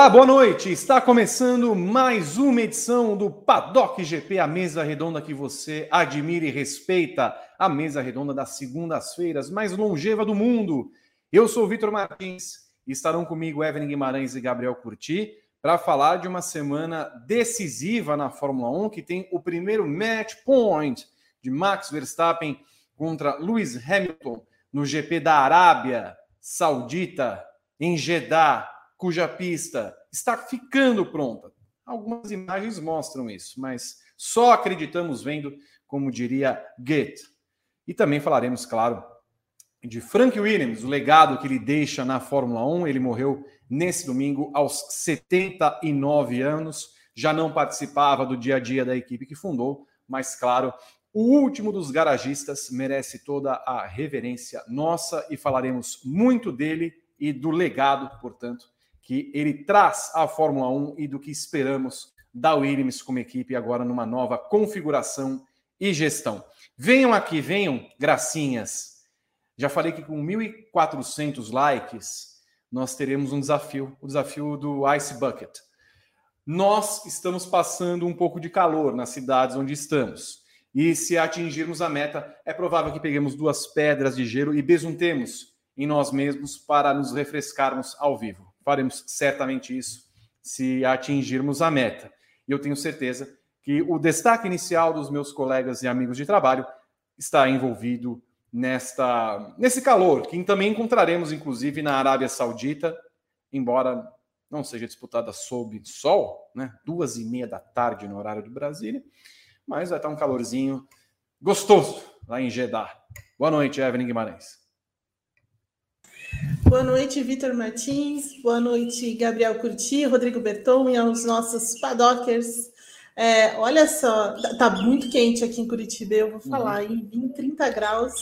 Olá, boa noite. Está começando mais uma edição do Paddock GP, a mesa redonda que você admira e respeita, a mesa redonda das segundas-feiras mais longeva do mundo. Eu sou Vitor Martins e estarão comigo Evelyn Guimarães e Gabriel Curti para falar de uma semana decisiva na Fórmula 1 que tem o primeiro match point de Max Verstappen contra Lewis Hamilton no GP da Arábia Saudita em Jeddah cuja pista está ficando pronta. Algumas imagens mostram isso, mas só acreditamos vendo, como diria Goethe. E também falaremos, claro, de Frank Williams, o legado que ele deixa na Fórmula 1. Ele morreu nesse domingo aos 79 anos. Já não participava do dia a dia da equipe que fundou, mas claro, o último dos garagistas merece toda a reverência nossa e falaremos muito dele e do legado, portanto, que ele traz à Fórmula 1 e do que esperamos da Williams como equipe agora numa nova configuração e gestão. Venham aqui, venham, gracinhas. Já falei que com 1.400 likes nós teremos um desafio, o desafio do Ice Bucket. Nós estamos passando um pouco de calor nas cidades onde estamos. E se atingirmos a meta, é provável que peguemos duas pedras de gelo e besuntemos em nós mesmos para nos refrescarmos ao vivo faremos certamente isso se atingirmos a meta. E eu tenho certeza que o destaque inicial dos meus colegas e amigos de trabalho está envolvido nesta nesse calor, que também encontraremos inclusive na Arábia Saudita, embora não seja disputada sob sol, né? Duas e meia da tarde no horário de Brasília, mas vai estar um calorzinho gostoso lá em Jeddah. Boa noite, Evelyn Guimarães. Boa noite, Vitor Martins. Boa noite, Gabriel Curti, Rodrigo Berton e aos nossos paddockers. É, olha só, tá, tá muito quente aqui em Curitiba, eu vou falar, uhum. em 30 graus,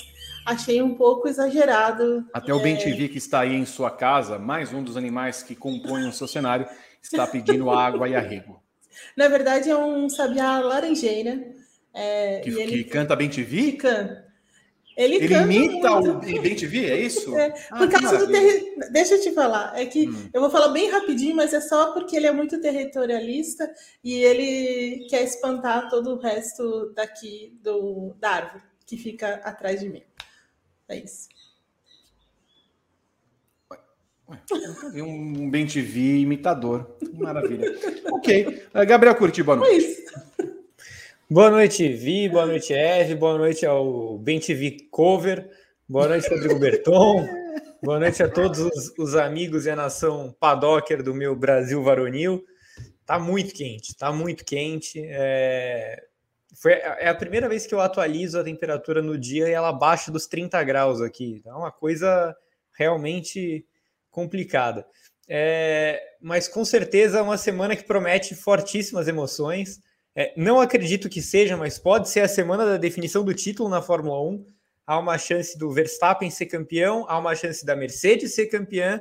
achei um pouco exagerado. Até o é... BenTV que está aí em sua casa, mais um dos animais que compõem o seu cenário, está pedindo água e arrego. Na verdade, é um sabiá laranjeira. É, que, ele... que canta BenTV? Que canta. Ele, ele imita muito. o TV, é isso? É, ah, por causa do terri... Deixa eu te falar, é que hum. eu vou falar bem rapidinho, mas é só porque ele é muito territorialista e ele quer espantar todo o resto daqui do, da árvore que fica atrás de mim. É isso. Ué, um Bem TV imitador. Maravilha. ok. Gabriel Curti, boa noite. É isso. Boa noite, Vi, boa noite, Eve, boa noite ao Bem TV Cover, boa noite, Rodrigo Berton, boa noite a todos os, os, amigos e a nação padocker do meu Brasil varonil. Tá muito quente, tá muito quente. É... Foi, é a primeira vez que eu atualizo a temperatura no dia e ela baixa dos 30 graus aqui. É uma coisa realmente complicada. É... Mas com certeza é uma semana que promete fortíssimas emoções. É, não acredito que seja, mas pode ser a semana da definição do título na Fórmula 1. Há uma chance do Verstappen ser campeão, há uma chance da Mercedes ser campeã.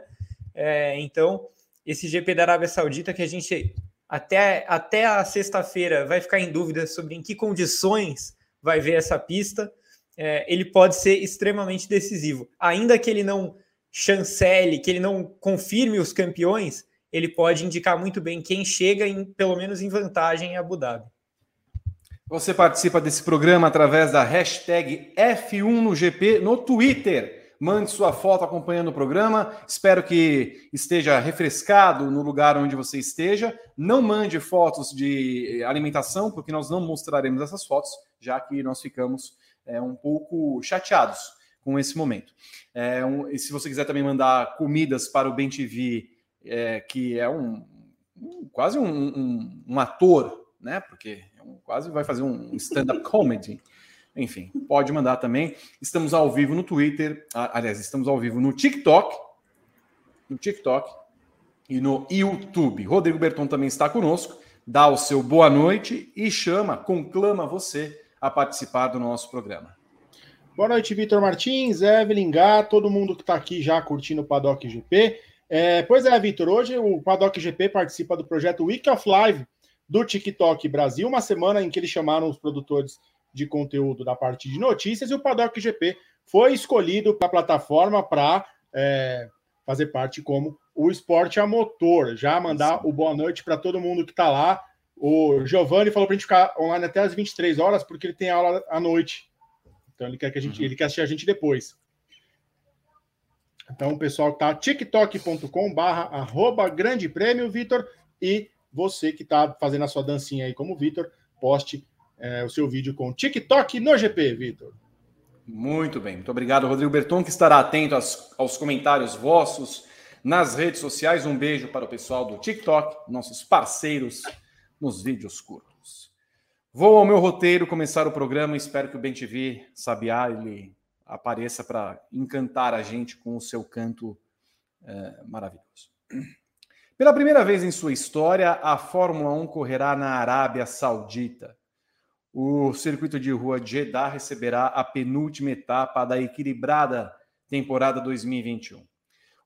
É, então, esse GP da Arábia Saudita que a gente até, até a sexta-feira vai ficar em dúvida sobre em que condições vai ver essa pista, é, ele pode ser extremamente decisivo. Ainda que ele não chancele, que ele não confirme os campeões, ele pode indicar muito bem quem chega, em, pelo menos em vantagem em Abu Dhabi. Você participa desse programa através da hashtag F1 no GP no Twitter. Mande sua foto acompanhando o programa. Espero que esteja refrescado no lugar onde você esteja. Não mande fotos de alimentação, porque nós não mostraremos essas fotos, já que nós ficamos é, um pouco chateados com esse momento. É, um, e se você quiser também mandar comidas para o Bem TV é, que é um, um quase um, um, um, ator, né? Porque é quase vai fazer um stand-up comedy. Enfim, pode mandar também. Estamos ao vivo no Twitter, aliás, estamos ao vivo no TikTok, no TikTok e no YouTube. Rodrigo Berton também está conosco. Dá o seu boa noite e chama, conclama você a participar do nosso programa. Boa noite, Vitor Martins, Evelyn Gá, todo mundo que está aqui já curtindo o Paddock GP. É, pois é, Vitor, hoje o Paddock GP participa do projeto Week of Live do TikTok Brasil, uma semana em que eles chamaram os produtores de conteúdo da parte de notícias e o Paddock GP foi escolhido para a plataforma para é, fazer parte como o esporte a motor. Já mandar o boa noite para todo mundo que está lá. O Giovanni falou para a gente ficar online até as 23 horas, porque ele tem aula à noite. Então ele quer que a gente, uhum. ele quer assistir a gente depois. Então, o pessoal tá tiktok.com barra arroba grande prêmio, Vitor, e você que está fazendo a sua dancinha aí como Vitor, poste é, o seu vídeo com TikTok no GP, Vitor. Muito bem, muito obrigado, Rodrigo Berton, que estará atento aos, aos comentários vossos nas redes sociais. Um beijo para o pessoal do TikTok, nossos parceiros nos vídeos curtos. Vou ao meu roteiro começar o programa. Espero que o BenTV Sabiá ele apareça para encantar a gente com o seu canto é, maravilhoso. Pela primeira vez em sua história, a Fórmula 1 correrá na Arábia Saudita. O circuito de rua Jeddah receberá a penúltima etapa da equilibrada temporada 2021. O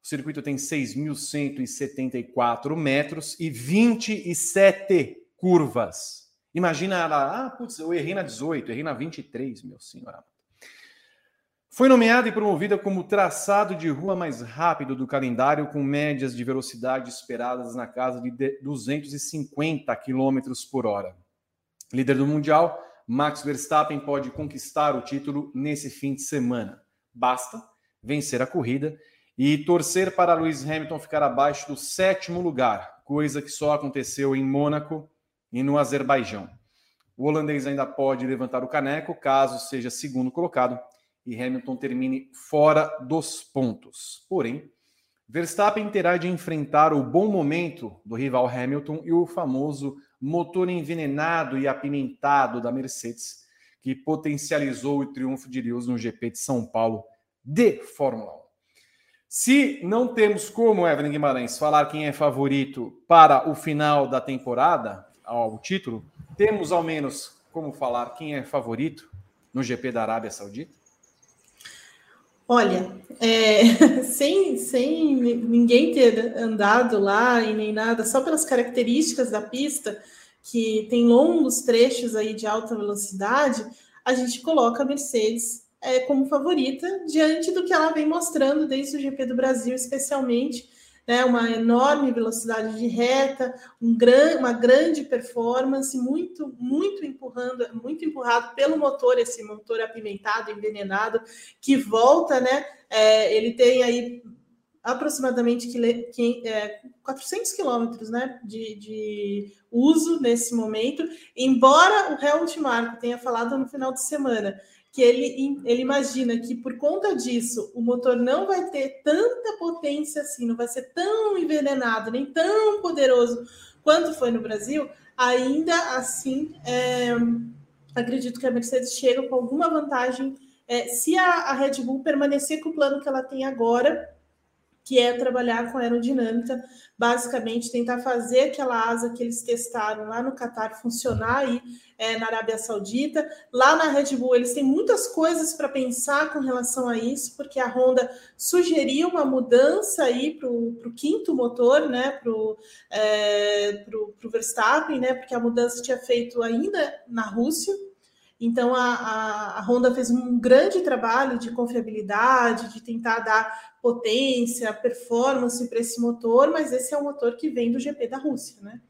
circuito tem 6.174 metros e 27 curvas. Imagina ela, ah, putz, eu errei na 18, errei na 23, meu senhor. Foi nomeada e promovida como traçado de rua mais rápido do calendário, com médias de velocidade esperadas na casa de 250 km por hora. Líder do Mundial, Max Verstappen pode conquistar o título nesse fim de semana. Basta vencer a corrida e torcer para Lewis Hamilton ficar abaixo do sétimo lugar, coisa que só aconteceu em Mônaco e no Azerbaijão. O holandês ainda pode levantar o caneco caso seja segundo colocado e Hamilton termine fora dos pontos. Porém, Verstappen terá de enfrentar o bom momento do rival Hamilton e o famoso motor envenenado e apimentado da Mercedes, que potencializou o triunfo de Lewis no GP de São Paulo de Fórmula 1. Se não temos como, Evelyn Guimarães, falar quem é favorito para o final da temporada, ao título, temos ao menos como falar quem é favorito no GP da Arábia Saudita? Olha, é, sem, sem ninguém ter andado lá e nem nada, só pelas características da pista, que tem longos trechos aí de alta velocidade, a gente coloca a Mercedes é, como favorita diante do que ela vem mostrando desde o GP do Brasil, especialmente né, uma enorme velocidade de reta, um gran, uma grande performance, muito, muito empurrando, muito empurrado pelo motor, esse motor apimentado, envenenado, que volta, né? É, ele tem aí aproximadamente que, é, 400 quilômetros né, de, de, uso nesse momento, embora o Helmut Marko tenha falado no final de semana que ele, ele imagina que por conta disso o motor não vai ter tanta potência assim, não vai ser tão envenenado, nem tão poderoso quanto foi no Brasil, ainda assim é, acredito que a Mercedes chega com alguma vantagem é, se a, a Red Bull permanecer com o plano que ela tem agora que é trabalhar com aerodinâmica, basicamente tentar fazer aquela asa que eles testaram lá no Qatar funcionar aí é, na Arábia Saudita. Lá na Red Bull, eles têm muitas coisas para pensar com relação a isso, porque a Honda sugeriu uma mudança aí para o quinto motor, né, para o é, Verstappen, né, porque a mudança tinha feito ainda na Rússia, então, a, a, a, Honda fez um grande trabalho de confiabilidade, de tentar dar potência, performance para esse motor, mas esse é um motor que vem do GP da Rússia, né?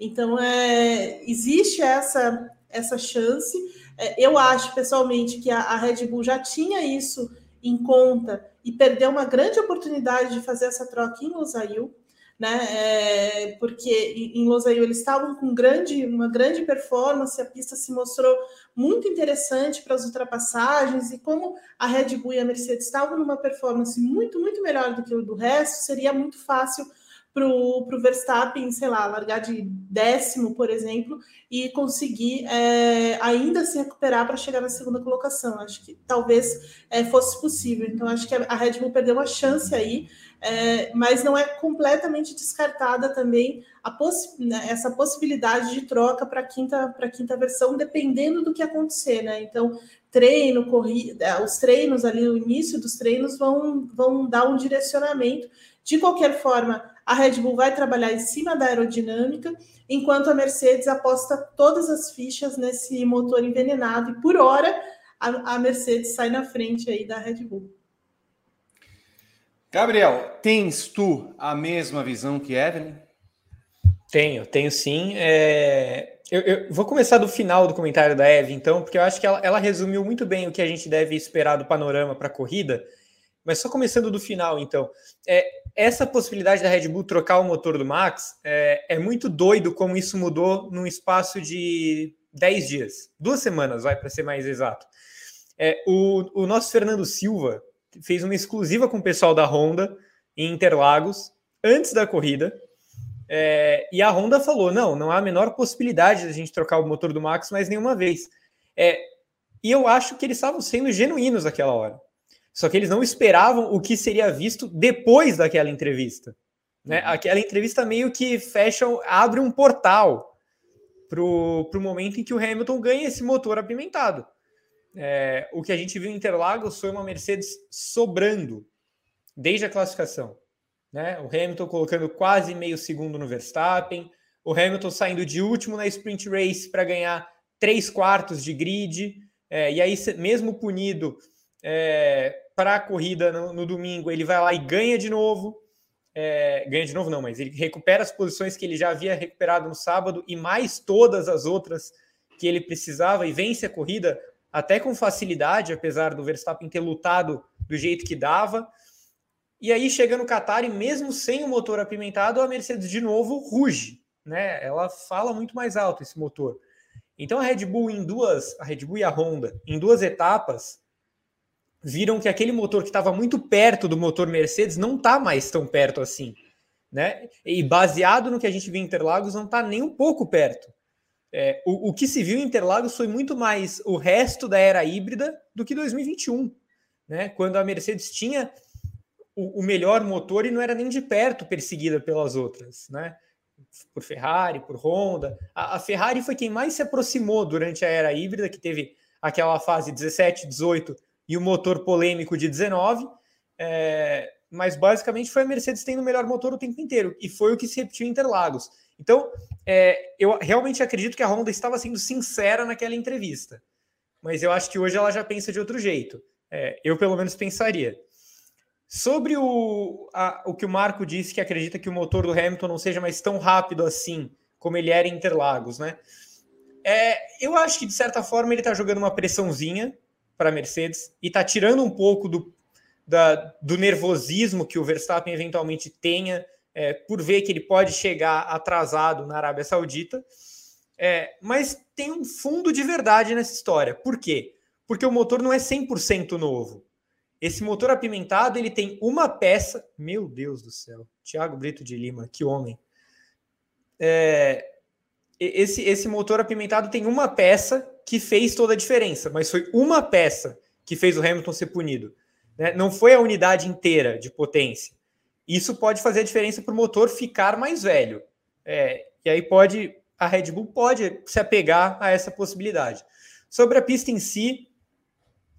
Então, é, existe essa, essa chance. É, eu acho, pessoalmente, que a, a Red Bull já tinha isso em conta e perdeu uma grande oportunidade de fazer essa troca em Losail né? É, porque em Losail eles estavam com grande, uma grande performance, a pista se mostrou muito interessante para as ultrapassagens, e como a Red Bull e a Mercedes estavam numa performance muito, muito melhor do que o do resto, seria muito fácil para o Verstappen, sei lá, largar de décimo, por exemplo, e conseguir é, ainda se recuperar para chegar na segunda colocação. Acho que talvez é, fosse possível. Então, acho que a Red Bull perdeu uma chance aí é, mas não é completamente descartada também possi né, essa possibilidade de troca para a quinta, quinta versão, dependendo do que acontecer, né? Então, treino, corrida, é, os treinos ali, o início dos treinos vão, vão dar um direcionamento. De qualquer forma, a Red Bull vai trabalhar em cima da aerodinâmica, enquanto a Mercedes aposta todas as fichas nesse motor envenenado, e por hora a, a Mercedes sai na frente aí da Red Bull. Gabriel, tens tu a mesma visão que Evelyn? Tenho, tenho sim. É... Eu, eu, vou começar do final do comentário da Eve, então, porque eu acho que ela, ela resumiu muito bem o que a gente deve esperar do panorama para a corrida. Mas só começando do final, então. É, essa possibilidade da Red Bull trocar o motor do Max é, é muito doido como isso mudou num espaço de 10 dias. Duas semanas, vai, para ser mais exato. É, o, o nosso Fernando Silva fez uma exclusiva com o pessoal da Honda em Interlagos, antes da corrida. É, e a Honda falou: não, não há a menor possibilidade de a gente trocar o motor do Max mais nenhuma vez. É, e eu acho que eles estavam sendo genuínos naquela hora. Só que eles não esperavam o que seria visto depois daquela entrevista. Né? Uhum. Aquela entrevista meio que fecha, abre um portal para o momento em que o Hamilton ganha esse motor apimentado. É, o que a gente viu em Interlagos foi uma Mercedes sobrando desde a classificação. Né? O Hamilton colocando quase meio segundo no Verstappen, o Hamilton saindo de último na sprint race para ganhar três quartos de grid, é, e aí, mesmo punido é, para a corrida no, no, domingo, ele vai lá e ganha de novo. É, ganha de novo, não, mas ele recupera as posições que ele já havia recuperado no sábado e mais todas as outras que ele precisava e vence a corrida até com facilidade, apesar do Verstappen ter lutado do jeito que dava. E aí chega no Qatar e mesmo sem o motor apimentado, a Mercedes de novo ruge, né? Ela fala muito mais alto esse motor. Então a Red Bull em duas, a Red Bull e a Honda, em duas etapas, viram que aquele motor que estava muito perto do motor Mercedes não está mais tão perto assim, né? E baseado no que a gente viu em Interlagos, não está nem um pouco perto. É, o, o, que se viu em Interlagos foi muito mais o resto da era híbrida do que 2021, né? Quando a Mercedes tinha o, o melhor motor e não era nem de perto perseguida pelas outras, né? Por Ferrari, por Honda. A, a Ferrari foi quem mais se aproximou durante a era híbrida, que teve aquela fase 17, 18 e o motor polêmico de 19. É, mas basicamente foi a Mercedes tendo o melhor motor o tempo inteiro, e foi o que se repetiu em Interlagos. Então, é, eu realmente acredito que a Honda estava sendo sincera naquela entrevista. Mas eu acho que hoje ela já pensa de outro jeito. É, eu, pelo menos, pensaria. Sobre o, a, o que o Marco disse, que acredita que o motor do Hamilton não seja mais tão rápido assim, como ele era em Interlagos, né? É, eu acho que, de certa forma, ele está jogando uma pressãozinha para a Mercedes e está tirando um pouco do, da, do nervosismo que o Verstappen eventualmente tenha é, por ver que ele pode chegar atrasado na Arábia Saudita. É, mas tem um fundo de verdade nessa história. Por quê? Porque o motor não é 100% novo. Esse motor apimentado ele tem uma peça. Meu Deus do céu, Thiago Brito de Lima, que homem. É, esse, esse motor apimentado tem uma peça que fez toda a diferença, mas foi uma peça que fez o Hamilton ser punido. Né? Não foi a unidade inteira de potência. Isso pode fazer a diferença para o motor ficar mais velho. É, e aí pode a Red Bull pode se apegar a essa possibilidade. Sobre a pista em si,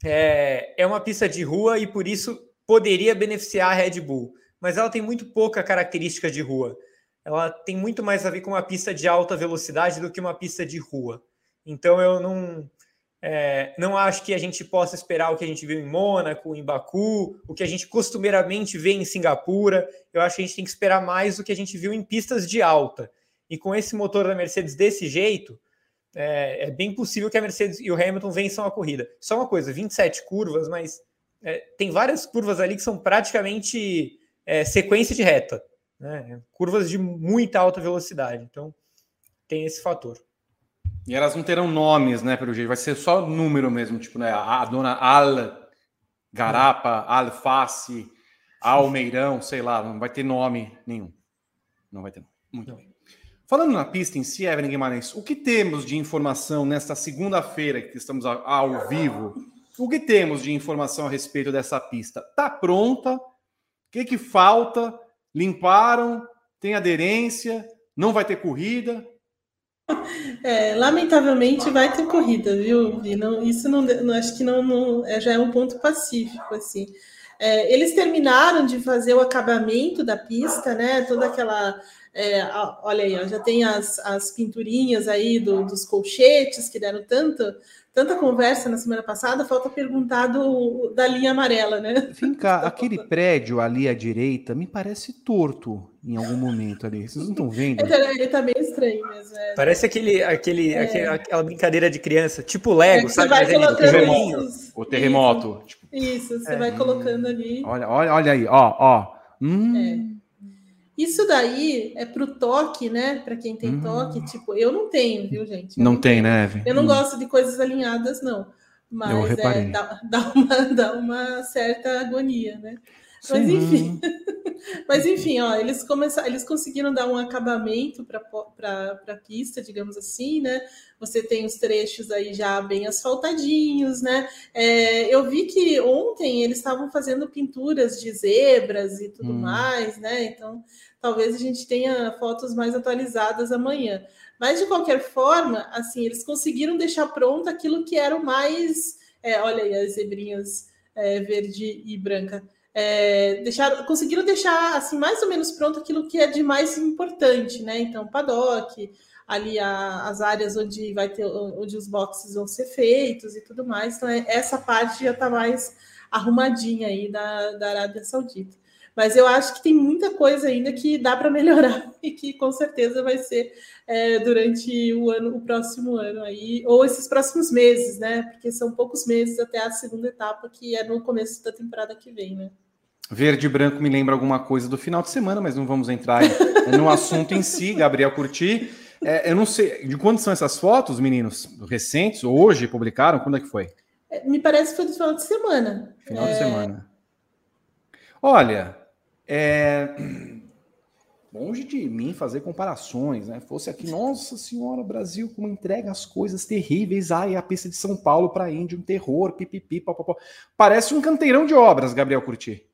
é, é uma pista de rua e por isso poderia beneficiar a Red Bull, mas ela tem muito pouca característica de rua. Ela tem muito mais a ver com uma pista de alta velocidade do que uma pista de rua. Então eu não é, não acho que a gente possa esperar o que a gente viu em Mônaco, em Baku, o que a gente costumeiramente vê em Singapura. Eu acho que a gente tem que esperar mais do que a gente viu em pistas de alta. E com esse motor da Mercedes desse jeito, é, é bem possível que a Mercedes e o Hamilton vençam a corrida. Só uma coisa: 27 curvas, mas é, tem várias curvas ali que são praticamente é, sequência de reta, né? curvas de muita alta velocidade. Então, tem esse fator. E elas não terão nomes, né, pelo jeito. Vai ser só número mesmo, tipo, né? A, dona Al Garapa, Alface, Almeirão, sei lá, não vai ter nome nenhum. Não vai ter nome. Muito não. bem. Falando na pista em si, Evelyn Guimarães, o que temos de informação nesta segunda-feira que estamos ao vivo? O que temos de informação a respeito dessa pista? Tá pronta? O que, que falta? Limparam? Tem aderência? Não vai ter corrida? É, lamentavelmente vai ter corrida, viu, Vi? Não, isso não, não acho que não, não é, já é um ponto pacífico, assim. É, eles terminaram de fazer o acabamento da pista, né? Toda aquela É, olha aí, ó, já tem as, as pinturinhas aí do, dos colchetes que deram tanta, tanta conversa na semana passada, falta perguntar do, da linha amarela, né? Vem cá, aquele prédio ali à direita me parece torto em algum momento ali. Vocês não estão vendo? Ele, está tá meio estranho mesmo. É. Parece aquele, aquele, é. aquele, aquela brincadeira de criança, tipo Lego, é sabe? Você vai colocando o terremoto. O terremoto. Isso, tipo... isso você vai colocando ali. Olha, olha, olha aí, ó, ó. Hum. É. Isso daí é para o toque, né? Para quem tem hum. toque, tipo, eu não tenho, viu, gente? Eu não, não tem, né, Eve? Eu não hum. gosto de coisas alinhadas, não. Mas é, dá, dá, uma, dá uma certa agonia, né? Mas enfim. Mas enfim, ó, eles começaram, eles conseguiram dar um acabamento para a pista, digamos assim, né? Você tem os trechos aí já bem asfaltadinhos, né? É, eu vi que ontem eles estavam fazendo pinturas de zebras e tudo hum. mais, né? Então, talvez a gente tenha fotos mais atualizadas amanhã. Mas de qualquer forma, assim, eles conseguiram deixar pronto aquilo que era o mais. É, olha aí as zebrinhas é, verde e branca é, conseguiram deixar assim mais ou menos pronto aquilo que é de mais importante, né? Então, paddock, ali a, as áreas onde vai ter, onde os boxes vão ser feitos e tudo mais. Então, é, essa parte já está mais arrumadinha aí da, da Arábia Saudita. Mas eu acho que tem muita coisa ainda que dá para melhorar e que com certeza vai ser é, durante o ano, o próximo ano aí, ou esses próximos meses, né? Porque são poucos meses até a segunda etapa, que é no começo da temporada que vem, né? Verde e branco me lembra alguma coisa do final de semana, mas não vamos entrar no assunto em si, Gabriel Curti. É, eu não sei, de quando são essas fotos, meninos? Recentes? Hoje publicaram? Quando é que foi? É, me parece que foi do final de semana. Final é... de semana. Olha, é... longe de mim fazer comparações, né? Fosse aqui, nossa senhora, Brasil, como entrega as coisas terríveis. Ai, a pista de São Paulo para a Índia, um terror, pipipi, papapá. Parece um canteirão de obras, Gabriel Curti.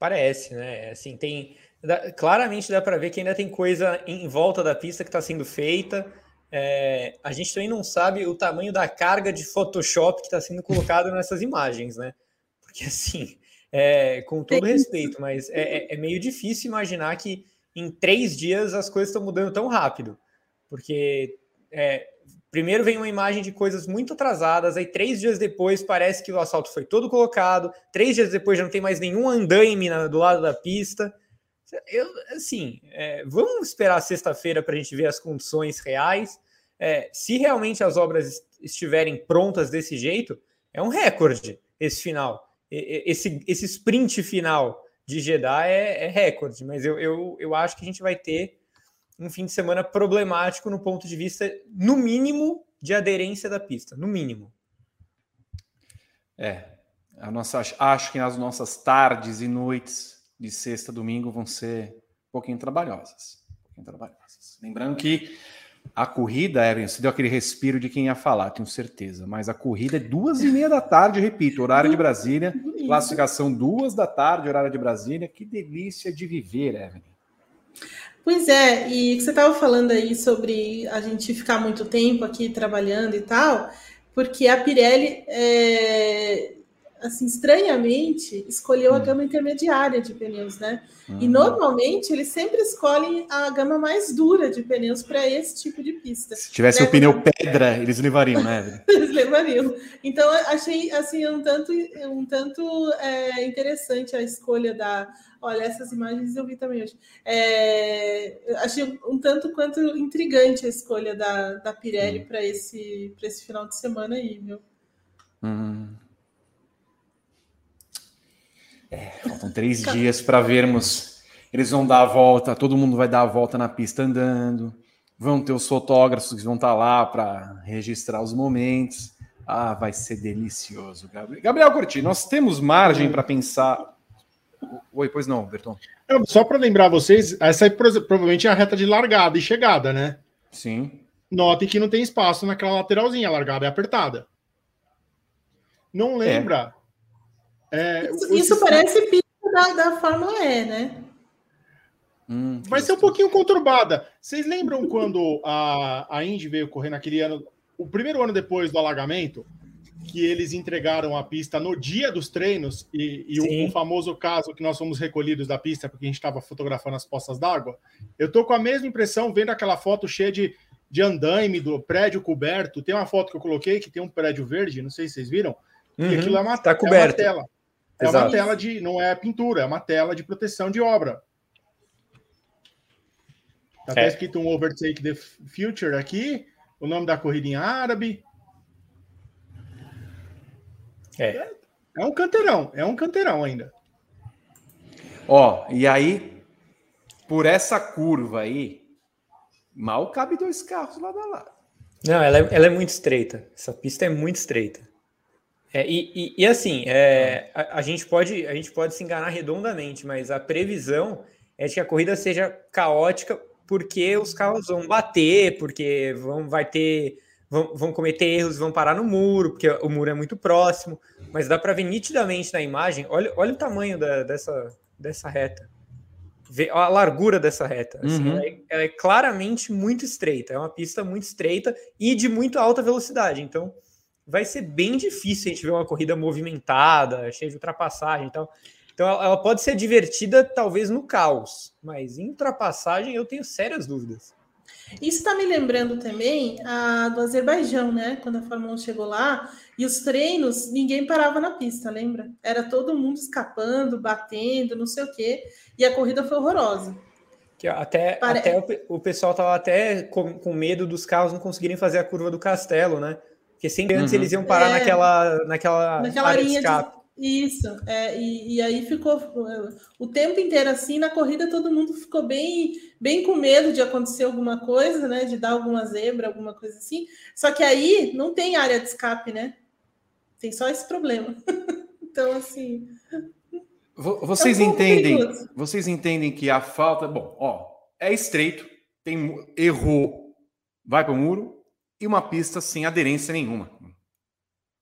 Parece, né? Assim, tem. Dá, claramente dá para ver que ainda tem coisa em volta da pista que está sendo feita. É, a gente também não sabe o tamanho da carga de Photoshop que está sendo colocado nessas imagens, né? Porque assim, é, com todo respeito, mas é, é, é, meio difícil imaginar que em três dias as coisas estão mudando tão rápido. Porque é, Primeiro vem uma imagem de coisas muito atrasadas, aí três dias depois parece que o assalto foi todo colocado, três dias depois já não tem mais nenhum andaime do lado da pista. Eu, assim, é, vamos esperar sexta-feira para a gente ver as condições reais. É, se realmente as obras estiverem prontas desse jeito, é um recorde esse final. Esse, esse sprint final de Jeddah é, é recorde, mas eu, eu, eu acho que a gente vai ter um fim de semana problemático no ponto de vista, no mínimo, de aderência da pista, no mínimo. É, a nossa, acho que as nossas tardes e noites de sexta domingo vão ser um pouquinho trabalhosas. Um pouquinho trabalhosas. Lembrando que a corrida, Evan, você deu aquele respiro de quem ia falar, tenho certeza. Mas a corrida é duas e meia da tarde, repito, horário de Brasília, classificação duas da tarde, horário de Brasília. Que delícia de viver, Evan. Pois é, e você estava falando aí sobre a gente ficar muito tempo aqui trabalhando e tal, porque a Pirelli, é, assim, estranhamente, escolheu a hum. gama intermediária de pneus, né? E hum. normalmente eles sempre escolhem a gama mais dura de pneus para esse tipo de pista. Se tivesse né? o pneu pedra, eles levariam, né? eles levariam. Então achei assim um tanto, um tanto é, interessante a escolha da Olha, essas imagens eu vi também hoje. É, achei um tanto quanto intrigante a escolha da, da Pirelli hum. para esse, esse final de semana aí, viu? Hum. É, faltam três dias para vermos. Eles vão dar a volta, todo mundo vai dar a volta na pista andando. Vão ter os fotógrafos que vão estar tá lá para registrar os momentos. Ah, vai ser delicioso, Gabriel. Gabriel Curti, nós temos margem para pensar Oi, pois não, Berton. Só para lembrar vocês, essa aí provavelmente é a reta de largada e chegada, né? Sim. Notem que não tem espaço naquela lateralzinha, a largada é apertada. Não lembra? É. É, isso, isso parece pista da, da Fórmula E, né? Hum, Vai ser um pouquinho conturbada. Vocês lembram quando a, a Indy veio correr naquele ano, o primeiro ano depois do alagamento? que eles entregaram a pista no dia dos treinos e, e o, o, famoso caso que nós fomos recolhidos da pista porque a gente estava fotografando as poças d'água. Eu tô com a mesma impressão vendo aquela foto cheia de, de andaime do prédio coberto. Tem uma foto que eu coloquei que tem um prédio verde, não sei se vocês viram. Uhum, e aquilo é uma, tá coberto. É uma tela. É Exato. uma tela de. Não é pintura, é uma tela de proteção de obra. Está até é. escrito um Overtake the Future aqui, o nome da corrida em árabe. É. É um canteirão, é um canteirão ainda. Ó, e aí, por essa curva aí, mal cabe dois carros lá da lá. Não, ela é, ela é muito estreita. Essa pista é muito estreita. É, e, e, e, assim, é, a, a, gente pode, a gente pode se enganar redondamente, mas a previsão é de que a corrida seja caótica porque os carros vão bater, porque vão, vai ter, vão, vão cometer erros, vão parar no muro, porque o muro é muito próximo. Mas dá para ver nitidamente na imagem. Olha, olha o tamanho da, dessa, dessa reta. Vê a largura dessa reta. Assim, uhum. ela, é, ela é claramente muito estreita. É uma pista muito estreita e de muito alta velocidade. Então vai ser bem difícil a gente ver uma corrida movimentada, cheia de ultrapassagem e tal. Então ela pode ser divertida, talvez, no caos, mas em ultrapassagem eu tenho sérias dúvidas. Isso está me lembrando também a, do Azerbaijão, né? Quando a Fórmula 1 chegou lá e os treinos, ninguém parava na pista, lembra? Era todo mundo escapando, batendo, não sei o quê, e a corrida foi horrorosa. Que até, Pare... até o, o pessoal estava até com, com medo dos carros não conseguirem fazer a curva do castelo, né? Porque sempre antes uhum. eles iam parar é, naquela, naquela, naquela área de escape. De, isso, é, e, e, aí ficou o tempo inteiro assim, na corrida todo mundo ficou bem, bem com medo de acontecer alguma coisa, né? De dar alguma zebra, alguma coisa assim. Só que aí não tem área de escape, né? Tem só esse problema. então, assim. Vocês é um entendem? Perigoso. Vocês entendem que a falta. Bom, ó, é estreito, tem errou, vai para o muro, e uma pista sem aderência nenhuma.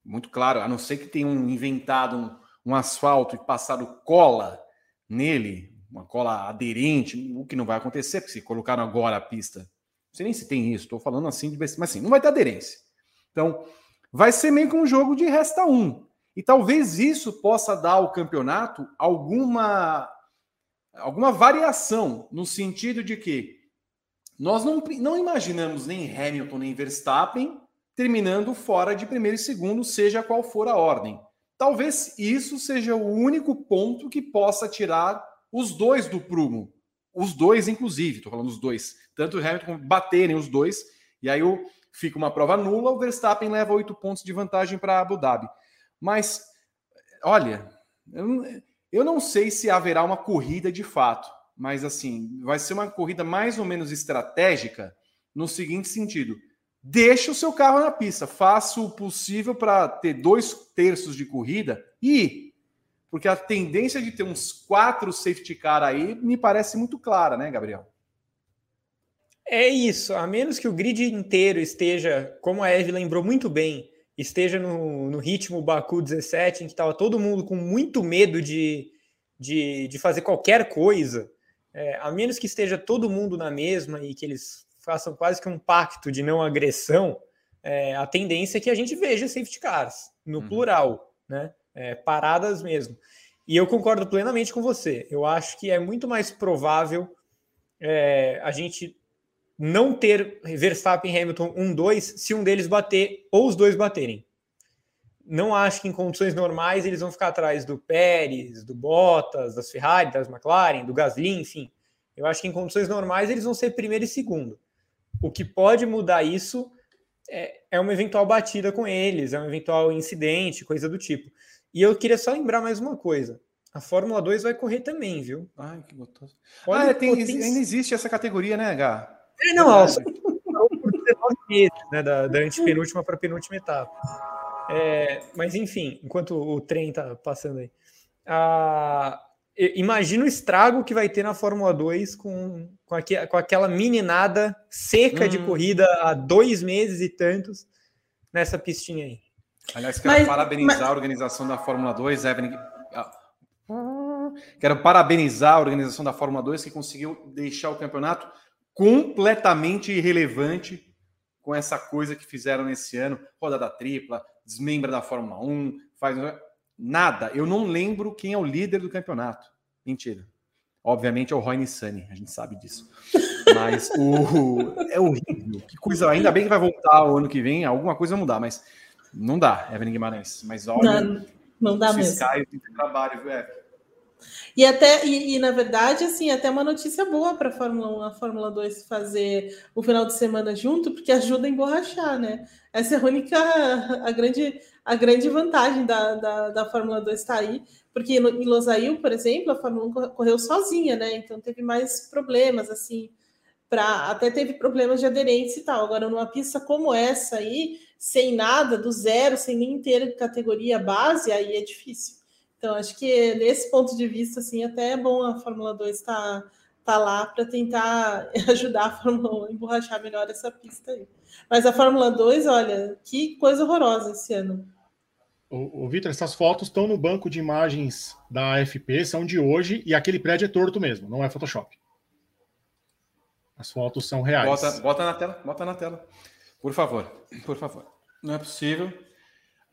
Muito claro, a não ser que tenham inventado um, um asfalto e passado cola nele, uma cola aderente, o que não vai acontecer, porque se colocaram agora a pista, não sei nem se tem isso, estou falando assim, de, mas assim, não vai ter aderência. Então, vai ser meio que um jogo de resta um. E talvez isso possa dar ao campeonato alguma, alguma variação, no sentido de que nós não, não imaginamos nem Hamilton nem Verstappen terminando fora de primeiro e segundo, seja qual for a ordem. Talvez isso seja o único ponto que possa tirar os dois do prumo. Os dois, inclusive, estou falando os dois. Tanto o Hamilton baterem os dois, e aí fica uma prova nula, o Verstappen leva oito pontos de vantagem para Abu Dhabi. Mas, olha, eu, eu não sei se haverá uma corrida de fato mas assim, vai ser uma corrida mais ou menos estratégica no seguinte sentido: deixe o seu carro na pista, faça o possível para ter dois terços de corrida e porque a tendência de ter uns quatro safety car aí me parece muito clara, né, Gabriel? É isso, a menos que o grid inteiro esteja, como a Eve lembrou muito bem, esteja no, no ritmo Baku 17, em que estava todo mundo com muito medo de, de, de fazer qualquer coisa, é, a menos que esteja todo mundo na mesma e que eles façam quase que um pacto de não agressão, é, a tendência é que a gente veja safety cars, no uhum. plural, né? É, paradas mesmo. E eu concordo plenamente com você. Eu acho que é muito mais provável é, a gente não ter Verstappen e Hamilton 1-2 se um deles bater ou os dois baterem não acho que em condições normais eles vão ficar atrás do Pérez, do Bottas, das Ferrari, das McLaren, do Gasly, enfim. Eu acho que em condições normais eles vão ser primeiro e segundo. O que pode mudar isso é, é uma eventual batida com eles, é um eventual incidente, coisa do tipo. E eu queria só lembrar mais uma coisa. A Fórmula 2 vai correr também, viu? Ai, que gostoso. Olha, ah, é, tem, ainda existe essa categoria, né, H? É, não, ó, por 19 meses, né, da, da antepenúltima para a penúltima etapa. É, mas enfim, enquanto o trem tá passando aí. Ah, imagina o estrago que vai ter na Fórmula 2 com, com, aqui, com aquela meninada seca hum. de corrida há dois meses e tantos nessa pistinha aí. Aliás, quero mas, parabenizar mas... a organização da Fórmula 2, Evelyn. Ah, quero parabenizar a organização da Fórmula 2 que conseguiu deixar o campeonato completamente irrelevante com essa coisa que fizeram nesse ano, rodada tripla, desmembra da Fórmula 1, faz nada. Eu não lembro quem é o líder do campeonato. Mentira. Obviamente é o Roy Nissani, a gente sabe disso. Mas o é horrível. Que coisa, ainda bem que vai voltar o ano que vem, alguma coisa vai mudar, mas não dá, Evelyn Guimarães. Mas olha, não, não dá mesmo. Fiscais, trabalho, é, e até, e, e, na verdade, assim, até uma notícia boa para a Fórmula 1, a Fórmula 2 fazer o final de semana junto, porque ajuda a emborrachar, né? Essa é a única, a grande, a grande vantagem da, da, da Fórmula 2 estar tá aí, porque em Losail, por exemplo, a Fórmula 1 correu sozinha, né? Então teve mais problemas, assim, para até teve problemas de aderência e tal. Agora, numa pista como essa aí, sem nada, do zero, sem nem ter categoria base, aí é difícil. Então, acho que nesse ponto de vista, assim, até é bom a Fórmula 2 estar tá, tá lá para tentar ajudar a Fórmula 1 a emborrachar melhor essa pista aí. Mas a Fórmula 2, olha, que coisa horrorosa esse ano. O, o Vitor, essas fotos estão no banco de imagens da AFP, são de hoje, e aquele prédio é torto mesmo, não é Photoshop. As fotos são reais. Bota, bota na tela, bota na tela. Por favor, por favor. Não é possível.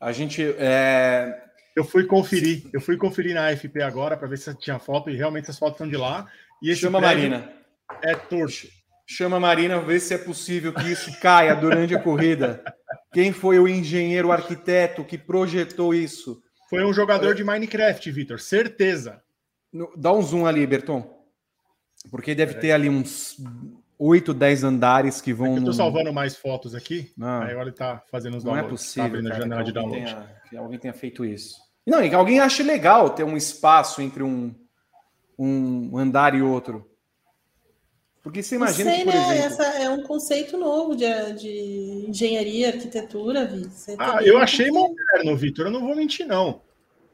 A gente. É, eu fui conferir, eu fui conferir na AFP agora para ver se tinha foto e realmente as fotos estão de lá. E Chama a Marina. É torto. Chama a Marina, ver se é possível que isso caia durante a corrida. Quem foi o engenheiro, o arquiteto que projetou isso? Foi um jogador de Minecraft, Vitor, certeza. Dá um zoom ali, Berton. Porque deve ter ali uns 8, 10 andares que vão. É eu tô salvando mais fotos aqui. Não, aí ele tá fazendo os downloads. Não é possível. Tá cara, janela de download. Tenha, que alguém tenha feito isso. Não, e que alguém ache legal ter um espaço entre um, um andar e outro. Porque você imagina sei, que, por né? exemplo... Essa é um conceito novo de, de engenharia, arquitetura, Vitor. Ah, eu achei moderno, Vitor. Eu não vou mentir, não.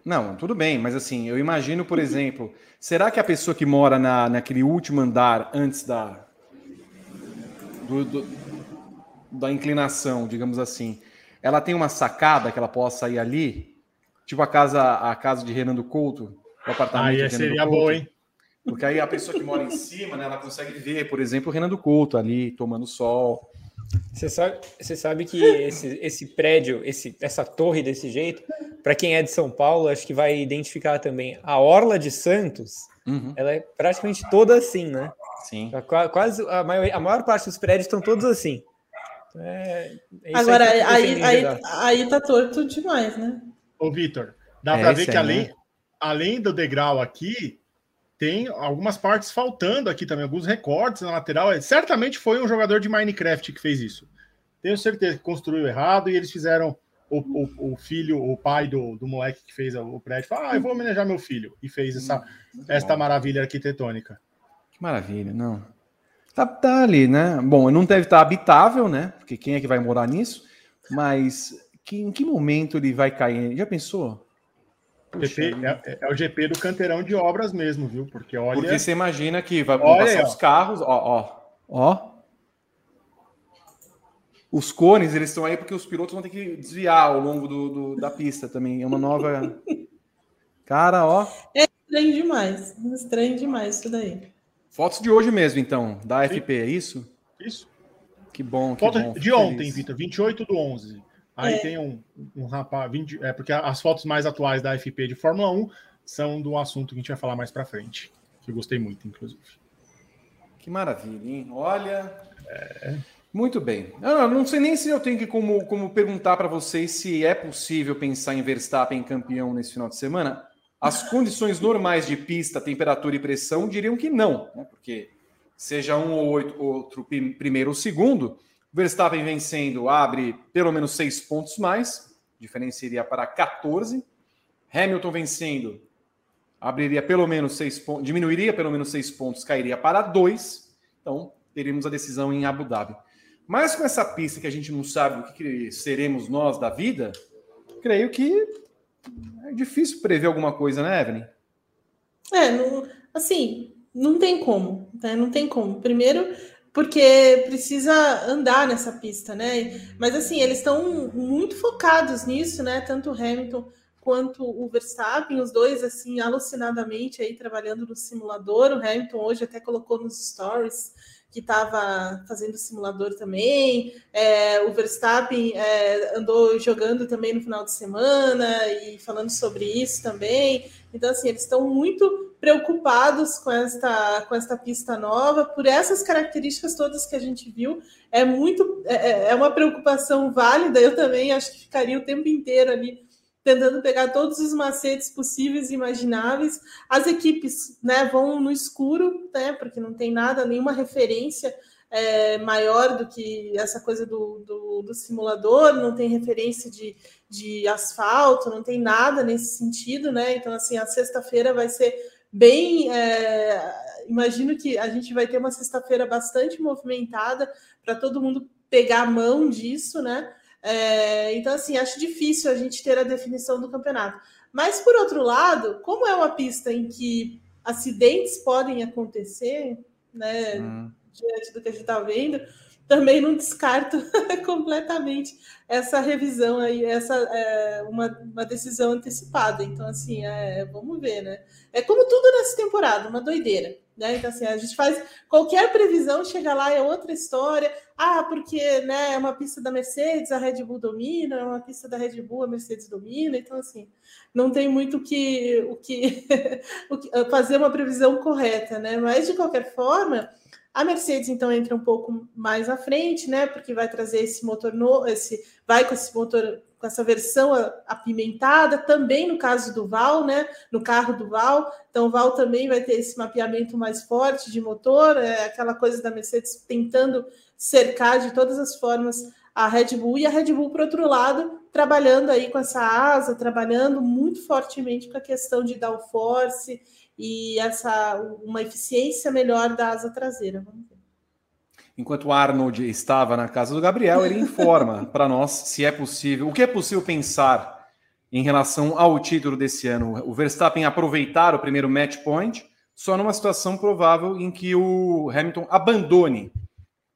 Não, tudo bem, mas assim, eu imagino, por exemplo, será que a pessoa que mora na, naquele último andar antes da, do, do, da inclinação, digamos assim, ela tem uma sacada que ela possa ir ali Tipo a casa, a casa de Renan do Couto, o apartamento. Aí seria bom, hein? Porque aí a pessoa que mora em cima, né, ela consegue ver, por exemplo, o Renan do Couto ali tomando sol. Você sabe, você sabe que esse, esse prédio, esse, essa torre desse jeito, para quem é de São Paulo, acho que vai identificar também a Orla de Santos. Uhum. Ela é praticamente toda assim, né? Sim. Quase a maior, a maior parte dos prédios estão todos assim. É, é Agora, aí, aí, aí, aí tá torto demais, né? Ô, Vitor, dá para ver que além, né? além do degrau aqui, tem algumas partes faltando aqui também, alguns recortes na lateral. Certamente foi um jogador de Minecraft que fez isso. Tenho certeza que construiu errado e eles fizeram. O, o, o filho, o pai do, do moleque que fez o prédio, falou: Ah, eu vou homenagear meu filho. E fez essa, hum, esta maravilha arquitetônica. Que maravilha, não. Tá, tá ali, né? Bom, não deve estar habitável, né? Porque quem é que vai morar nisso? Mas que, em que momento ele vai cair? Já pensou? GP, é, é, o GP do canteirão de obras mesmo, viu? Porque olha. Porque você imagina que vai olha passar aí, os carros, ó, ó, ó. Os cones, eles estão aí porque os pilotos vão ter que desviar ao longo do, do da pista também. É uma nova. Cara, ó. É estranho demais. Estranho demais isso daí. Fotos de hoje mesmo, então, da FP, é isso? Isso. Que bom. Que Foto bom, de ontem, Vitor, 28 do 11. Aí é. tem um, um rapaz, 20, é porque as fotos mais atuais da FP de Fórmula 1 são do assunto que a gente vai falar mais para frente, que eu gostei muito, inclusive. Que maravilha, hein? Olha. É... Muito bem. Eu não sei nem se eu tenho que como, como perguntar para vocês se é possível pensar em Verstappen campeão nesse final de semana. As condições normais de pista, temperatura e pressão diriam que não, né? porque seja um ou outro primeiro ou segundo, Verstappen vencendo abre pelo menos seis pontos mais, diferença para 14. Hamilton vencendo abriria pelo menos seis pontos, diminuiria pelo menos seis pontos, cairia para dois. Então teríamos a decisão em Abu Dhabi. Mas com essa pista que a gente não sabe o que, que seremos nós da vida, creio que é difícil prever alguma coisa, né, Evelyn? É, não, assim, não tem como, né? Não tem como. Primeiro, porque precisa andar nessa pista, né? Mas assim, eles estão muito focados nisso, né? Tanto o Hamilton quanto o Verstappen, os dois assim alucinadamente aí trabalhando no simulador. O Hamilton hoje até colocou nos stories que estava fazendo simulador também. É, o Verstappen é, andou jogando também no final de semana e falando sobre isso também. Então, assim, eles estão muito preocupados com esta, com esta pista nova, por essas características todas que a gente viu. É muito é, é, é uma preocupação válida. Eu também acho que ficaria o tempo inteiro ali tentando pegar todos os macetes possíveis e imagináveis. As equipes né, vão no escuro, né, porque não tem nada, nenhuma referência é, maior do que essa coisa do, do, do, simulador, não tem referência de, de asfalto, não tem nada nesse sentido, né? Então, assim, a sexta-feira vai ser bem. É, imagino que a gente vai ter uma sexta-feira bastante movimentada para todo mundo pegar a mão disso, né? É, então, assim, acho difícil a gente ter a definição do campeonato. Mas, por outro lado, como é uma pista em que acidentes podem acontecer, né, hum. diante do que a gente está vendo, também não descarto completamente essa revisão aí, essa é, uma, uma decisão antecipada. Então, assim, é, vamos ver, né? É como tudo nessa temporada, uma doideira. Né? Então, assim, a gente faz qualquer previsão, chega lá, é outra história. Ah, porque né, é uma pista da Mercedes, a Red Bull domina, é uma pista da Red Bull, a Mercedes domina. Então, assim, não tem muito que, o que, o que fazer uma previsão correta, né? Mas, de qualquer forma, a Mercedes, então, entra um pouco mais à frente, né? Porque vai trazer esse motor novo, esse, vai com esse motor com essa versão apimentada, também no caso do Val, né? No carro do Val. Então, o Val também vai ter esse mapeamento mais forte de motor, é aquela coisa da Mercedes tentando cercar de todas as formas a Red Bull, e a Red Bull, por outro lado, trabalhando aí com essa asa, trabalhando muito fortemente com a questão de downforce e essa uma eficiência melhor da asa traseira. Vamos ver. Enquanto o Arnold estava na casa do Gabriel, ele informa para nós se é possível, o que é possível pensar em relação ao título desse ano. O Verstappen aproveitar o primeiro match point só numa situação provável em que o Hamilton abandone.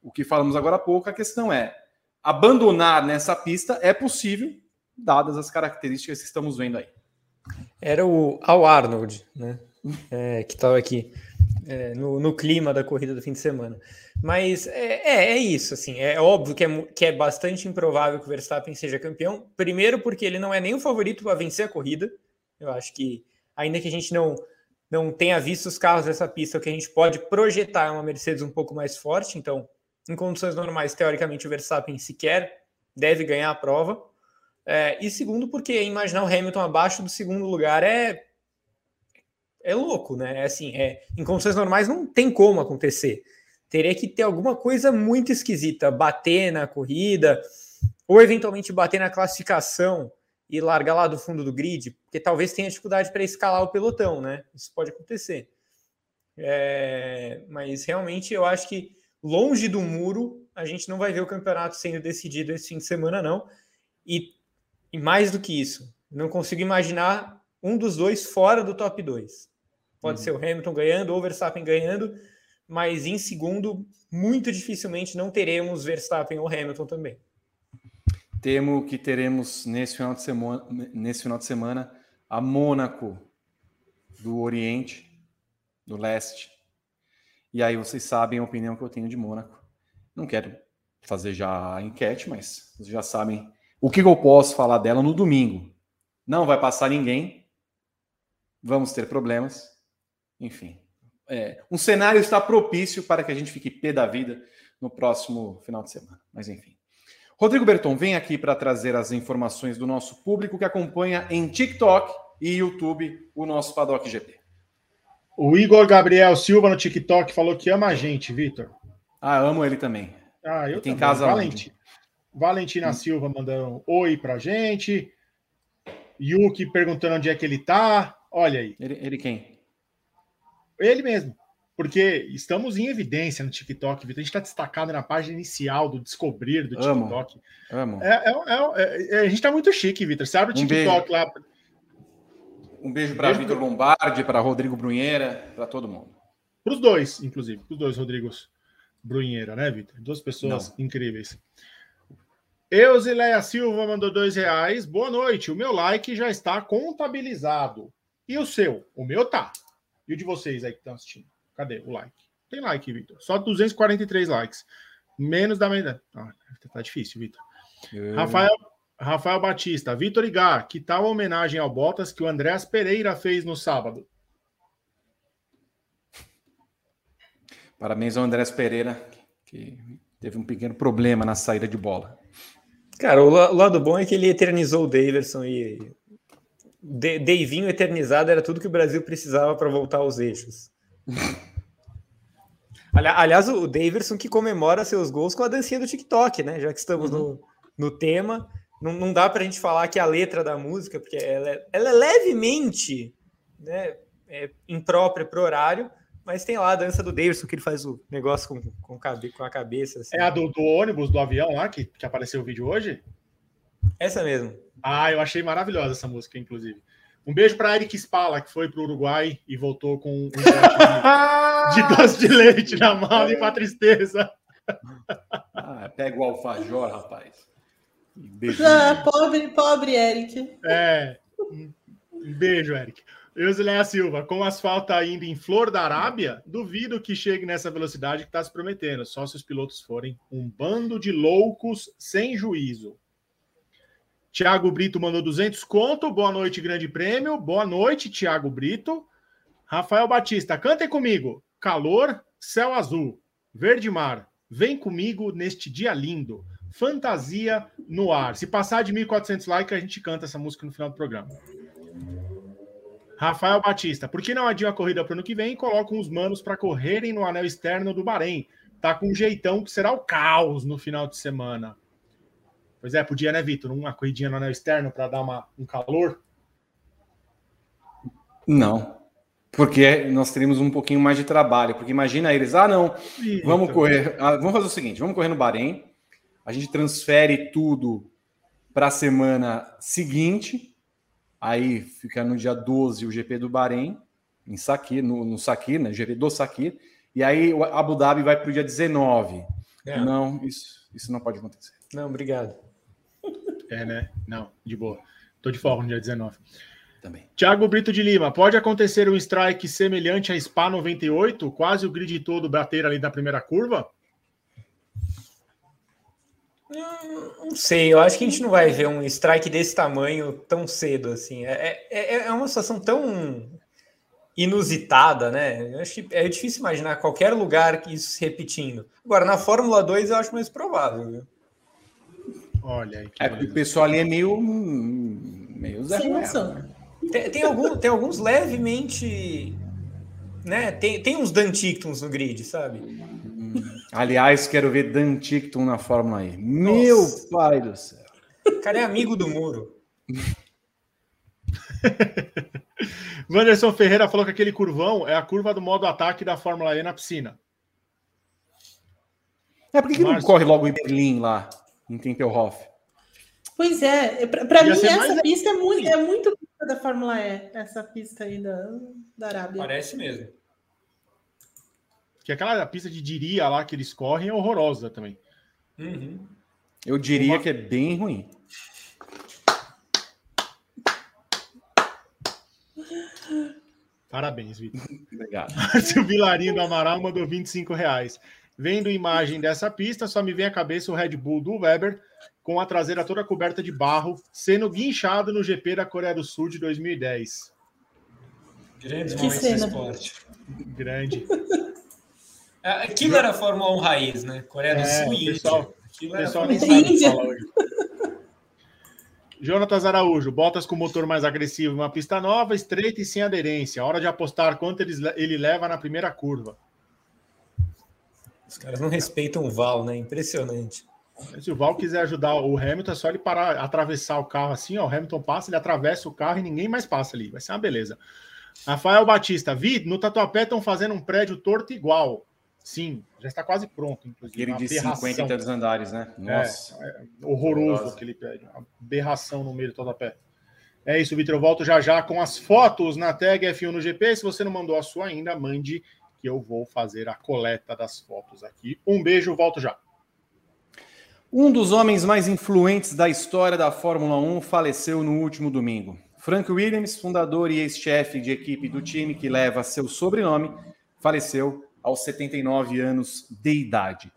O que falamos agora há pouco, a questão é abandonar nessa pista é possível, dadas as características que estamos vendo aí. Era o Al Arnold, né? É, que estava aqui é, no, no, clima da corrida do fim de semana. Mas é, é, é, isso, assim, é óbvio que é, que é bastante improvável que o Verstappen seja campeão. Primeiro, porque ele não é nem o favorito para vencer a corrida. Eu acho que, ainda que a gente não, não tenha visto os carros dessa pista, o que a gente pode projetar é uma Mercedes um pouco mais forte. Então, em condições normais, teoricamente, o Verstappen sequer deve ganhar a prova. É, e segundo, porque imaginar o Hamilton abaixo do segundo lugar é é louco, né? É assim, é, em condições normais não tem como acontecer. Teria que ter alguma coisa muito esquisita, bater na corrida, ou eventualmente bater na classificação e largar lá do fundo do grid, porque talvez tenha dificuldade para escalar o pelotão, né? Isso pode acontecer. É, mas realmente eu acho que longe do muro a gente não vai ver o campeonato sendo decidido esse fim de semana, não. E, e mais do que isso, não consigo imaginar um dos dois fora do top 2. Pode uhum. ser o Hamilton ganhando ou o Verstappen ganhando, mas em segundo, muito dificilmente não teremos Verstappen ou Hamilton também. Temo que teremos nesse final de semana, nesse final de semana a Mônaco do Oriente, do Leste. E aí vocês sabem a opinião que eu tenho de Mônaco. Não quero fazer já a enquete, mas vocês já sabem o que eu posso falar dela no domingo. Não vai passar ninguém. Vamos ter problemas enfim, é, um cenário está propício para que a gente fique pé da vida no próximo final de semana. Mas enfim. Rodrigo Berton vem aqui para trazer as informações do nosso público que acompanha em TikTok e YouTube o nosso Paddock GP. O Igor Gabriel Silva no TikTok falou que ama a gente, Vitor. Ah, amo ele também. Ah, eu tenho casa Valenti... Valentina hum. Silva mandando um oi pra gente. Yuki perguntando onde é que ele tá. Olha aí. Ele, ele quem? Ele mesmo. Porque estamos em evidência no TikTok, Vitor. A gente está destacado na página inicial do Descobrir do TikTok. Amo. É, é, é, é a gente está muito chique, Vitor. Você abre o TikTok lá. Um beijo para Vitor Lombardi, para Rodrigo Brunheira, para todo mundo. Para os dois, inclusive. Para os dois Rodrigos Brunheira, né, Vitor? Duas pessoas Não. incríveis. Eusileia Silva mandou dois reais. Boa noite. O meu like já está contabilizado. E o seu? O meu tá. E o de vocês aí que estão assistindo? Cadê o like? Tem like, Vitor. Só 243 likes. Menos da metade. Ah, tá difícil, Vitor. Rafael, Rafael Batista. Vitor Igar, que tal a homenagem ao Bottas que o Andréas Pereira fez no sábado? Parabéns ao Andrés Pereira, que teve um pequeno problema na saída de bola. Cara, o, lado bom é que ele eternizou o Daverson e de, Deivinho eternizado era tudo que o Brasil precisava para voltar aos eixos. Aliás, o Daverson que comemora seus gols com a dancinha do TikTok, né? Já que estamos uhum. no, no tema, não, não dá para a gente falar que a letra da música, porque ela é, ela é levemente né, é imprópria para o horário, mas tem lá a dança do Davidson, que ele faz o negócio com, com, com a cabeça. Assim. É a do, do, ônibus, do avião lá, que, que apareceu o vídeo hoje? Essa mesmo. Ah, eu achei maravilhosa essa música, inclusive. Um beijo para Eric Spala, que foi para o Uruguai e voltou com um de, de doce de leite na mala e uma tristeza. Ah, pega o alfajor, rapaz. Beijo. Ah, pobre, pobre Eric. É. Um beijo, Eric. Eusileia Silva, com o asfalto ainda em Flor da Arábia, duvido que chegue nessa velocidade que está se prometendo, só se os pilotos forem um bando de loucos sem juízo. Tiago Brito mandou 200 conto, boa noite, grande prêmio, boa noite, Tiago Brito. Rafael Batista, cantem comigo, calor, céu azul, verde mar, vem comigo neste dia lindo, fantasia no ar. Se passar de 1.400 likes, a gente canta essa música no final do programa. Rafael Batista, por que não adiam a corrida para o ano que vem e colocam os manos para correrem no anel externo do Bahrein? Tá com um jeitão que será o caos no final de semana. Pois é, podia, né, Vitor? Uma corridinha no anel externo para dar uma, um calor? Não. Porque nós teríamos um pouquinho mais de trabalho. Porque imagina eles, ah, não, vamos correr. Ah, vamos fazer o seguinte: vamos correr no Bahrein, a gente transfere tudo para a semana seguinte Aí fica no dia 12 o GP do Bahrein, em Sakir, no, no né? GP do Sakir. E aí o Abu Dhabi vai para o dia 19. É. Não, isso, isso não pode acontecer. Não, obrigado. É, né? Não, de boa. Tô de folga no dia 19. Também. Tiago Brito de Lima, pode acontecer um strike semelhante a Spa 98, quase o grid todo bater ali na primeira curva? Não sei, eu acho que a gente não vai ver um strike desse tamanho tão cedo assim. É, é, é uma situação tão inusitada, né? Eu acho que é difícil imaginar qualquer lugar isso se repetindo. Agora, na Fórmula 2 eu acho mais provável, viu? Olha. É, o pessoal ali é meio. meio Zé né? tem, tem, algum, tem alguns levemente. Né? Tem, tem uns Dantictons no grid, sabe? Aliás, quero ver Dan Tickton na Fórmula E. Meu Nossa. pai do céu. O cara é amigo do muro. Wanderson Ferreira falou que aquele curvão é a curva do modo ataque da Fórmula E na piscina. É, por que, que não corre logo em Berlim lá, em Tempelhof? Pois é, para mim essa pista é muito, é muito da Fórmula E, essa pista aí da, da Arábia. Parece mesmo. Que aquela pista de diria lá que eles correm é horrorosa também. Uhum. Eu diria Uma... que é bem ruim. Parabéns, Vitor. Obrigado. o Vilarinho do Amaral mandou 25 reais. Vendo imagem dessa pista, só me vem à cabeça o Red Bull do Weber com a traseira toda coberta de barro, sendo guinchado no GP da Coreia do Sul de 2010. Grande que cena. esporte. Grande. É, aquilo era Fórmula 1 raiz, né? Coreia do é, Sul e pessoal, Índia. pessoal nem sabe falar hoje. Jonatas Araújo, botas com motor mais agressivo, uma pista nova, estreita e sem aderência. Hora de apostar quanto ele, ele leva na primeira curva. Os caras não respeitam o Val, né? Impressionante. Se o Val quiser ajudar o Hamilton, é só ele parar, atravessar o carro assim, ó. O Hamilton passa, ele atravessa o carro e ninguém mais passa ali. Vai ser uma beleza. Rafael Batista, Vi, no Tatuapé estão fazendo um prédio torto igual. Sim, já está quase pronto, inclusive. Ele de 50 e tantos andares, né? É, Nossa. É, é horroroso que ele pede. Uma aberração no meio do todo a pé. É isso, Vitor. Eu volto já já com as fotos na tag F1 no GP. Se você não mandou a sua ainda, mande que eu vou fazer a coleta das fotos aqui. Um beijo, volto já. Um dos homens mais influentes da história da Fórmula 1 faleceu no último domingo. Frank Williams, fundador e ex-chefe de equipe do time que leva seu sobrenome, faleceu aos 79 anos de idade.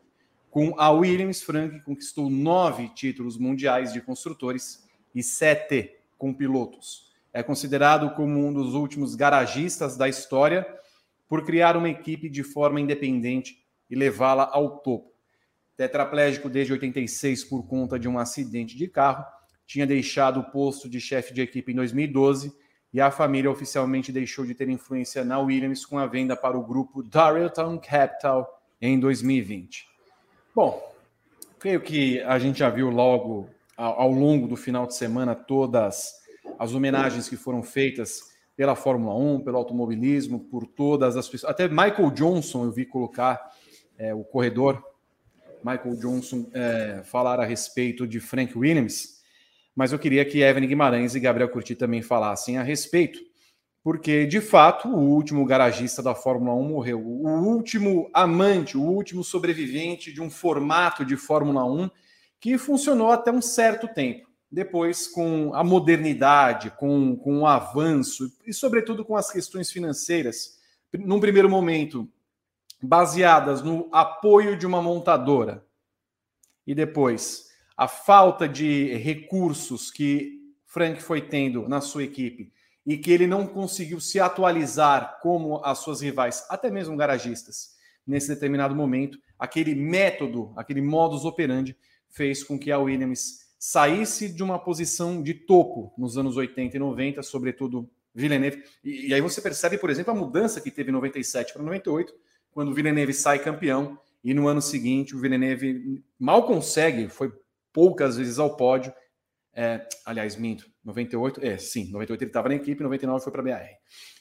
Com a Williams, Frank conquistou nove títulos mundiais de construtores e sete com pilotos. É considerado como um dos últimos garagistas da história por criar uma equipe de forma independente e levá-la ao topo. Tetraplégico desde 86 por conta de um acidente de carro, tinha deixado o posto de chefe de equipe em 2012 e a família oficialmente deixou de ter influência na Williams com a venda para o grupo Darrellton Capital em 2020. Bom, creio que a gente já viu logo ao longo do final de semana todas as homenagens que foram feitas pela Fórmula 1, pelo automobilismo, por todas as pessoas. Até Michael Johnson eu vi colocar é, o corredor Michael Johnson é, falar a respeito de Frank Williams, mas eu queria que Evan Guimarães e Gabriel Curti também falassem a respeito, porque de fato o último garagista da Fórmula 1 morreu, o último amante, o último sobrevivente de um formato de Fórmula 1 que funcionou até um certo tempo. Depois, com a modernidade, com, com o avanço e, sobretudo, com as questões financeiras, num primeiro momento, baseadas no apoio de uma montadora, e depois a falta de recursos que Frank foi tendo na sua equipe e que ele não conseguiu se atualizar como as suas rivais, até mesmo garagistas, nesse determinado momento, aquele método, aquele modus operandi fez com que a Williams saísse de uma posição de topo nos anos 80 e 90, sobretudo Villeneuve. E, e aí você percebe, por exemplo, a mudança que teve em 97 para 98, quando o Villeneuve sai campeão, e no ano seguinte o Villeneuve mal consegue, foi poucas vezes ao pódio. É, aliás, minto, 98, é, sim, 98 ele estava na equipe, 99 foi para a BR.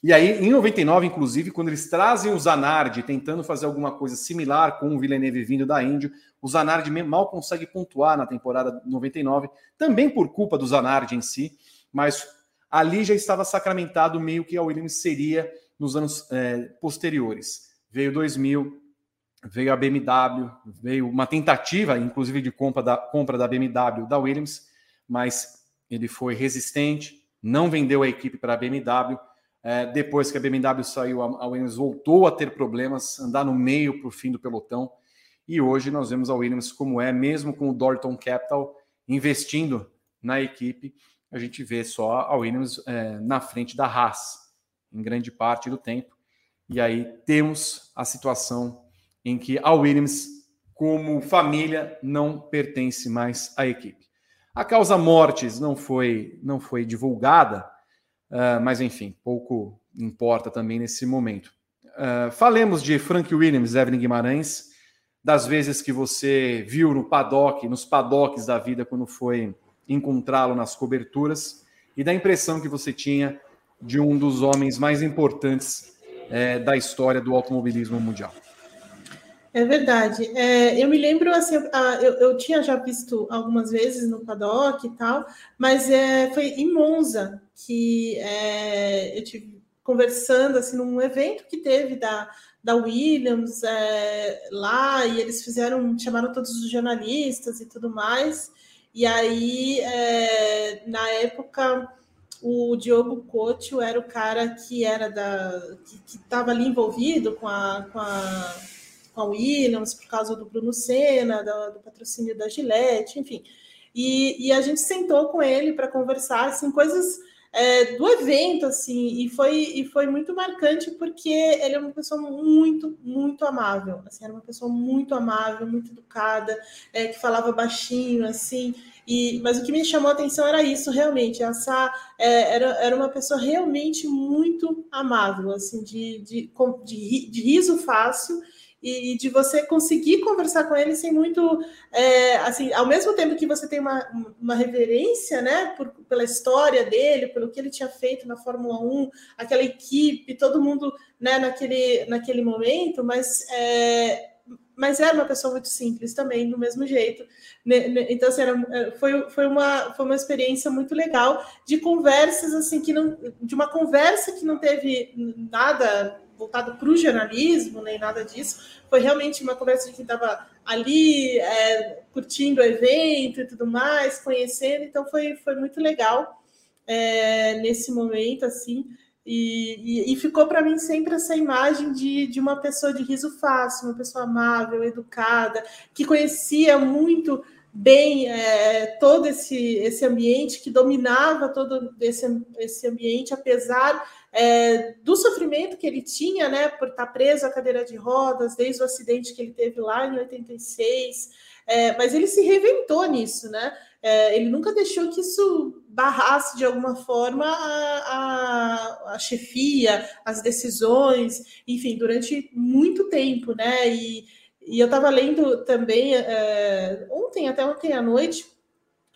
E aí, em 99, inclusive, quando eles trazem o Zanardi tentando fazer alguma coisa similar com o Villeneuve vindo da Índia, o Zanardi mal consegue pontuar na temporada 99, também por culpa do Zanardi em si, mas ali já estava sacramentado meio que a Williams seria nos anos é, posteriores. Veio 2000, veio a BMW, veio uma tentativa, inclusive, de compra da, compra da BMW da Williams, mas ele foi resistente, não vendeu a equipe para a BMW. É, depois que a BMW saiu, a Williams voltou a ter problemas, andar no meio para o fim do pelotão. E hoje nós vemos a Williams como é, mesmo com o Dorton Capital investindo na equipe, a gente vê só a Williams é, na frente da Haas, em grande parte do tempo. E aí temos a situação em que a Williams, como família, não pertence mais à equipe. A causa mortes não foi, não foi divulgada, uh, mas enfim, pouco importa também nesse momento. Uh, falemos de Frank Williams, Evelyn Guimarães das vezes que você viu no paddock, nos paddocks da vida, quando foi encontrá-lo nas coberturas, e da impressão que você tinha de um dos homens mais importantes é, da história do automobilismo mundial. É verdade. É, eu me lembro, assim, eu, eu, tinha já visto algumas vezes no paddock e tal, mas é, foi em Monza que é, eu tive conversando assim num evento que teve da da Williams é, lá, e eles fizeram, chamaram todos os jornalistas e tudo mais. E aí, é, na época, o Diogo Couto era o cara que era da que estava ali envolvido com a, com a, a Williams por causa do Bruno Senna, do, do patrocínio da Gillette, enfim. E, e, a gente sentou com ele para conversar assim, coisas é, do evento, assim, e foi, e foi muito marcante porque ele é uma pessoa muito, muito amável, assim, era uma pessoa muito amável, muito educada, é, que falava baixinho, assim, e, mas o que me chamou a atenção era isso, realmente, essa é, era, era uma pessoa realmente muito amável, assim, de, de, de, de riso fácil, e, de você conseguir conversar com ele sem muito, é, assim, ao mesmo tempo que você tem uma, uma reverência, né, por, pela história dele, pelo que ele tinha feito na Fórmula 1, aquela equipe, todo mundo, né, naquele, naquele momento, mas é, mas era uma pessoa muito simples também, do mesmo jeito. Então, assim, era, é, foi, foi, uma, foi uma experiência muito legal de conversas, assim, que não. De uma conversa que não teve nada voltado para o jornalismo, nem nada disso. Foi realmente uma conversa de quem estava ali é, curtindo o evento e tudo mais, conhecendo. Então foi, foi muito legal é, nesse momento, assim. E, e, e ficou para mim sempre essa imagem de, de uma pessoa de riso fácil, uma pessoa amável, educada, que conhecia muito bem é, todo esse, esse ambiente, que dominava todo esse, esse ambiente, apesar é, do sofrimento que ele tinha, né, por estar preso à cadeira de rodas, desde o acidente que ele teve lá em 86, é, mas ele se reinventou nisso, né? É, ele nunca deixou que isso barrasse de alguma forma a, a, a, chefia, as decisões, enfim, durante muito tempo, né? E, e eu estava lendo também é, ontem, até ontem à noite,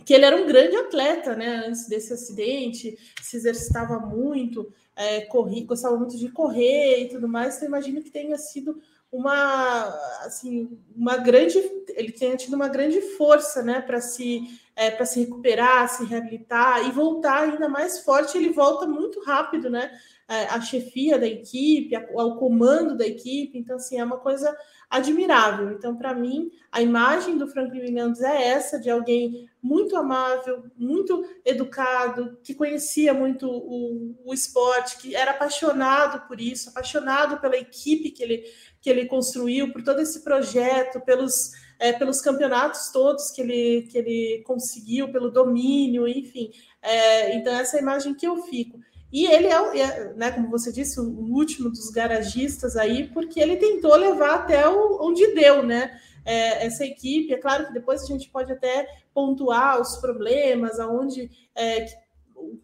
que ele era um grande atleta, né? Antes desse acidente, se exercitava muito, é, corri, gostava muito de correr e tudo mais. Então, imagino que tenha sido uma assim uma grande ele tenha tido uma grande força né para se é, para se recuperar se reabilitar e voltar ainda mais forte ele volta muito rápido né é, a chefia da equipe ao comando da equipe então assim é uma coisa admirável. Então, para mim, a imagem do Franklin Williams é essa, de alguém muito amável, muito educado, que conhecia muito o, o esporte, que era apaixonado por isso, apaixonado pela equipe que ele, que ele construiu, por todo esse projeto, pelos, é, pelos campeonatos todos que ele, que ele conseguiu, pelo domínio, enfim. É, então, essa é a imagem que eu fico. E ele é, é, né, como você disse, o último dos garagistas aí, porque ele tentou levar até onde deu, né? É, essa equipe, é claro que depois a gente pode até pontuar os problemas, aonde é,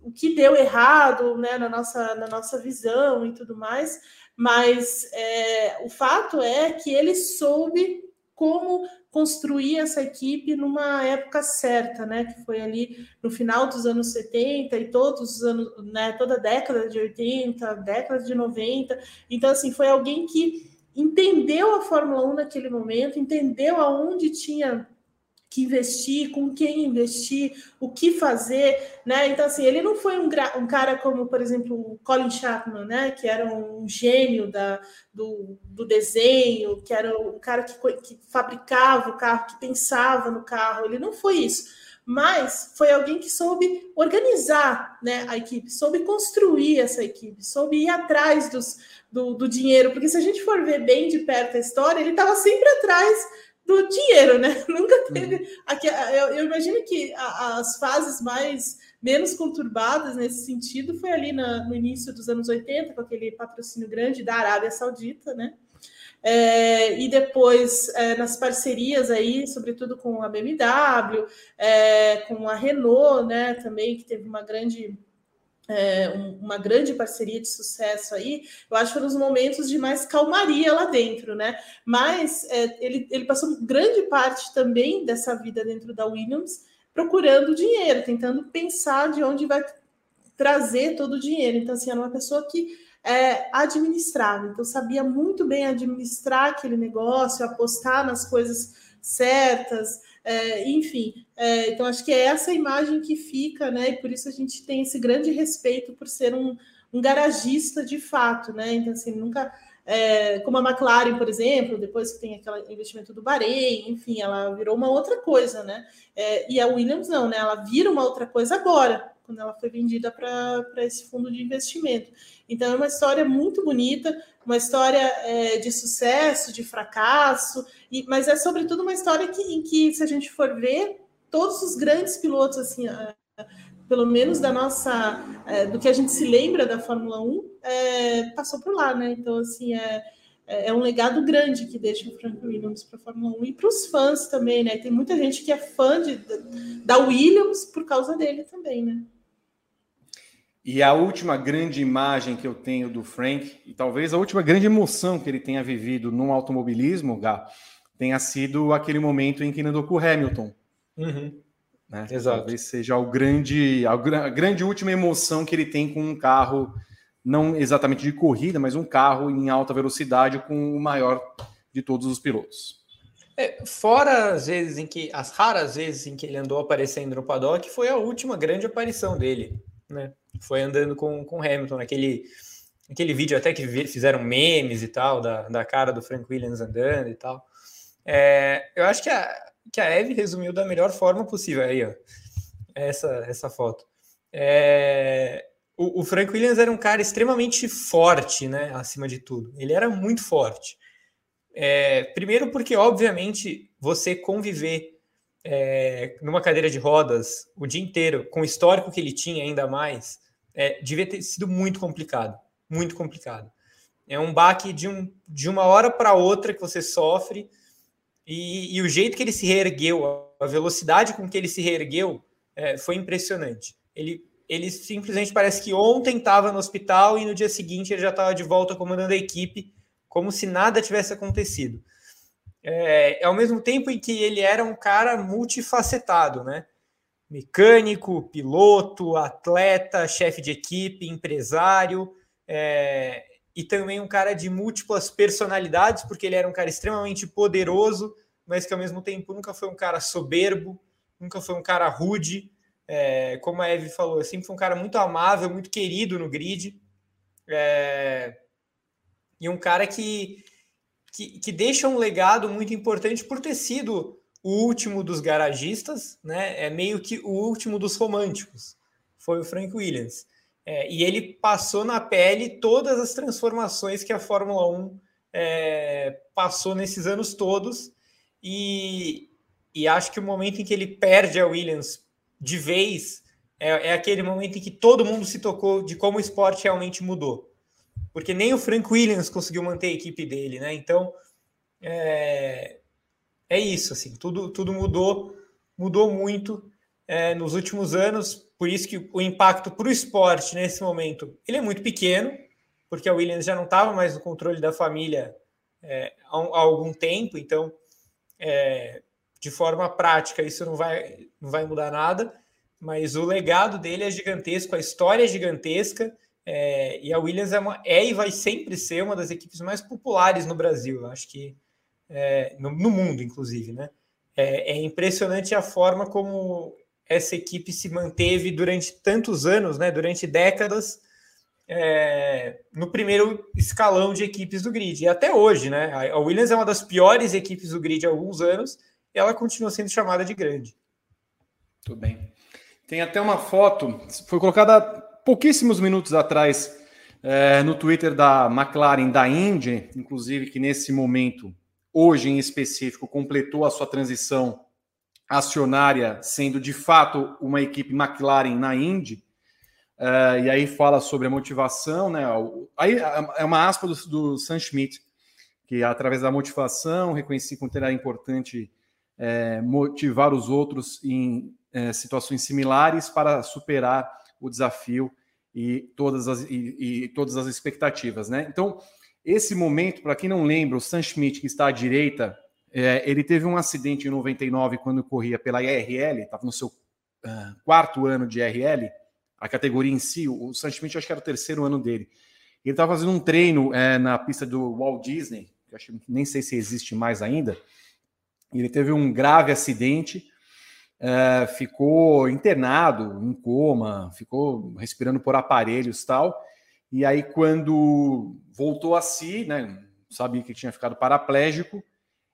o que deu errado né, na, nossa, na nossa visão e tudo mais, mas é, o fato é que ele soube como construir essa equipe numa época certa, né? Que foi ali no final dos anos 70 e todos os anos, né? Toda a década de 80, década de 90. Então, assim, foi alguém que entendeu a Fórmula 1 naquele momento, entendeu aonde tinha que investir, com quem investir, o que fazer, né? Então, assim, ele não foi um, um, cara como, por exemplo, o Colin Chapman, né? Que era um gênio da, do, do desenho, que era um cara que, que fabricava o carro, que pensava no carro. Ele não foi isso mas foi alguém que soube organizar né, a equipe, soube construir essa equipe, soube ir atrás dos, do, do dinheiro, porque se a gente for ver bem de perto a história, ele estava sempre atrás do dinheiro, né? Nunca teve. Uhum. Aqui, eu, eu, imagino que as fases mais menos conturbadas nesse sentido foi ali na, no início dos anos 80, com aquele patrocínio grande da Arábia Saudita, né? É, e depois é, nas parcerias aí, sobretudo com a BMW, é, com a Renault, né? Também que teve uma grande é, uma grande parceria de sucesso aí, eu acho que foram os momentos de mais calmaria lá dentro, né? Mas é, ele, ele passou grande parte também dessa vida dentro da Williams procurando dinheiro, tentando pensar de onde vai trazer todo o dinheiro. Então, assim, era uma pessoa que é, administrava, então sabia muito bem administrar aquele negócio, apostar nas coisas certas, é, enfim, é, então acho que é essa imagem que fica, né? E por isso a gente tem esse grande respeito por ser um, um garagista de fato, né? Então, assim, nunca. É, como a McLaren, por exemplo, depois que tem aquele investimento do Bahrein, enfim, ela virou uma outra coisa, né? É, e a Williams não, né? Ela vira uma outra coisa agora, quando ela foi vendida para esse fundo de investimento. Então, é uma história muito bonita, uma história é, de sucesso, de fracasso, e, mas é sobretudo uma história que, em que, se a gente for ver, todos os grandes pilotos, assim, pelo menos da nossa, é, do que a gente se lembra da Fórmula 1, é, passou por lá, né? Então, assim, é, é um legado grande que deixa o Frank Williams para a Fórmula 1 e para os fãs também, né? Tem muita gente que é fã de, da Williams por causa dele também, né? E a última grande imagem que eu tenho do Frank, e talvez a última grande emoção que ele tenha vivido no automobilismo, Gá, tenha sido aquele momento em que ele andou com o Hamilton. Uhum. Né? Exato. Talvez seja o grande, a grande última emoção que ele tem com um carro, não exatamente de corrida, mas um carro em alta velocidade com o maior de todos os pilotos. É, fora as vezes em que, as raras vezes em que ele andou aparecendo no paddock, foi a última grande aparição dele, né? Foi andando com, com Hamilton, naquele, aquele vídeo até que fizeram memes e tal, da, da cara do Frank Williams andando e tal. É, eu acho que a, que a Eve resumiu da melhor forma possível aí, ó, essa, essa foto. É, o, o Frank Williams era um cara extremamente forte, né? Acima de tudo. Ele era muito forte. É, primeiro porque, obviamente, você conviver é, numa cadeira de rodas o dia inteiro, com o histórico que ele tinha ainda mais, é, devia ter sido muito complicado. Muito complicado. É um baque de, um, de uma hora para outra que você sofre, e, e, o jeito que ele se reergueu, a velocidade com que ele se reergueu, é, foi impressionante. Ele ele simplesmente parece que ontem estava no hospital e no dia seguinte ele já estava de volta comandando a equipe, como se nada tivesse acontecido. É, ao mesmo tempo em que ele era um cara multifacetado, né? Mecânico, piloto, atleta, chefe de equipe, empresário, é, e também um cara de múltiplas personalidades, porque ele era um cara extremamente poderoso, mas que ao mesmo tempo nunca foi um cara soberbo, nunca foi um cara rude, é, como a Eve falou, sempre foi um cara muito amável, muito querido no grid. É, e um cara que, que, que, deixa um legado muito importante por ter sido o último dos garagistas, né? É meio que o último dos românticos. Foi o Frank Williams. É, e ele passou na pele todas as transformações que a Fórmula 1 é, passou nesses anos todos. E, e acho que o momento em que ele perde a Williams de vez é, é, aquele momento em que todo mundo se tocou de como o esporte realmente mudou. Porque nem o Frank Williams conseguiu manter a equipe dele, né? Então é, é isso, assim, tudo, tudo mudou, mudou muito é, nos últimos anos. Por isso que o impacto para o esporte nesse momento ele é muito pequeno, porque a Williams já não estava mais no controle da família é, há, há, algum tempo, então é, de forma prática isso não vai, não vai mudar nada, mas o legado dele é gigantesco, a história é gigantesca, é, e a Williams é, uma, é, e vai sempre ser uma das equipes mais populares no Brasil, acho que é, no, no, mundo, inclusive, né? É, é, impressionante a forma como essa equipe se manteve durante tantos anos, né? Durante décadas, é, no primeiro escalão de equipes do grid. E até hoje, né? A Williams é uma das piores equipes do grid há alguns anos, ela continua sendo chamada de grande. Tudo bem. Tem até uma foto, foi colocada pouquíssimos minutos atrás é, no Twitter da McLaren da Indy, inclusive que nesse momento, hoje em específico, completou a sua transição acionária, sendo de fato uma equipe McLaren na Indy. É, e aí fala sobre a motivação, né? Aí é uma aspa do, do Sam Schmidt, que através da motivação reconheci como terá importante é, motivar os outros em situações similares para superar o desafio e todas as, e, e todas as expectativas. Né? Então, esse momento, para quem não lembra, o Sam Schmidt, que está à direita, é, ele teve um acidente em 99 quando corria pela IRL, estava no seu uh, quarto ano de IRL, a categoria em si, o Sam Schmidt acho que era o terceiro ano dele. Ele estava fazendo um treino é, na pista do Walt Disney, que acho, nem sei se existe mais ainda, ele teve um grave acidente, é, ficou internado, em coma, ficou respirando por aparelhos tal. E aí, quando voltou a si, né, sabia que tinha ficado paraplégico,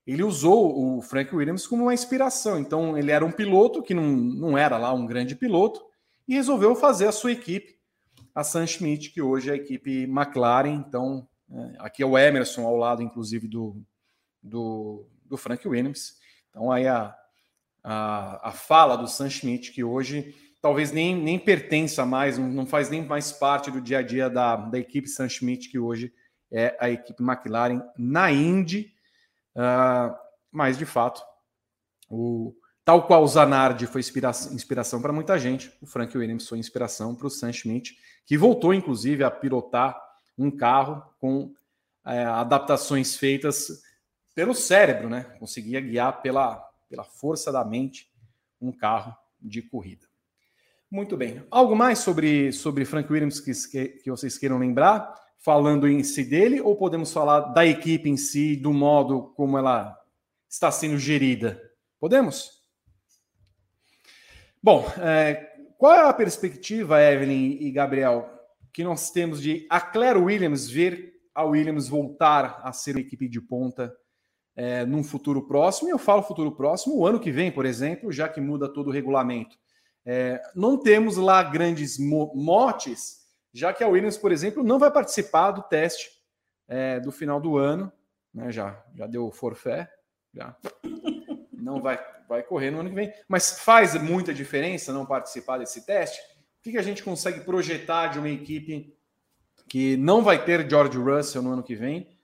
ele usou o Frank Williams como uma inspiração. Então, ele era um piloto que não, não era lá um grande piloto e resolveu fazer a sua equipe, a Sam Schmidt, que hoje é a equipe McLaren. Então, é, aqui é o Emerson ao lado, inclusive, do, do, do Frank Williams. Então, aí a, a, a fala do Sam Schmidt, que hoje talvez nem, nem pertença mais, não faz nem mais parte do dia a dia da, da equipe Sam Schmidt, que hoje é a equipe McLaren na Indy. Uh, mas, de fato, o, tal qual o Zanardi foi inspiração, inspiração para muita gente, o Frank Williams foi inspiração para o Sam Schmidt, que voltou, inclusive, a pilotar um carro com é, adaptações feitas pelo cérebro, né? Conseguia guiar pela, pela força da mente um carro de corrida. Muito bem. Algo mais sobre, sobre Frank Williams que, que vocês queiram lembrar? Falando em si dele, ou podemos falar da equipe em si, do modo como ela está sendo gerida? Podemos? Bom, é, qual é a perspectiva, Evelyn e Gabriel, que nós temos de a Claire Williams ver a Williams voltar a ser uma equipe de ponta é, num futuro próximo, e eu falo futuro próximo, o ano que vem, por exemplo, já que muda todo o regulamento. É, não temos lá grandes mo motes já que a Williams, por exemplo, não vai participar do teste é, do final do ano, né? Já, já deu forfé, já não vai, vai correr no ano que vem. Mas faz muita diferença não participar desse teste? O que, que a gente consegue projetar de uma equipe que não vai ter George Russell no ano que vem,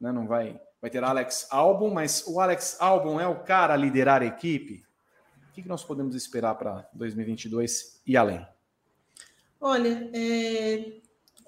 né? Não vai, vai ter Alex Albon, mas o Alex Albon é o cara a liderar a equipe. O que, nós podemos esperar para 2022 e além? Olha, é,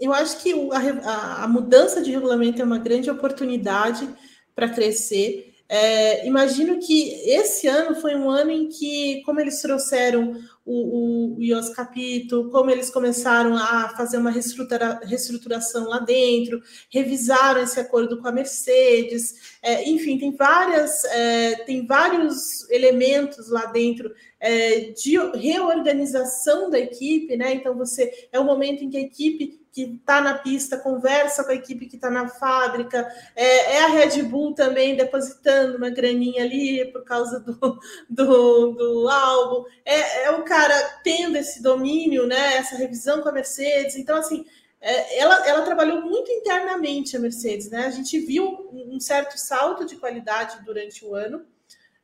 eu acho que a, a, mudança de regulamento é uma grande oportunidade para crescer. É, imagino que esse ano foi um ano em que, como eles trouxeram o, o IOS Capito, como eles começaram a fazer uma reestrutura, reestruturação lá dentro, revisaram esse acordo com a Mercedes, é, enfim, tem várias, é, tem vários elementos lá dentro é, de reorganização da equipe, né? Então você é o momento em que a equipe que está na pista conversa com a equipe que está na fábrica, é, é, a Red Bull também depositando uma graninha ali por causa do, do, do álbum, é, é o cara tendo esse domínio, né? Essa revisão com a Mercedes. Então, assim, é, ela, ela trabalhou muito internamente a Mercedes, né? A gente viu um certo salto de qualidade durante o ano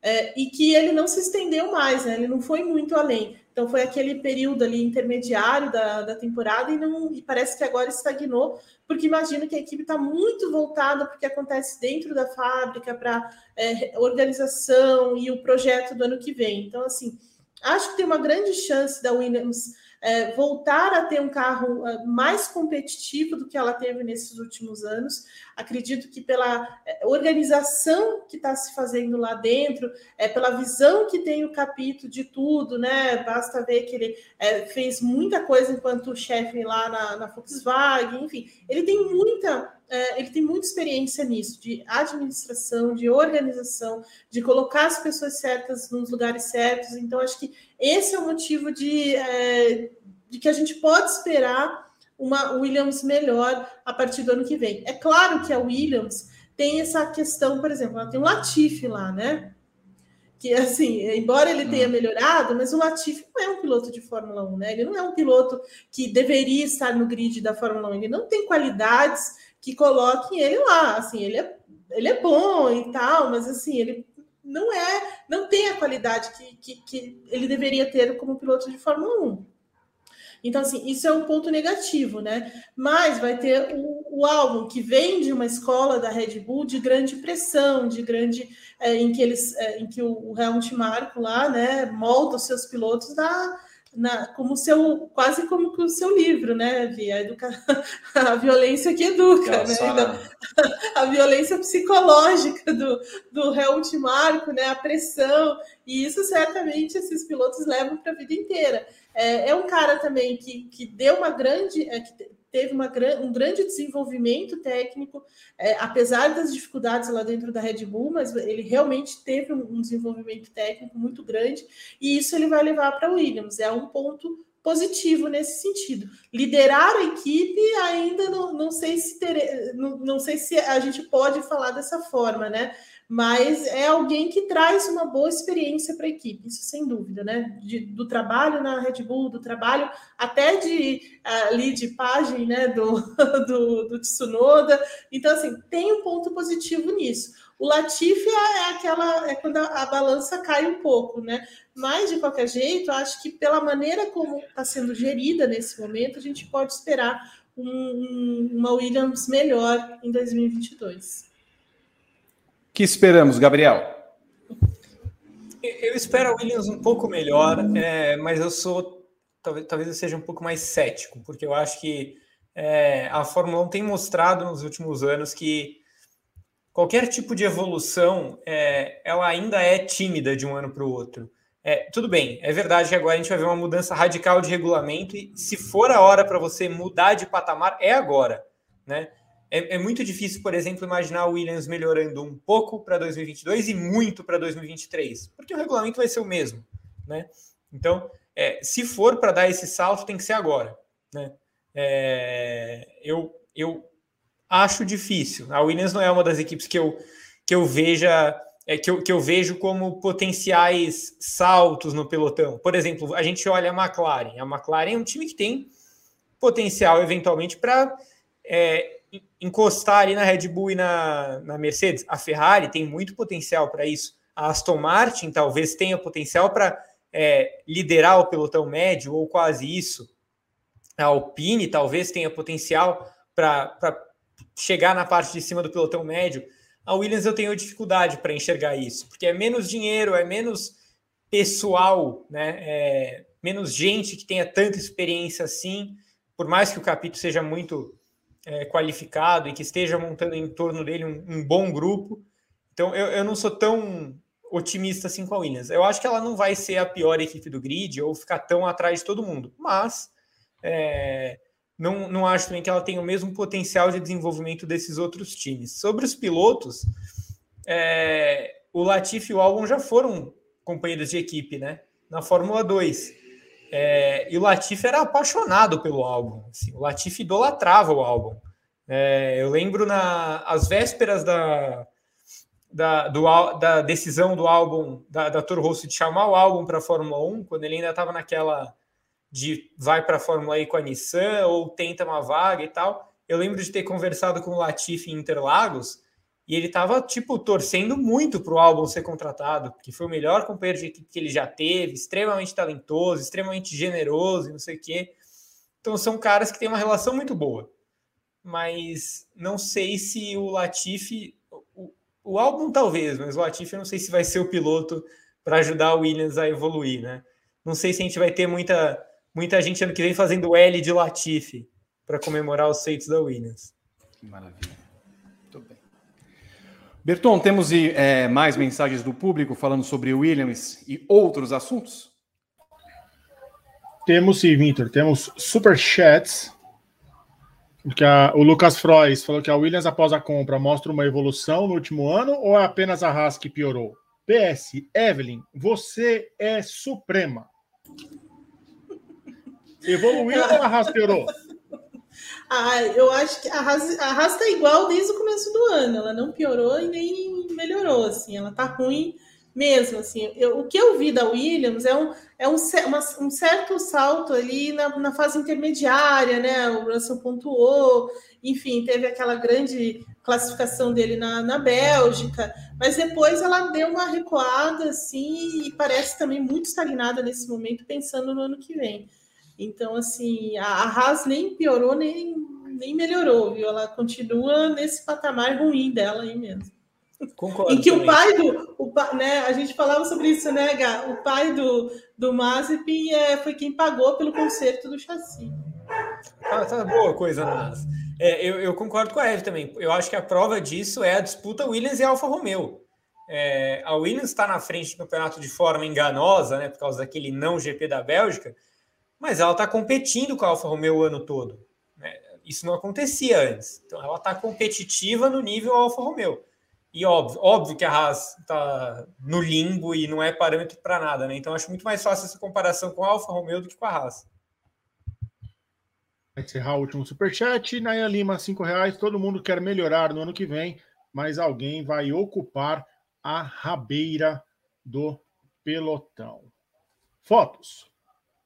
é, e que ele não se estendeu mais, né? Ele não foi muito além. Então foi aquele período ali intermediário da, da temporada e não e parece que agora estagnou, porque imagino que a equipe está muito voltada para o que acontece dentro da fábrica, para é, organização e o projeto do ano que vem. Então, assim, acho que tem uma grande chance da Williams é, voltar a ter um carro é, mais competitivo do que ela teve nesses últimos anos. Acredito que pela é, organização que está se fazendo lá dentro, é, pela visão que tem o capítulo de tudo, né? Basta ver que ele é, fez muita coisa enquanto chefe lá na, na Volkswagen, enfim, ele tem muita é, ele tem muita experiência nisso, de administração, de organização, de colocar as pessoas certas nos lugares certos. Então, acho que esse é o motivo de, é, de que a gente pode esperar uma Williams melhor a partir do ano que vem. É claro que a Williams tem essa questão, por exemplo, ela tem o Latifi lá, né? Que assim, embora ele tenha hum. melhorado, mas o Latifi não é um piloto de Fórmula 1, né? Ele não é um piloto que deveria estar no grid da Fórmula 1, ele não tem qualidades que coloquem ele lá. Assim, ele é, ele é bom e tal, mas assim, ele não é, não tem a qualidade que, que, que ele deveria ter como piloto de Fórmula 1. Então, assim, isso é um ponto negativo, né? Mas vai ter o, o álbum que vem de uma escola da Red Bull de grande pressão, de grande. É, em que eles é, em que o, o Helmut Marko lá, né, molda os seus pilotos da, na, como seu, quase como o seu livro, né, Vi? A, educa... a violência que educa, né? Então, a violência psicológica do, do Helmut Marko, né? A pressão, e isso certamente esses pilotos levam para a vida inteira. É, é, um cara também que, que deu uma grande. É, que teve uma, um grande desenvolvimento técnico, é, apesar das dificuldades lá dentro da Red Bull, mas ele realmente teve um, desenvolvimento técnico muito grande, e isso ele vai levar para a Williams. É um ponto positivo nesse sentido. Liderar a equipe ainda não, não sei se ter, não, não sei se a gente pode falar dessa forma, né? Mas é alguém que traz uma boa experiência para a equipe, isso sem dúvida, né? De, do trabalho na Red Bull, do trabalho até de ali de página né? do, do, do Tsunoda. Então, assim, tem um ponto positivo nisso. O Latifi é, é aquela é quando a, a, balança cai um pouco, né? Mas de qualquer jeito, acho que pela maneira como está sendo gerida nesse momento, a gente pode esperar um, um, uma Williams melhor em 2022 que esperamos, Gabriel? Eu espero a Williams um pouco melhor, é, mas eu sou talvez, talvez eu seja um pouco mais cético, porque eu acho que é, a Fórmula 1 tem mostrado nos últimos anos que qualquer tipo de evolução é, ela ainda é tímida de um ano para o outro. É, tudo bem, é verdade que agora a gente vai ver uma mudança radical de regulamento e se for a hora para você mudar de patamar, é agora, né? É, é, muito difícil, por exemplo, imaginar o Williams melhorando um pouco para 2022 e muito para 2023, porque o regulamento vai ser o mesmo, né? Então, é, se for para dar esse salto, tem que ser agora, né? É, eu, eu acho difícil. A Williams não é uma das equipes que eu, que eu veja é, que, eu, que eu vejo como potenciais saltos no pelotão. Por exemplo, a gente olha a McLaren. A McLaren é um time que tem potencial, eventualmente, para é, encostar ali na Red Bull e na, na Mercedes. A Ferrari tem muito potencial para isso. A Aston Martin talvez tenha potencial para é, liderar o pelotão médio, ou quase isso. A Alpine talvez tenha potencial para chegar na parte de cima do pelotão médio. A Williams eu tenho dificuldade para enxergar isso, porque é menos dinheiro, é menos pessoal, né? É menos gente que tenha tanta experiência assim, por mais que o capítulo seja muito é, qualificado e que esteja montando em torno dele um, um bom grupo. Então eu, eu não sou tão otimista assim com a Williams. Eu acho que ela não vai ser a pior equipe do grid ou ficar tão atrás de todo mundo, mas é, não, não acho também que ela tenha o mesmo potencial de desenvolvimento desses outros times. Sobre os pilotos, é, o Latifi e o Albon já foram companheiros de equipe, né? Na Fórmula 2. É, e o Latifi era apaixonado pelo álbum. Assim, o Latifi idolatrava o álbum. É, eu lembro na as vésperas da, da, do, da decisão do álbum, da, da Toro Rosso de chamar o álbum para a Fórmula 1, quando ele ainda estava naquela de vai para a Fórmula E com a Nissan ou tenta uma vaga e tal. Eu lembro de ter conversado com o Latifi em Interlagos e ele estava, tipo, torcendo muito para o álbum ser contratado, porque foi o melhor companheiro de equipe que ele já teve, extremamente talentoso, extremamente generoso não sei o quê. Então são caras que têm uma relação muito boa. Mas não sei se o Latifi. O, o álbum talvez, mas o Latifi eu não sei se vai ser o piloto para ajudar o Williams a evoluir, né? Não sei se a gente vai ter muita, muita gente ano que vem fazendo L de Latifi para comemorar os feitos da Williams. Que maravilha. Berton, temos é, mais mensagens do público falando sobre Williams e outros assuntos? Temos sim, Victor. Temos super chats. Porque a, o Lucas Frois falou que a Williams, após a compra, mostra uma evolução no último ano ou é apenas a Haas que piorou? PS, Evelyn, você é suprema. Evoluiu ou a Haas piorou? Ah, eu acho que a Haas, a Haas tá igual desde o começo do ano. Ela não piorou e nem melhorou, assim. Ela tá ruim mesmo, assim. Eu, o que eu vi da Williams é um, é um, uma, um certo salto ali na, na fase intermediária, né? O Russell pontuou, enfim, teve aquela grande classificação dele na, na Bélgica, mas depois ela deu uma recuada, assim, e parece também muito estagnada nesse momento, pensando no ano que vem. Então, assim, a, Haas nem piorou, nem, nem melhorou, viu? Ela continua nesse patamar ruim dela aí mesmo. Concordo. Em que também. o pai do. O, né, a gente falava sobre isso, né, Gá? O pai do, do Mazepin é, foi quem pagou pelo conserto do chassi. Ah, tá boa coisa, Nas. É, eu, eu, concordo com a Eve também. Eu acho que a prova disso é a disputa Williams e Alfa Romeo. É, a Williams está na frente do campeonato de forma enganosa, né, por causa daquele não GP da Bélgica, mas ela está competindo com a Alfa Romeo o ano todo. Né? Isso não acontecia antes. Então ela está competitiva no nível Alfa Romeo. E óbvio, óbvio que a Haas está no limbo e não é parâmetro para nada, né? Então acho muito mais fácil essa comparação com a Alfa Romeo do que com a Haas. Vai encerrar o último superchat. Nayan Lima, cinco reais. Todo mundo quer melhorar no ano que vem, mas alguém vai ocupar a rabeira do pelotão. Fotos.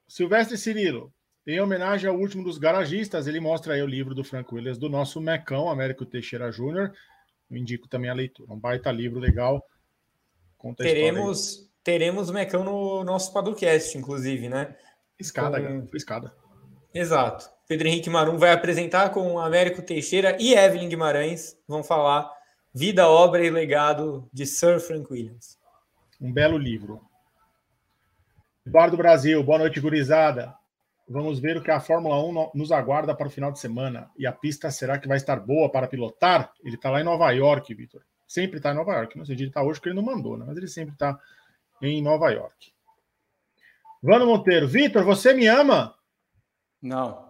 Silvestre Cirilo, em homenagem ao último dos garagistas, ele mostra aí o livro do Frank Williams do nosso Mecão, Américo Teixeira Júnior. Eu indico também a leitura. Um baita livro legal. Conta teremos, teremos Mecão no nosso podcast, inclusive, né? Escada, com... foi escada. Exato. Pedro Henrique Marum vai apresentar com Américo Teixeira e Evelyn Guimarães. Vão falar Vida, Obra e Legado de Sir Frank Williams. Um belo livro. Eduardo Brasil, boa noite, gurizada. Vamos ver o que a Fórmula 1 nos aguarda para o final de semana. E a pista será que vai estar boa para pilotar? Ele está lá em Nova York, Vitor. Sempre está em Nova York. Não sei se ele está hoje, porque ele não mandou, né? mas ele sempre está em Nova York. Vano Monteiro, Vitor, você me ama? Não.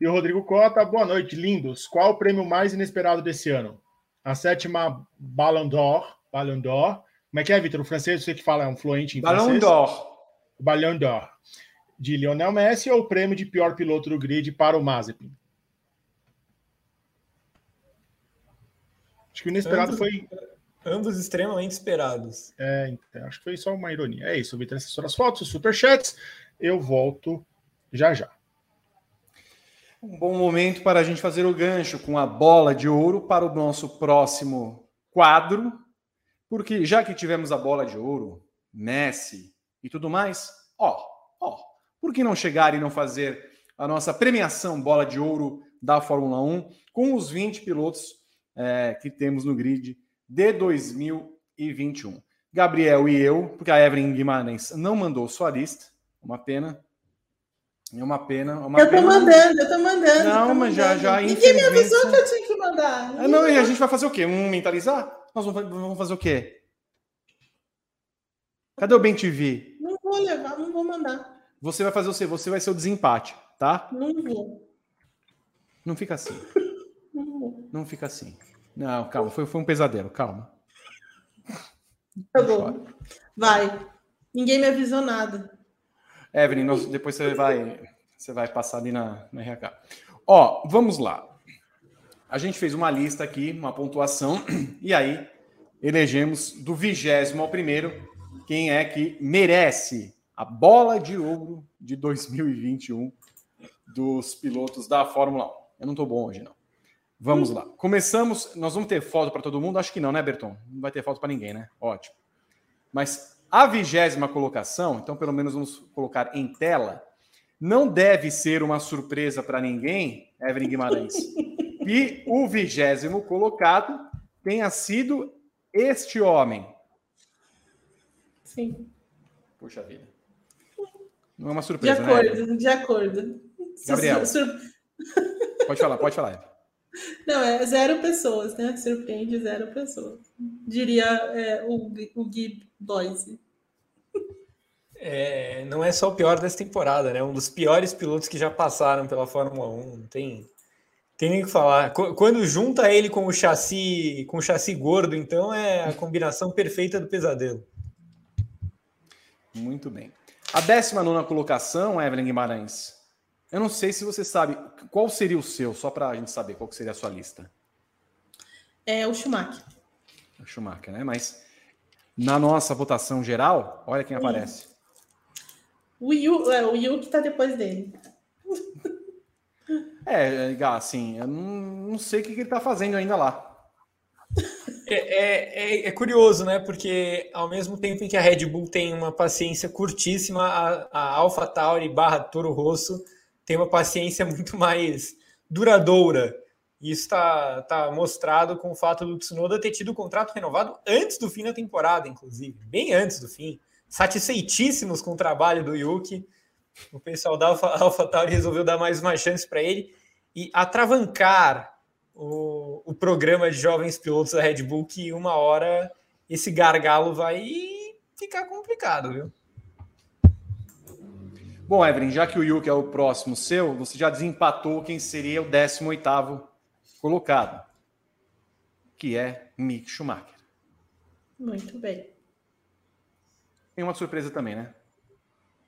E o Rodrigo Cota, boa noite, lindos. Qual o prêmio mais inesperado desse ano? A sétima Ballon d'Or, Ballon d'Or como é que é, Vitor? O francês, você que fala, é um fluente em Ballon francês? d'Or. Ballon d'Or. De Lionel Messi ou o prêmio de pior piloto do grid para o Mazepin? Acho que o inesperado ambos, foi. Ambos extremamente esperados. É, então, acho que foi só uma ironia. É isso, Vitor. Essas foram as fotos, os superchats. Eu volto já já. Um bom momento para a gente fazer o gancho com a bola de ouro para o nosso próximo quadro, porque já que tivemos a bola de ouro, Messi e tudo mais, ó, ó, por que não chegar e não fazer a nossa premiação bola de ouro da Fórmula 1 com os 20 pilotos é, que temos no grid de 2021? Gabriel e eu, porque a Evelyn Guimarães não mandou sua lista, uma pena. É uma pena. Uma eu tô pena. mandando, eu tô mandando. Não, tô mas mandando. já, já Ninguém me avisou que eu tinha que mandar. Ah, não, e a gente vai fazer o quê? Um mentalizar? Nós vamos fazer o quê? Cadê o Bem TV? Não vou levar, não vou mandar. Você vai fazer o quê? Você vai ser o desempate, tá? Não vou. Não fica assim. Não vou. Não fica assim. Não, calma, foi, foi um pesadelo, calma. Tá bom. Vai. Ninguém me avisou nada. Evelyn, nós, depois você vai, você vai passar ali na, na RH. Ó, vamos lá. A gente fez uma lista aqui, uma pontuação, e aí elegemos do vigésimo ao primeiro quem é que merece a bola de ouro de 2021 dos pilotos da Fórmula 1. Eu não estou bom hoje, não. Vamos lá. Começamos. Nós vamos ter foto para todo mundo? Acho que não, né, Berton? Não vai ter foto para ninguém, né? Ótimo. Mas a vigésima colocação, então pelo menos vamos colocar em tela, não deve ser uma surpresa para ninguém, Evelyn Guimarães, que o vigésimo colocado tenha sido este homem. Sim. Puxa vida. Não é uma surpresa, de né? acordo, Evelyn? de acordo. Gabriel. Sur- Pode falar, pode falar. Não, é zero pessoas, né? Surpreende zero pessoas. Diria é, o, Gui- o Gui Boise. É, não é só o pior dessa temporada, né? Um dos piores pilotos que já passaram pela Fórmula 1. Não tem, tem nem o que falar. Qu- Quando junta ele com o chassi, com o chassi gordo, então é a combinação perfeita do pesadelo. Muito bem. A 19 colocação, Evelyn Guimarães. Eu não sei se você sabe qual seria o seu, só para a gente saber qual que seria a sua lista. É o Schumacher. O Schumacher, né? Mas na nossa votação geral, olha quem aparece. O Yu, é, o Yu que tá depois dele. É, assim, eu não, não sei o que, ele tá fazendo ainda lá. É, é- é- é curioso, né? Porque ao mesmo tempo em que a Red Bull tem uma paciência curtíssima, a, a Alpha Tauri barra Toro Rosso tem uma paciência muito mais duradoura. Isso está tá mostrado com o fato do Tsunoda ter tido o contrato renovado antes do fim da temporada, inclusive, bem antes do fim. Satisfeitíssimos com o trabalho do Yuki. O pessoal da Alpha, Alpha Tauri resolveu dar mais uma chance para ele e atravancar o, o programa de jovens pilotos da Red Bull que uma hora esse gargalo vai ficar complicado, viu? Bom, Evelyn, já que o Yuki é o próximo seu, você já desempatou quem seria o 18º colocado, que é Mick Schumacher. Muito bem. Tem uma surpresa também, né?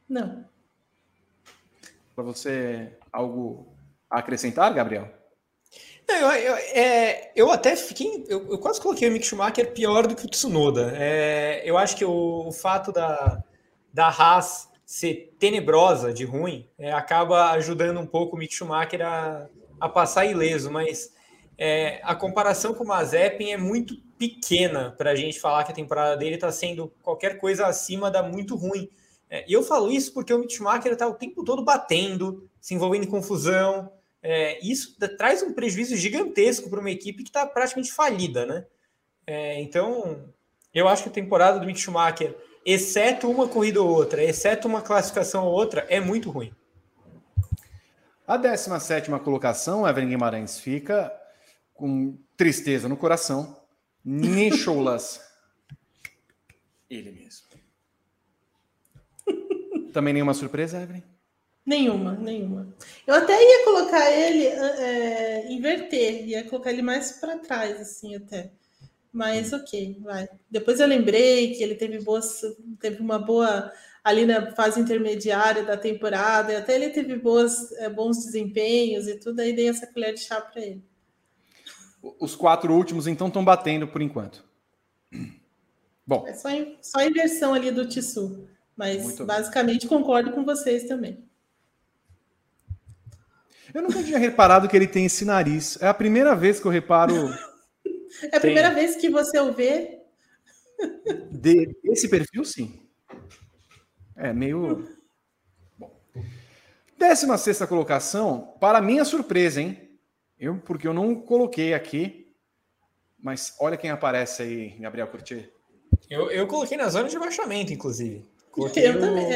Não. Para você, algo a acrescentar, Gabriel? Não, Eu, eu- é, eu até fiquei. Eu, eu quase coloquei o Mick Schumacher pior do que o Tsunoda. É, eu acho que o, o fato da, da Haas ser tenebrosa de ruim é, acaba ajudando um pouco o Mick Schumacher a, a passar ileso, mas é, a comparação com o Mazepin é muito pequena para a gente falar que a temporada dele está sendo qualquer coisa acima da muito ruim. É, e eu falo isso porque o Mick Schumacher está o tempo todo batendo, se envolvendo em confusão. É, isso traz um prejuízo gigantesco para uma equipe que está praticamente falida, né? É, então, eu acho que a temporada do Mick Schumacher, exceto uma corrida ou outra, exceto uma classificação ou outra, é muito ruim. A 17ª colocação, Evelyn Guimarães, fica com tristeza no coração. Nicholas. Ele mesmo. Também nenhuma surpresa, Evelyn? Nenhuma, nenhuma. Eu até ia colocar ele, é, inverter, ia colocar ele mais para trás, assim, até. Mas ok, vai. Depois eu lembrei que ele teve boas, teve uma boa ali na fase intermediária da temporada, e até ele teve boas, é, bons desempenhos e tudo, aí dei essa colher de chá para ele. Os quatro últimos, então, estão batendo por enquanto. Bom, É só, só a inversão ali do Tissu. Mas Muito bem. basicamente concordo com vocês também. Eu nunca tinha reparado que ele tem esse nariz. É a primeira vez que eu reparo. É a primeira tem. vez que você o vê. De, esse perfil, sim. É meio. Bom. 16 colocação, para minha surpresa, hein? Eu, porque eu não coloquei aqui. Mas olha quem aparece aí, Gabriel Curti. Eu, eu coloquei na zona de baixamento, inclusive. Coloquei eu o, também.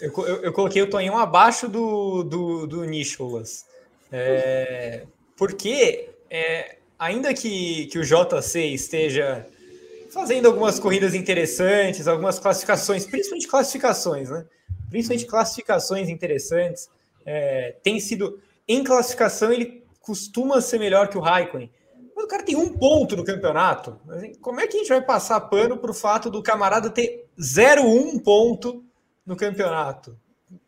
Eu, eu, eu, coloquei o Tonhão abaixo do, do, do Nicholas. É, porque, é, ainda que, que o JC esteja fazendo algumas corridas interessantes, algumas classificações, principalmente classificações, né? Principalmente classificações interessantes. É, tem sido. Em classificação, ele costuma ser melhor que o Raikkonen. Mas o cara tem um ponto no campeonato. Como é que a gente vai passar pano para o fato do camarada ter 0,1 ponto no campeonato?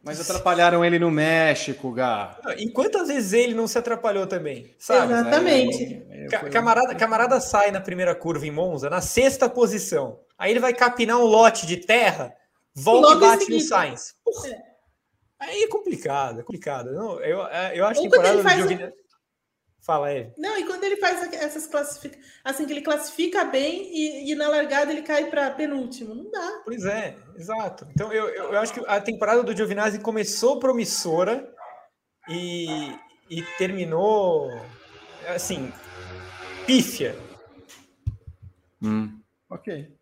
Mas atrapalharam ele no México, Gá. E quantas vezes ele não se atrapalhou também? Sabe? Exatamente. camarada, camarada sai na primeira curva em Monza, na sexta posição. Aí ele vai capinar um lote de terra, volta Logo e bate no Sainz. Porra. É. Aí é complicado, é complicado. Não, eu, eu acho que temporada do Giovinazzi... Fala, Eve. Não, e quando ele faz essas classificações, assim, que ele classifica bem e, e na largada ele cai para penúltimo, não dá. Pois é, exato. Então eu, eu, eu, acho que a temporada do Giovinazzi começou promissora e, e terminou, assim, pífia. Hum, ok.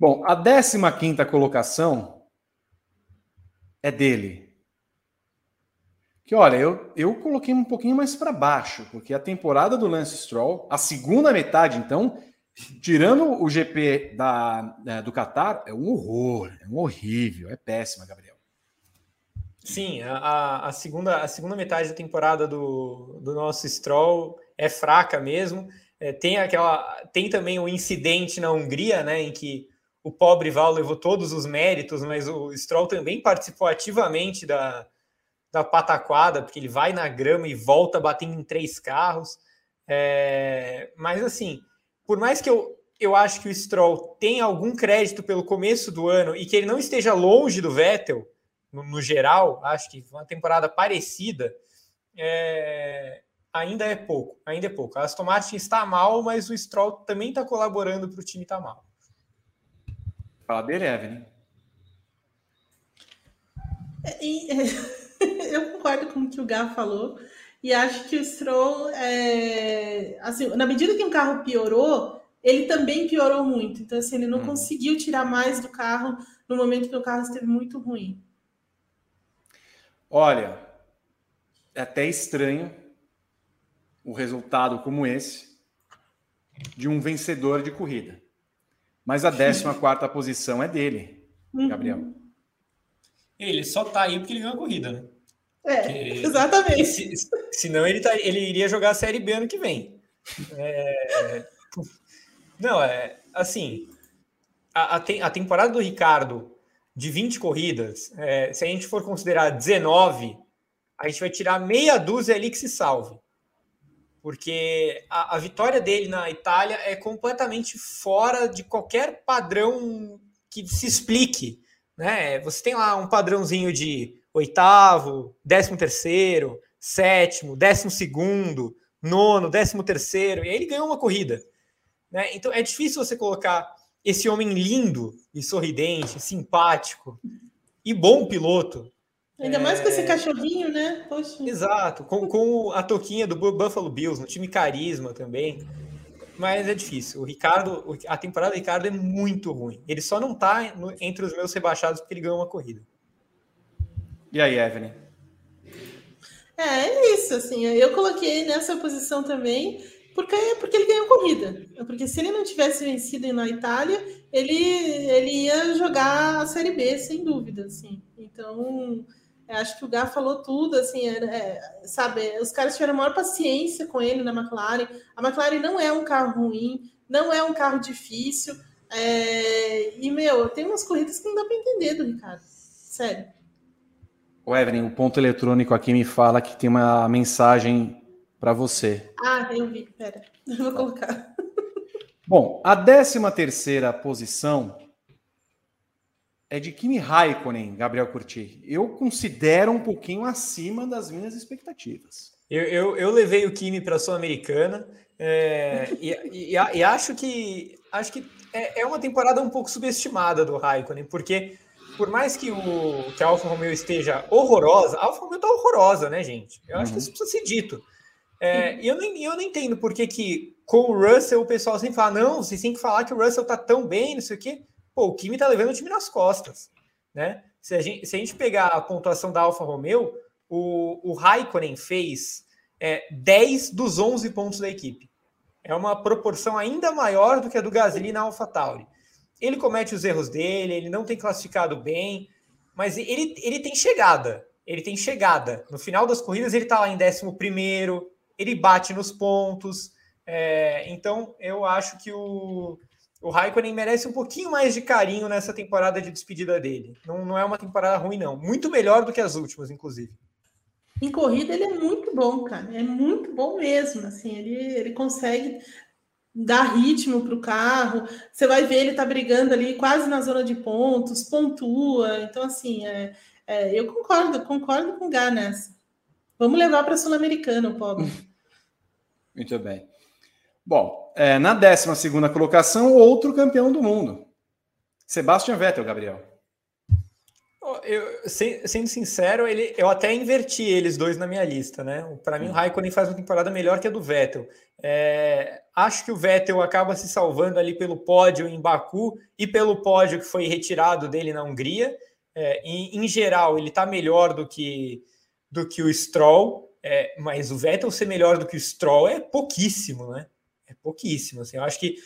Bom, a 15 quinta colocação é dele, que olha, eu, eu coloquei um pouquinho mais para baixo, porque a temporada do Lance Stroll, a segunda metade, então, tirando o GP da, do Qatar, é um horror, é um horrível, é péssima, Gabriel. Sim, a, a, segunda, a segunda metade da temporada do, do nosso Stroll é fraca mesmo. É, tem aquela, tem também o incidente na Hungria, né, em que o pobre Val levou todos os méritos, mas o Stroll também participou ativamente da, da pataquada, porque ele vai na grama e volta batendo em três carros. É, mas assim, por mais que eu, eu acho que o Stroll tem algum crédito pelo começo do ano e que ele não esteja longe do Vettel, no, no geral, acho que uma temporada parecida, é, ainda é pouco, ainda é pouco. A Aston Martin está mal, mas o Stroll também está colaborando para o time estar tá mal. Fala dele, Evelyn. É, e, é, eu concordo com o que o Gá falou. E acho que o Stroll, é, assim, na medida que o carro piorou, ele também piorou muito. Então, assim, ele não hum. conseguiu tirar mais do carro no momento que o carro esteve muito ruim. Olha, é até estranho o resultado como esse de um vencedor de corrida. Mas a 14 posição é dele. Gabriel. Uhum. Ele só tá aí porque ele ganhou a corrida, né? É, porque, exatamente. Se, senão ele, tá, ele iria jogar a Série B ano que vem. É, não, é assim. A, a, a, temporada do Ricardo de 20 corridas, é, se a gente for considerar 19, a gente vai tirar meia dúzia ali que se salve. Porque a, a vitória dele na Itália é completamente fora de qualquer padrão que se explique né? Você tem lá um padrãozinho de oitavo, décimo terceiro, sétimo, décimo segundo, nono, décimo terceiro, e aí ele ganhou uma corrida. Né? Então é difícil você colocar esse homem lindo e sorridente, simpático e bom piloto. Ainda mais com esse é, cachorrinho, né? Poxa. Exato, com, com a toquinha do Buffalo Bills, no time carisma também mas é difícil. O Ricardo, a temporada do Ricardo é muito ruim. Ele só não tá entre os meus rebaixados porque ele ganhou uma corrida. E aí, Evelyn? É, é isso, assim, eu coloquei nessa posição também, porque, porque ele ganhou corrida. Porque se ele não tivesse vencido na Itália, ele, ele ia jogar a Série B, sem dúvida, assim. Então, acho que o Gá falou tudo, assim, é, é, sabe? Os caras tiveram maior paciência com ele na McLaren. A McLaren não é um carro ruim, não é um carro difícil. É, e, meu, tem umas corridas que não dá para entender do Ricardo. Sério. O Evelyn, o ponto eletrônico aqui me fala que tem uma mensagem para você. Ah, eu vi. Pera, vou colocar. Bom, a 13 terceira posição é de Kimi Raikkonen, Gabriel Curti. Eu considero um pouquinho acima das minhas expectativas. Eu, eu, eu levei o Kimi para a Sul-Americana é, e, e, e, acho que acho que é, é, uma temporada um pouco subestimada do Raikkonen, porque por mais que, o, que a Alfa Romeo esteja horrorosa, a Alfa Romeo está horrorosa, né, gente? Eu acho uhum. que isso precisa ser dito. É, e eu, não, eu não entendo por que, que com o Russell o pessoal sempre fala, não, vocês têm que falar que o Russell tá tão bem, não sei o quê. Pô, o Kimi tá levando o time nas costas, né? Se a gente, se a gente pegar a pontuação da Alfa Romeo, o, o Raikkonen fez é, 10 dos 11 pontos da equipe. É uma proporção ainda maior do que a do Gasly na AlphaTauri. Ele comete os erros dele, ele não tem classificado bem, mas ele, ele tem chegada. Ele tem chegada. No final das corridas, ele está lá em 11, ele bate nos pontos. É, então, eu acho que o, o Raikkonen merece um pouquinho mais de carinho nessa temporada de despedida dele. Não, não é uma temporada ruim, não. Muito melhor do que as últimas, inclusive. Em corrida ele é muito bom, cara. É muito bom mesmo. Assim, ele, ele consegue dar ritmo para o carro. Você vai ver ele tá brigando ali quase na zona de pontos, pontua. Então, assim, é, é, eu concordo, concordo com o Gá nessa. Vamos levar para a Sul-Americana, o pobre. Muito bem. Bom, é, na 12 colocação, outro campeão do mundo. Sebastian Vettel, Gabriel. Eu, sendo sincero, ele, eu até inverti eles dois na minha lista, né? Para mim, o hum. Raikkonen faz uma temporada melhor que a do Vettel. É, acho que o Vettel acaba se salvando ali pelo pódio em Baku e pelo pódio que foi retirado dele na Hungria. É, em, em, geral, ele está melhor do que, do que o Stroll, é, mas o Vettel ser melhor do que o Stroll é pouquíssimo, né? Pouquíssimo. Assim, eu acho que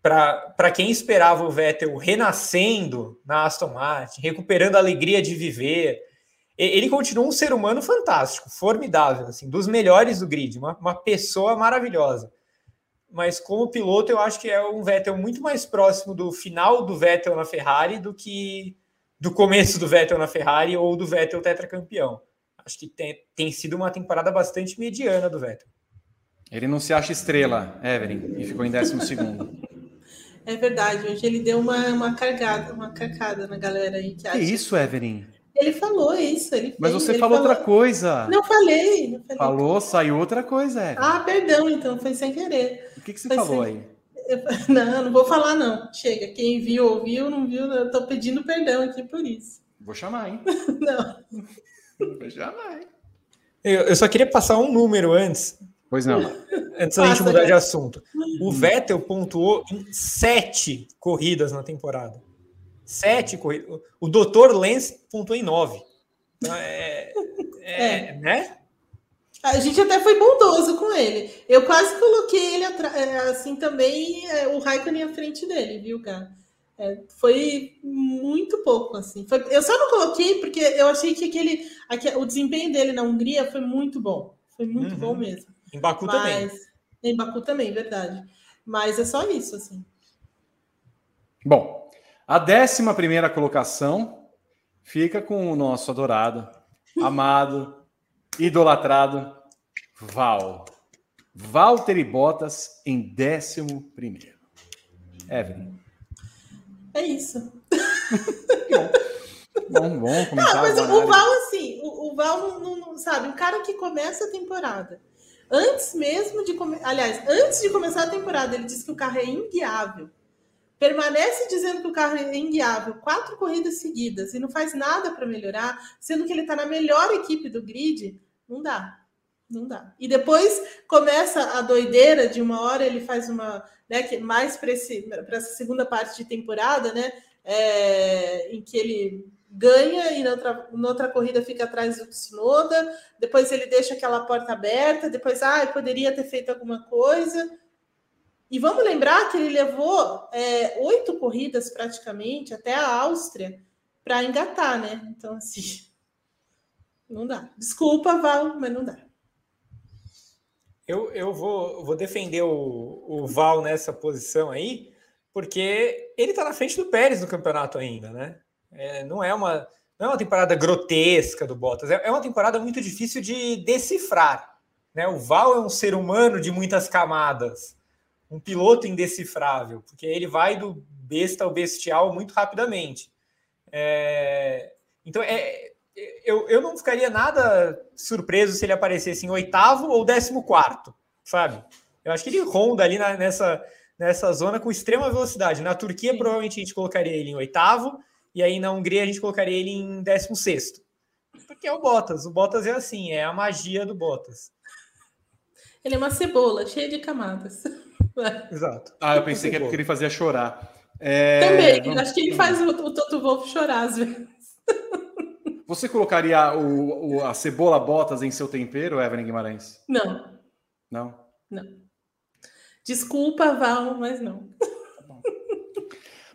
para quem esperava o Vettel renascendo na Aston Martin, recuperando a alegria de viver, ele continua um ser humano fantástico, formidável, assim, dos melhores do grid, uma, uma pessoa maravilhosa. Mas como piloto, eu acho que é um Vettel muito mais próximo do final do Vettel na Ferrari do que do começo do Vettel na Ferrari ou do Vettel tetracampeão. Acho que tem, tem sido uma temporada bastante mediana do Vettel. Ele não se acha estrela, Evelyn, e ficou em décimo segundo. É verdade, hoje ele deu uma, uma cargada, uma carcada na galera aí que acha. Que isso, Evelyn? Ele falou isso. Ele fez, Mas você falou, falou, outra coisa. Não falei, não falei. Falou, saiu outra coisa, Evelyn. Ah, perdão, então, foi sem querer. O que, que você foi falou sem... aí? Eu... Não, não vou falar, não. Chega, quem viu, ouviu, não viu, eu tô pedindo perdão aqui por isso. Vou chamar, hein? não. Vou chamar, hein? Eu, eu só queria passar um número antes Pois não. Antes da gente mudar de assunto. O Vettel pontuou em sete corridas na temporada. Sete corridas. O Dr. Lenz pontuou em nove. Então, é, é, é. Né? A gente até foi bondoso com ele. Eu quase coloquei ele é, assim também, é, o Raikkonen à frente dele, viu, cara? É, foi muito pouco, assim. Foi, eu só não coloquei porque eu achei que aquele, aquele, o desempenho dele na Hungria foi muito bom. Foi muito uhum. bom mesmo. Em Baku Mas, também. Em Baku também, verdade. Mas é só isso, assim. Bom, a décima primeira colocação fica com o nosso adorado, amado, idolatrado Val. Valtteri Bottas em décimo primeiro. Evelyn. É isso. bom, bom comentário. Não, mas o Val, assim, o, o Val não, não, sabe, o cara que começa a temporada Antes mesmo de come... aliás, antes de começar a temporada, ele disse que o carro é inguiável. Permanece dizendo que o carro é inguiável quatro corridas seguidas e não faz nada para melhorar, sendo que ele está na melhor equipe do grid, não dá. Não dá. E depois começa a doideira de uma hora ele faz uma, né, que mais para essa segunda parte de temporada, né, é, em que ele ganha e na outra, na outra corrida fica atrás do Tsunoda, depois ele deixa aquela porta aberta, depois, ah, eu poderia ter feito alguma coisa. E vamos lembrar que ele levou é, oito corridas praticamente até a Áustria para engatar, né? Então, assim, não dá. Desculpa, Val, mas não dá. Eu, eu vou, vou defender o, o Val nessa posição aí, porque ele está na frente do Pérez no campeonato ainda, né? É, não, é uma, não é uma temporada grotesca do Bottas, é, é uma temporada muito difícil de decifrar. Né? O Val é um ser humano de muitas camadas, um piloto indecifrável, porque ele vai do besta ao bestial muito rapidamente. É, então, é, eu, eu não ficaria nada surpreso se ele aparecesse em oitavo ou décimo quarto, sabe? Eu acho que ele ronda ali na, nessa, nessa zona com extrema velocidade. Na Turquia, provavelmente a gente colocaria ele em oitavo, e aí na Hungria a gente colocaria ele em décimo sexto. Porque é o Bottas. O Bottas é assim, é a magia do Bottas. Ele é uma cebola, cheia de camadas. Exato. Ah, eu pensei que é porque ele fazia chorar. É... Também, vamos... acho que ele faz o, o Toto Wolff chorar às vezes. Você colocaria o, o, a cebola botas em seu tempero, Evelyn Guimarães? Não. Não? Não. Desculpa, Val, mas não.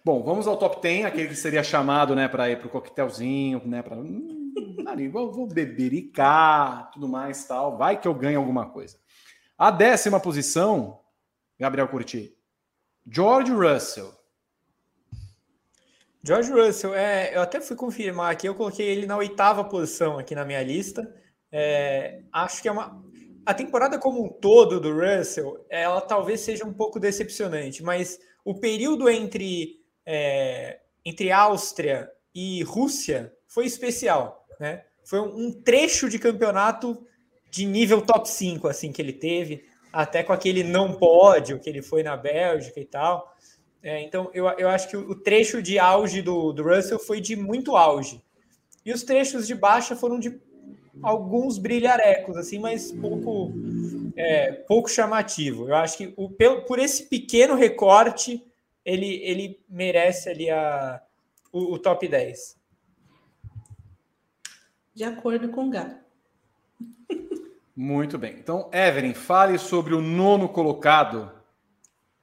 Bom, vamos ao top 10, aquele que seria chamado né, para ir para o coquetelzinho, né, para. Hum, ali, vou, vou bebericar, tudo mais tal. Vai que eu ganho alguma coisa. A décima posição, Gabriel Curti, George Russell. George Russell, é, eu até fui confirmar aqui, eu coloquei ele na oitava posição aqui na minha lista. É, acho que é uma. A temporada como um todo do Russell, ela talvez seja um pouco decepcionante, mas o período entre, é, entre Áustria e Rússia foi especial, né? Foi um trecho de campeonato de nível top 5, assim, que ele teve, até com aquele não pódio que ele foi na Bélgica e tal. É, então, eu, eu acho que o trecho de auge do, do Russell foi de muito auge. E os trechos de baixa foram de alguns brilharecos, assim, mas pouco, é, pouco chamativo. Eu acho que o, por esse pequeno recorte, ele, ele merece ali a, o, o top 10. De acordo com o Gá. Muito bem. Então, Evelyn, fale sobre o nono colocado,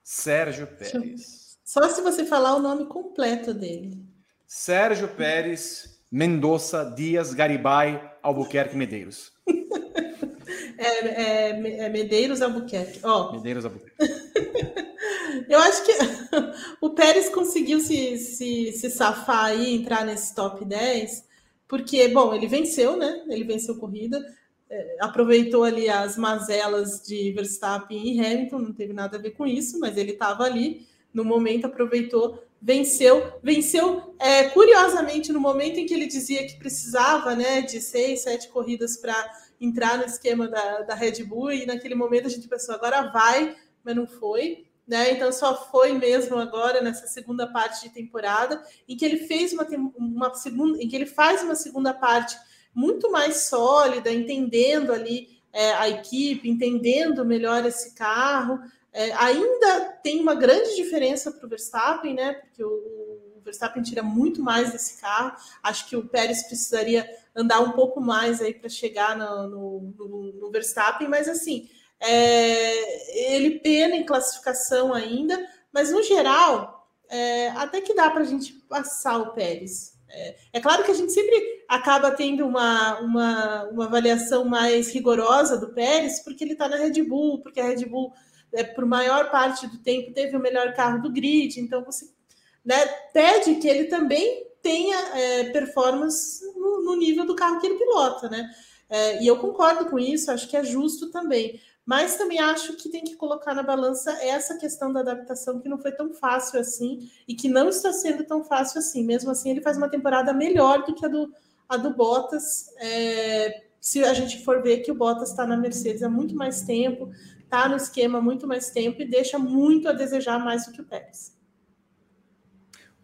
Sérgio Pérez. Só se você falar o nome completo dele. Sérgio Pérez Mendonça Dias Garibay Albuquerque Medeiros. é, é, é, Medeiros Albuquerque. Ó, Medeiros Albuquerque. Eu acho que o Pérez conseguiu se, se, se safar aí, entrar nesse top 10, porque, bom, ele venceu, né? Ele venceu corrida, é, aproveitou ali as mazelas de Verstappen e Hamilton, não teve nada a ver com isso, mas ele estava ali no momento aproveitou, venceu, venceu é, curiosamente no momento em que ele dizia que precisava né, de seis, sete corridas para entrar no esquema da, da Red Bull, e naquele momento a gente pensou, agora vai, mas não foi. Né? Então só foi mesmo agora nessa segunda parte de temporada em que ele fez uma, uma segunda, em que ele faz uma segunda parte muito mais sólida, entendendo ali é, a equipe, entendendo melhor esse carro, é, ainda tem uma grande diferença para o Verstappen, né? Porque o, o, Verstappen tira muito mais desse carro. Acho que o Pérez precisaria andar um pouco mais aí para chegar no, no, no, Verstappen, mas assim, é, ele pena em classificação ainda, mas no geral, é, até que dá para a gente passar o Pérez. É, é, claro que a gente sempre acaba tendo uma, uma, uma avaliação mais rigorosa do Pérez, porque ele está na Red Bull, porque a Red Bull é, por maior parte do tempo teve o melhor carro do grid, então você né, pede que ele também tenha é, performance no, no, nível do carro que ele pilota, né? É, e eu concordo com isso, acho que é justo também. Mas também acho que tem que colocar na balança essa questão da adaptação que não foi tão fácil assim e que não está sendo tão fácil assim. Mesmo assim, ele faz uma temporada melhor do que a do, a do Bottas. É, se a gente for ver que o Bottas está na Mercedes há muito mais tempo, está no esquema há muito mais tempo e deixa muito a desejar mais do que o Pérez.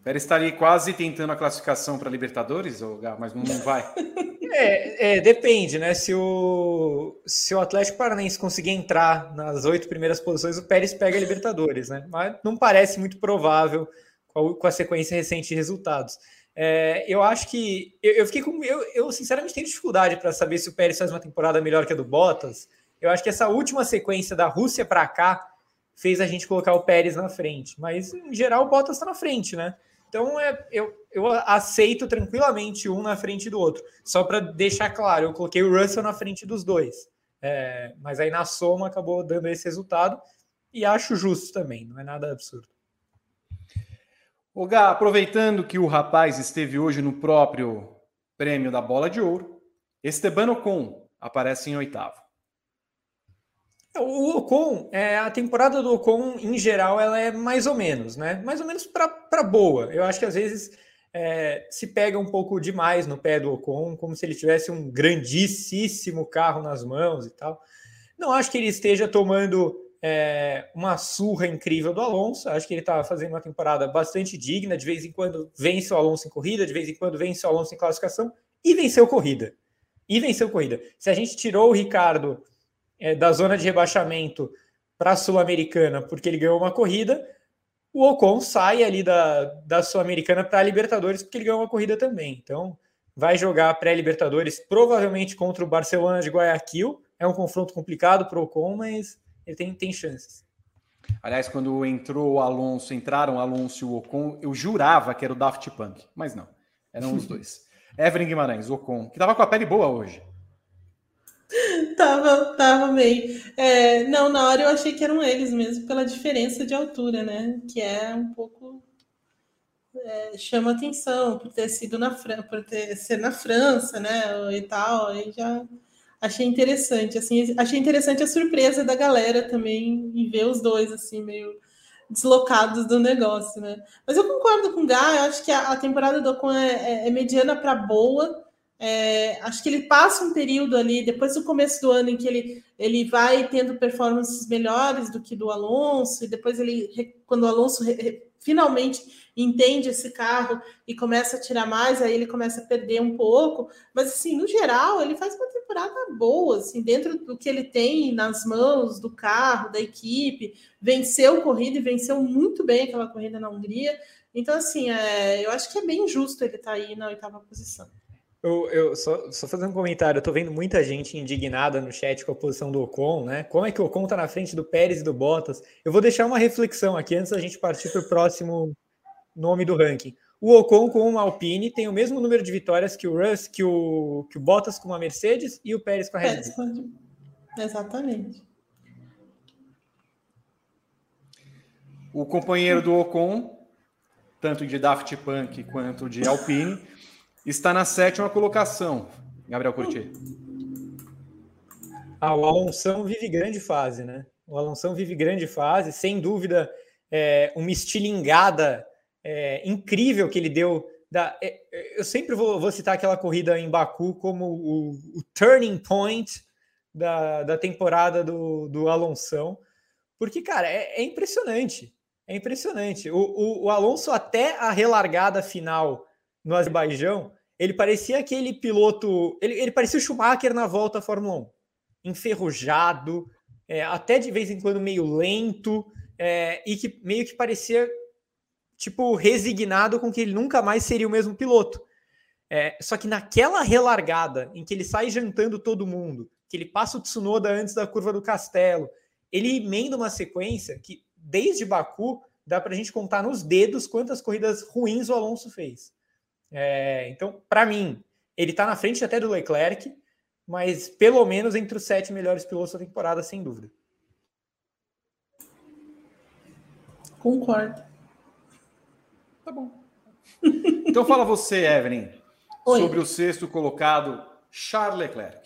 Está ali quase tentando a classificação para Libertadores, mas não vai. É, é, depende, né? Se o, se o Atlético Paranaense conseguir entrar nas oito primeiras posições, o Pérez pega a Libertadores, né? Mas não parece muito provável com a, com a sequência recente de resultados. É, eu acho que. Eu, eu fiquei com. Eu, eu, sinceramente tenho dificuldade para saber se o Pérez faz uma temporada melhor que a do Bottas. Eu acho que essa última sequência da Rússia para cá fez a gente colocar o Pérez na frente. Mas, em geral, o Bottas está na frente, né? Então, é, eu, eu aceito tranquilamente um na frente do outro. Só para deixar claro, eu coloquei o Russell na frente dos dois. É, mas aí, na soma, acabou dando esse resultado. E acho justo também, não é nada absurdo. O Gá, aproveitando que o rapaz esteve hoje no próprio prêmio da Bola de Ouro, Esteban Ocon aparece em oitavo. O Ocon, é, a temporada do Ocon, em geral, ela é mais ou menos, né? Mais ou menos para boa. Eu acho que às vezes é, se pega um pouco demais no pé do Ocon, como se ele tivesse um grandíssimo carro nas mãos e tal. Não acho que ele esteja tomando é, uma surra incrível do Alonso. Acho que ele está fazendo uma temporada bastante digna. De vez em quando vence o Alonso em corrida, de vez em quando vence o Alonso em classificação e venceu corrida. E venceu corrida. Se a gente tirou o Ricardo é, da zona de rebaixamento para a Sul-Americana porque ele ganhou uma corrida, o Ocon sai ali da, da Sul-Americana para a Libertadores, porque ele ganhou uma corrida também. Então, vai jogar pré-Libertadores, provavelmente contra o Barcelona de Guayaquil. É um confronto complicado para o Ocon, mas ele tem, tem chances. Aliás, quando entrou o Alonso, entraram o Alonso e o Ocon, eu jurava que era o Daft Punk, mas não, eram os dois. Evelyn Guimarães, Ocon, que tava com a pele boa hoje. Tava, tava bem. É, não, na hora eu achei que eram eles mesmo, pela diferença de altura, né? Que é um pouco. É, chama atenção por ter sido na França, por ter ser na França, né? E tal, aí já achei interessante. Assim, achei interessante a surpresa da galera também em ver os dois, assim, meio deslocados do negócio, né? Mas eu concordo com o Gá, eu acho que a, a temporada do Ocon é, é, é mediana para boa. É, acho que ele passa um período ali, depois do começo do ano, em que ele, ele vai tendo performances melhores do que do Alonso, e depois ele, quando o Alonso finalmente entende esse carro e começa a tirar mais, aí ele começa a perder um pouco. Mas, assim, no geral, ele faz uma temporada boa, assim, dentro do que ele tem nas mãos do carro, da equipe. Venceu corrida e venceu muito bem aquela corrida na Hungria. Então, assim, é, eu acho que é bem justo ele estar tá aí na oitava posição. Eu, eu só, só fazer um comentário, eu tô vendo muita gente indignada no chat com a posição do Ocon, né? Como é que o Ocon tá na frente do Pérez e do Bottas? Eu vou deixar uma reflexão aqui antes da gente partir para o próximo nome do ranking. O Ocon com uma Alpine tem o mesmo número de vitórias que o Russ, que o, que o Bottas com uma Mercedes e o Pérez com a Red Bull. Exatamente. O companheiro do Ocon, tanto de Daft Punk quanto de Alpine, está na sétima colocação, Gabriel Curti. Ah, o Alonso vive grande fase, né? O Alonso vive grande fase, sem dúvida, é, uma estilingada é, incrível que ele deu. Da, é, eu sempre vou, vou, citar aquela corrida em Baku como o, o turning point da, da temporada do, do Alonso, porque, cara, é, é impressionante. É impressionante. O, o, o Alonso, até a relargada final no Azerbaijão, ele parecia aquele piloto. Ele, ele parecia o Schumacher na volta à Fórmula 1. Enferrujado, é, até de vez em quando meio lento, é, e que meio que parecia tipo resignado com que ele nunca mais seria o mesmo piloto. É, só que naquela relargada em que ele sai jantando todo mundo, que ele passa o Tsunoda antes da curva do Castelo, ele emenda uma sequência que desde Baku dá para a gente contar nos dedos quantas corridas ruins o Alonso fez. É, então, para mim, ele está na frente até do Leclerc, mas pelo menos entre os sete melhores pilotos da temporada, sem dúvida. Concordo. Tá bom. Então fala você, Evelyn, Oi. sobre o sexto colocado, Charles Leclerc.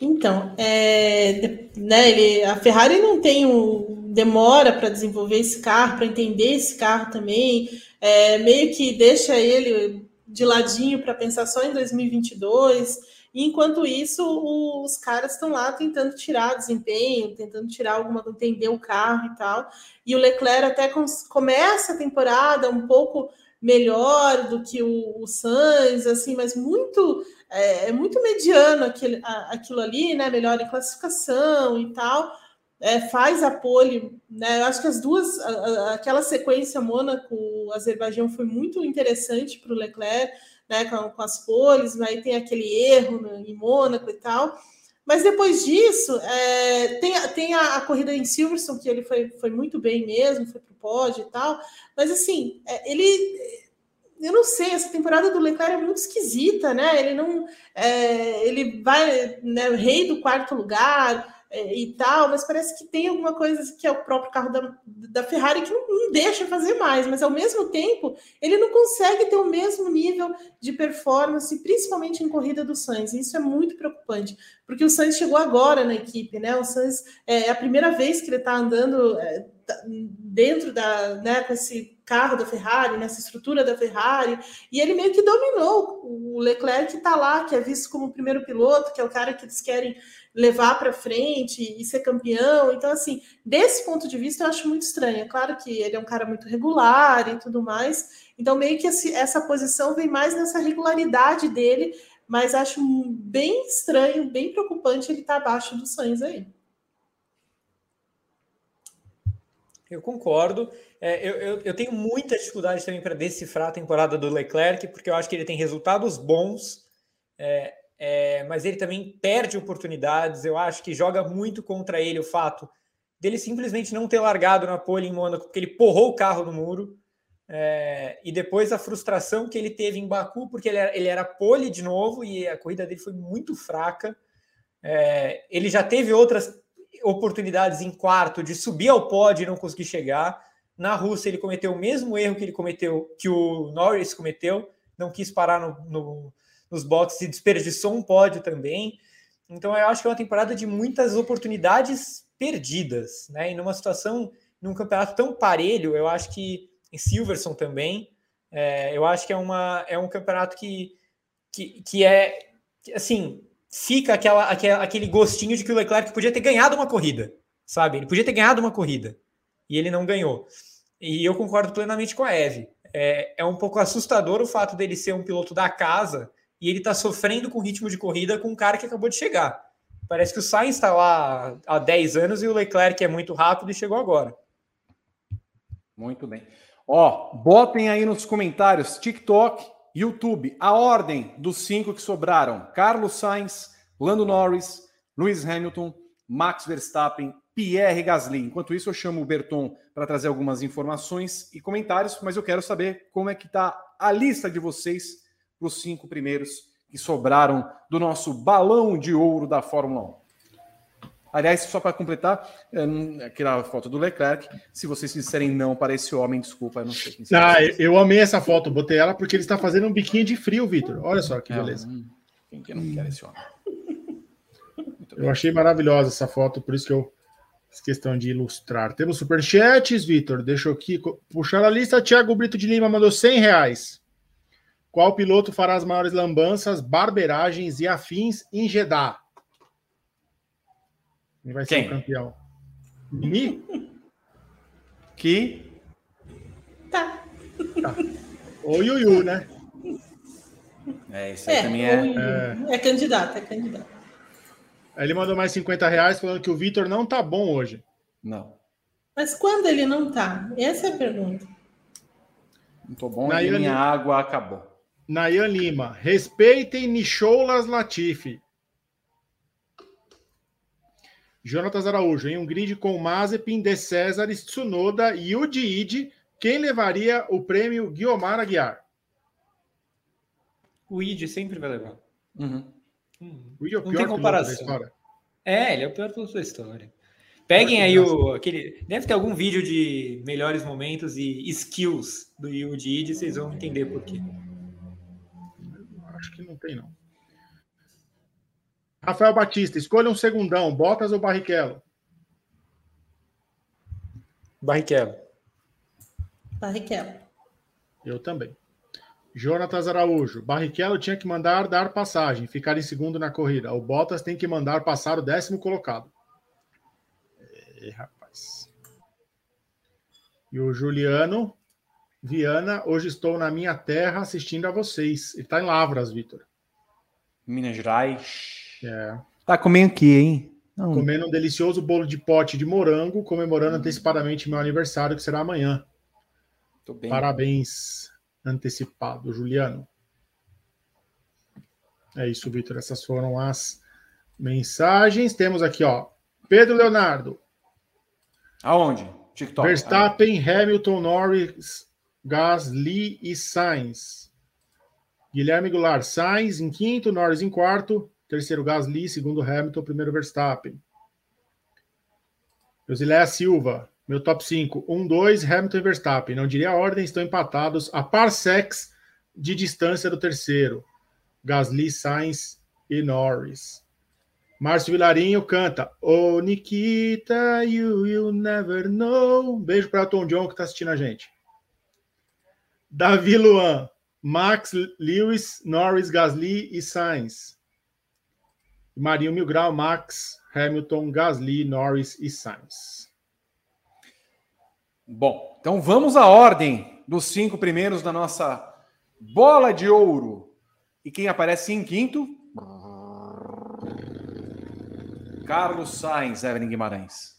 Então, é, né, ele, a Ferrari não tem um, demora para desenvolver esse carro, para entender esse carro também é, meio que deixa ele de ladinho para pensar só em 2022. E enquanto isso, os caras estão lá tentando tirar desempenho, tentando tirar alguma, entender o carro e tal. E o Leclerc até começa a temporada um pouco melhor do que o, o Sainz, assim, mas muito é, é muito mediano aquele, aquilo ali, né? Melhor em classificação e tal é, faz a pole, né? Eu acho que as duas, aquela sequência Mônaco-Azerbaijão foi muito interessante para o Leclerc, né? Com, com, as poles, aí tem aquele erro no, em Mônaco e tal. Mas depois disso, é, tem, tem a, a, corrida em Silverstone, que ele foi, foi muito bem mesmo, foi para o pódio e tal. Mas assim, é, ele eu não sei, essa temporada do Leclerc é muito esquisita, né? Ele não. É, ele vai, né, rei do quarto lugar, e tal, mas parece que tem alguma coisa que é o próprio carro da, da Ferrari que não, não, deixa fazer mais, mas ao mesmo tempo ele não consegue ter o mesmo nível de performance, principalmente em corrida do Sainz. E isso é muito preocupante, porque o Sainz chegou agora na equipe, né? O Sainz é, é a primeira vez que ele está andando. É, dentro da, né, com esse carro da Ferrari, nessa estrutura da Ferrari, e ele meio que dominou o Leclerc que está lá, que é visto como o primeiro piloto, que é o cara que eles querem levar para frente e ser campeão. Então, assim, desse ponto de vista, eu acho muito estranho. É claro que ele é um cara muito regular e tudo mais. Então, meio que esse, essa posição vem mais nessa regularidade dele, mas acho bem estranho, bem preocupante ele estar tá abaixo dos Sainz aí. Eu concordo. É, eu, eu, eu, tenho muita dificuldade também para decifrar a temporada do Leclerc, porque eu acho que ele tem resultados bons, é, é, mas ele também perde oportunidades. Eu acho que joga muito contra ele o fato dele simplesmente não ter largado na pole em Mônaco, porque ele porrou o carro no muro. É, e depois a frustração que ele teve em Baku, porque ele era, ele era pole de novo e a corrida dele foi muito fraca. É, ele já teve outras oportunidades em quarto de subir ao pódio e não conseguir chegar. Na Rússia, ele cometeu o mesmo erro que ele cometeu, que o Norris cometeu, não quis parar no, no, nos boxes e desperdiçou um pódio também. Então, eu acho que é uma temporada de muitas oportunidades perdidas, né? E numa situação, num campeonato tão parelho, eu acho que em Silverson também, é, eu acho que é, uma, é um campeonato que, que, que é, assim, fica aquela, aquela, aquele gostinho de que o Leclerc podia ter ganhado uma corrida, sabe? Ele podia ter ganhado uma corrida e ele não ganhou. E eu concordo plenamente com a Eve. É, é um pouco assustador o fato dele ser um piloto da casa e ele tá sofrendo com ritmo de corrida com um cara que acabou de chegar. Parece que o Sainz está lá há 10 anos e o Leclerc é muito rápido e chegou agora. Muito bem. Ó, botem aí nos comentários TikTok YouTube, a ordem dos cinco que sobraram: Carlos Sainz, Lando Norris, Lewis Hamilton, Max Verstappen, Pierre Gasly. Enquanto isso, eu chamo o Berton para trazer algumas informações e comentários, mas eu quero saber como é que está a lista de vocês para os cinco primeiros que sobraram do nosso balão de ouro da Fórmula 1. Aliás, só para completar, aquela foto do Leclerc. Se vocês disserem não para esse homem, desculpa, eu não sei quem Ah, eu amei essa foto, botei ela porque ele está fazendo um biquinho de frio, Vitor. Olha só que beleza. quem que não quer esse homem? eu achei maravilhosa essa foto, por isso que eu fiz questão de ilustrar. Temos superchats, Vitor. Deixa eu aqui puxar a lista. Tiago Brito de Lima mandou 100 reais. Qual piloto fará as maiores lambanças, barberagens e afins em Jeddah? Quem vai Quem? ser o campeão? Mimi? Que? Tá. tá. Ou Yuyu, né? É, isso aí é, também é... é. É candidato, é candidato. Ele mandou mais 50 reais falando que o Vitor não tá bom hoje. Não. Mas quando ele não tá? Essa é a pergunta. Não tô bom Nayan e minha água acabou. Nayan Lima. Respeitem Nicholas Latifi. Jonatas Araújo, em um grid com Mazepin, De César, Tsunoda e Udi quem levaria o prêmio Guiomar Aguiar? O Id sempre vai levar. Uhum. O Id é o Não tem comparação. É, ele é o pior piloto da história. Peguem aí o aquele. Deve ter algum vídeo de melhores momentos e skills do Yuji vocês vão entender por quê. Acho que não tem, não. Rafael Batista, escolha um segundão, Bottas ou Barrichello? Barrichello. Barrichello. Eu também. Jonatas Araújo, Barrichello tinha que mandar dar passagem, ficar em segundo na corrida. O Bottas tem que mandar passar o décimo colocado. É, rapaz. E o Juliano Viana, hoje estou na minha terra assistindo a vocês. Ele está em Lavras, Vitor. Minas Gerais. É. Tá comendo aqui, hein? Não. Comendo um delicioso bolo de pote de morango, comemorando hum. antecipadamente meu aniversário, que será amanhã. Parabéns antecipado, Juliano. É isso, Vitor. Essas foram as mensagens. Temos aqui, ó. Pedro Leonardo. Aonde? TikTok. Verstappen, Hamilton, Norris, Gasly e Sainz. Guilherme Goulart, Sainz em quinto, Norris em quarto, terceiro Gasly, segundo Hamilton, primeiro Verstappen. Josiléa Silva, meu top 5, 1, 2, Hamilton e Verstappen. Não diria a ordem, estão empatados a parsecs de distância do terceiro. Gasly, Sainz e Norris. Márcio Vilarinho canta Oh Nikita, you will never know. Um beijo para Tom John que está assistindo a gente. Davi Luan, Max, Lewis, Norris, Gasly e Sainz. Marinho Mil Grau, Max, Hamilton, Gasly, Norris e Sainz. Bom, então vamos à ordem dos cinco primeiros da nossa bola de ouro. E quem aparece em quinto? Carlos Sainz, Evelyn Guimarães.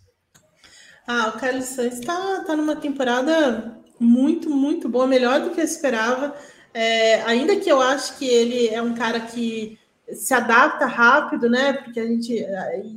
Ah, o Carlos Sainz está tá numa temporada muito, muito boa, melhor do que eu esperava. É, ainda que eu acho que ele é um cara que se adapta rápido, né? Porque a gente.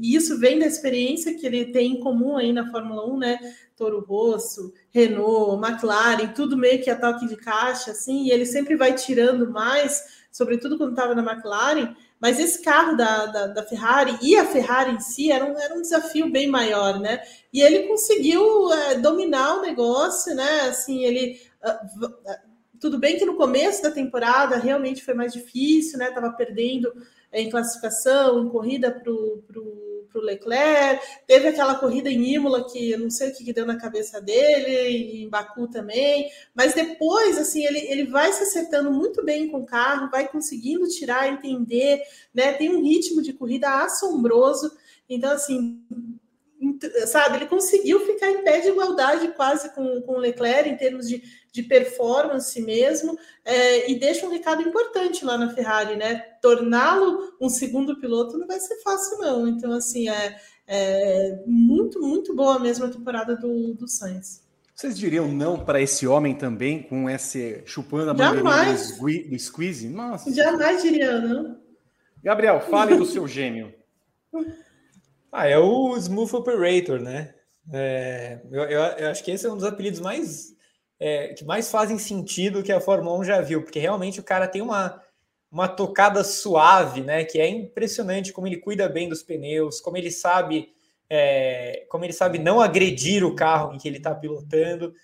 Isso vem da experiência que ele tem em comum aí na Fórmula 1, né? Toro Rosso, Renault, McLaren, tudo meio que a toque de caixa, assim, e ele sempre vai tirando mais, sobretudo quando estava na McLaren. Mas esse carro da, da, da, Ferrari e a Ferrari em si era um, era um desafio bem maior, né? E ele conseguiu é, dominar o negócio, né? Assim, ele. Uh, tudo bem que no começo da temporada realmente foi mais difícil, né? Tava perdendo em classificação, em corrida para o Leclerc. Teve aquela corrida em Imola que eu não sei o que, que deu na cabeça dele, em Baku também. Mas depois, assim, ele, ele vai se acertando muito bem com o carro, vai conseguindo tirar, entender, né? Tem um ritmo de corrida assombroso. Então, assim, sabe, ele conseguiu ficar em pé de igualdade quase com, com o Leclerc em termos de, de performance mesmo, é, e deixa um recado importante lá na Ferrari, né? Torná-lo um segundo piloto não vai ser fácil, não. Então, assim, é, é muito, muito boa mesmo a temporada do, do Sainz. Vocês diriam não para esse homem também, com esse chupando a bandeirinha do, do squeeze? Nossa. Jamais diria não. Gabriel, fale do seu gêmeo. Ah, é o Smooth Operator, né? É, eu, eu, eu, acho que esse é um dos apelidos mais é, que mais fazem sentido que a Fórmula 1 já viu, porque realmente o cara tem uma, uma tocada suave, né? Que é impressionante como ele cuida bem dos pneus, como ele sabe é, como ele sabe não agredir o carro em que ele está pilotando.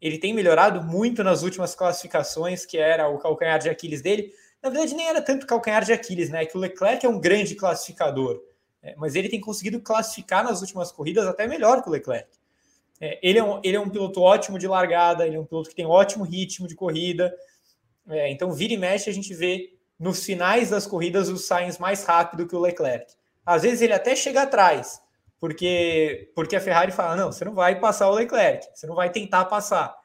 Ele tem melhorado muito nas últimas classificações, que era o calcanhar de Aquiles dele. Na verdade, nem era tanto calcanhar de Aquiles, né? Que o Leclerc é um grande classificador. É, mas ele tem conseguido classificar nas últimas corridas até melhor que o Leclerc. É, ele, é um, ele é um piloto ótimo de largada, ele é um piloto que tem ótimo ritmo de corrida. É, então, vira e mexe, a gente vê nos finais das corridas o Sainz mais rápido que o Leclerc. Às vezes ele até chega atrás, porque, porque a Ferrari fala: não, você não vai passar o Leclerc, você não vai tentar passar.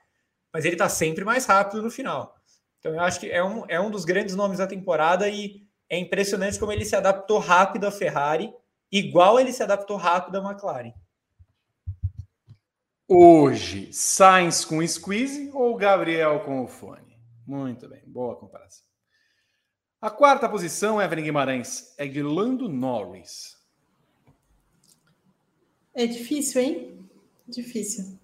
Mas ele está sempre mais rápido no final. Então, eu acho que é um, é um dos grandes nomes da temporada e é impressionante como ele se adaptou rápido à Ferrari igual ele se adaptou rápido à McLaren. Hoje, Sainz com squeeze ou Gabriel com o fone? Muito bem, boa comparação. A quarta posição, Evelyn Guimarães, é de Lando Norris. É difícil, hein? Difícil.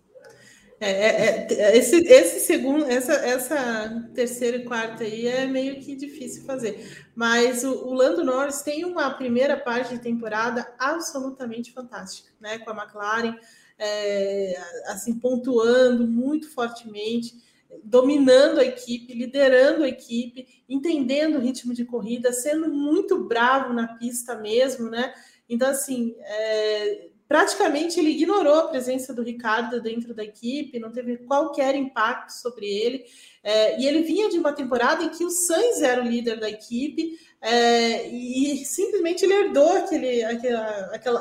É, é, é, esse, esse segundo, essa, essa terceira e quarta aí é meio que difícil fazer. Mas o, o, Lando Norris tem uma primeira parte de temporada absolutamente fantástica, né? Com a McLaren, é, assim, pontuando muito fortemente, dominando a equipe, liderando a equipe, entendendo o ritmo de corrida, sendo muito bravo na pista mesmo, né? Então, assim, é, praticamente ele ignorou a presença do Ricardo dentro da equipe, não teve qualquer impacto sobre ele. É, e ele vinha de uma temporada em que o Sainz era o líder da equipe é, e simplesmente ele herdou aquele, aquele,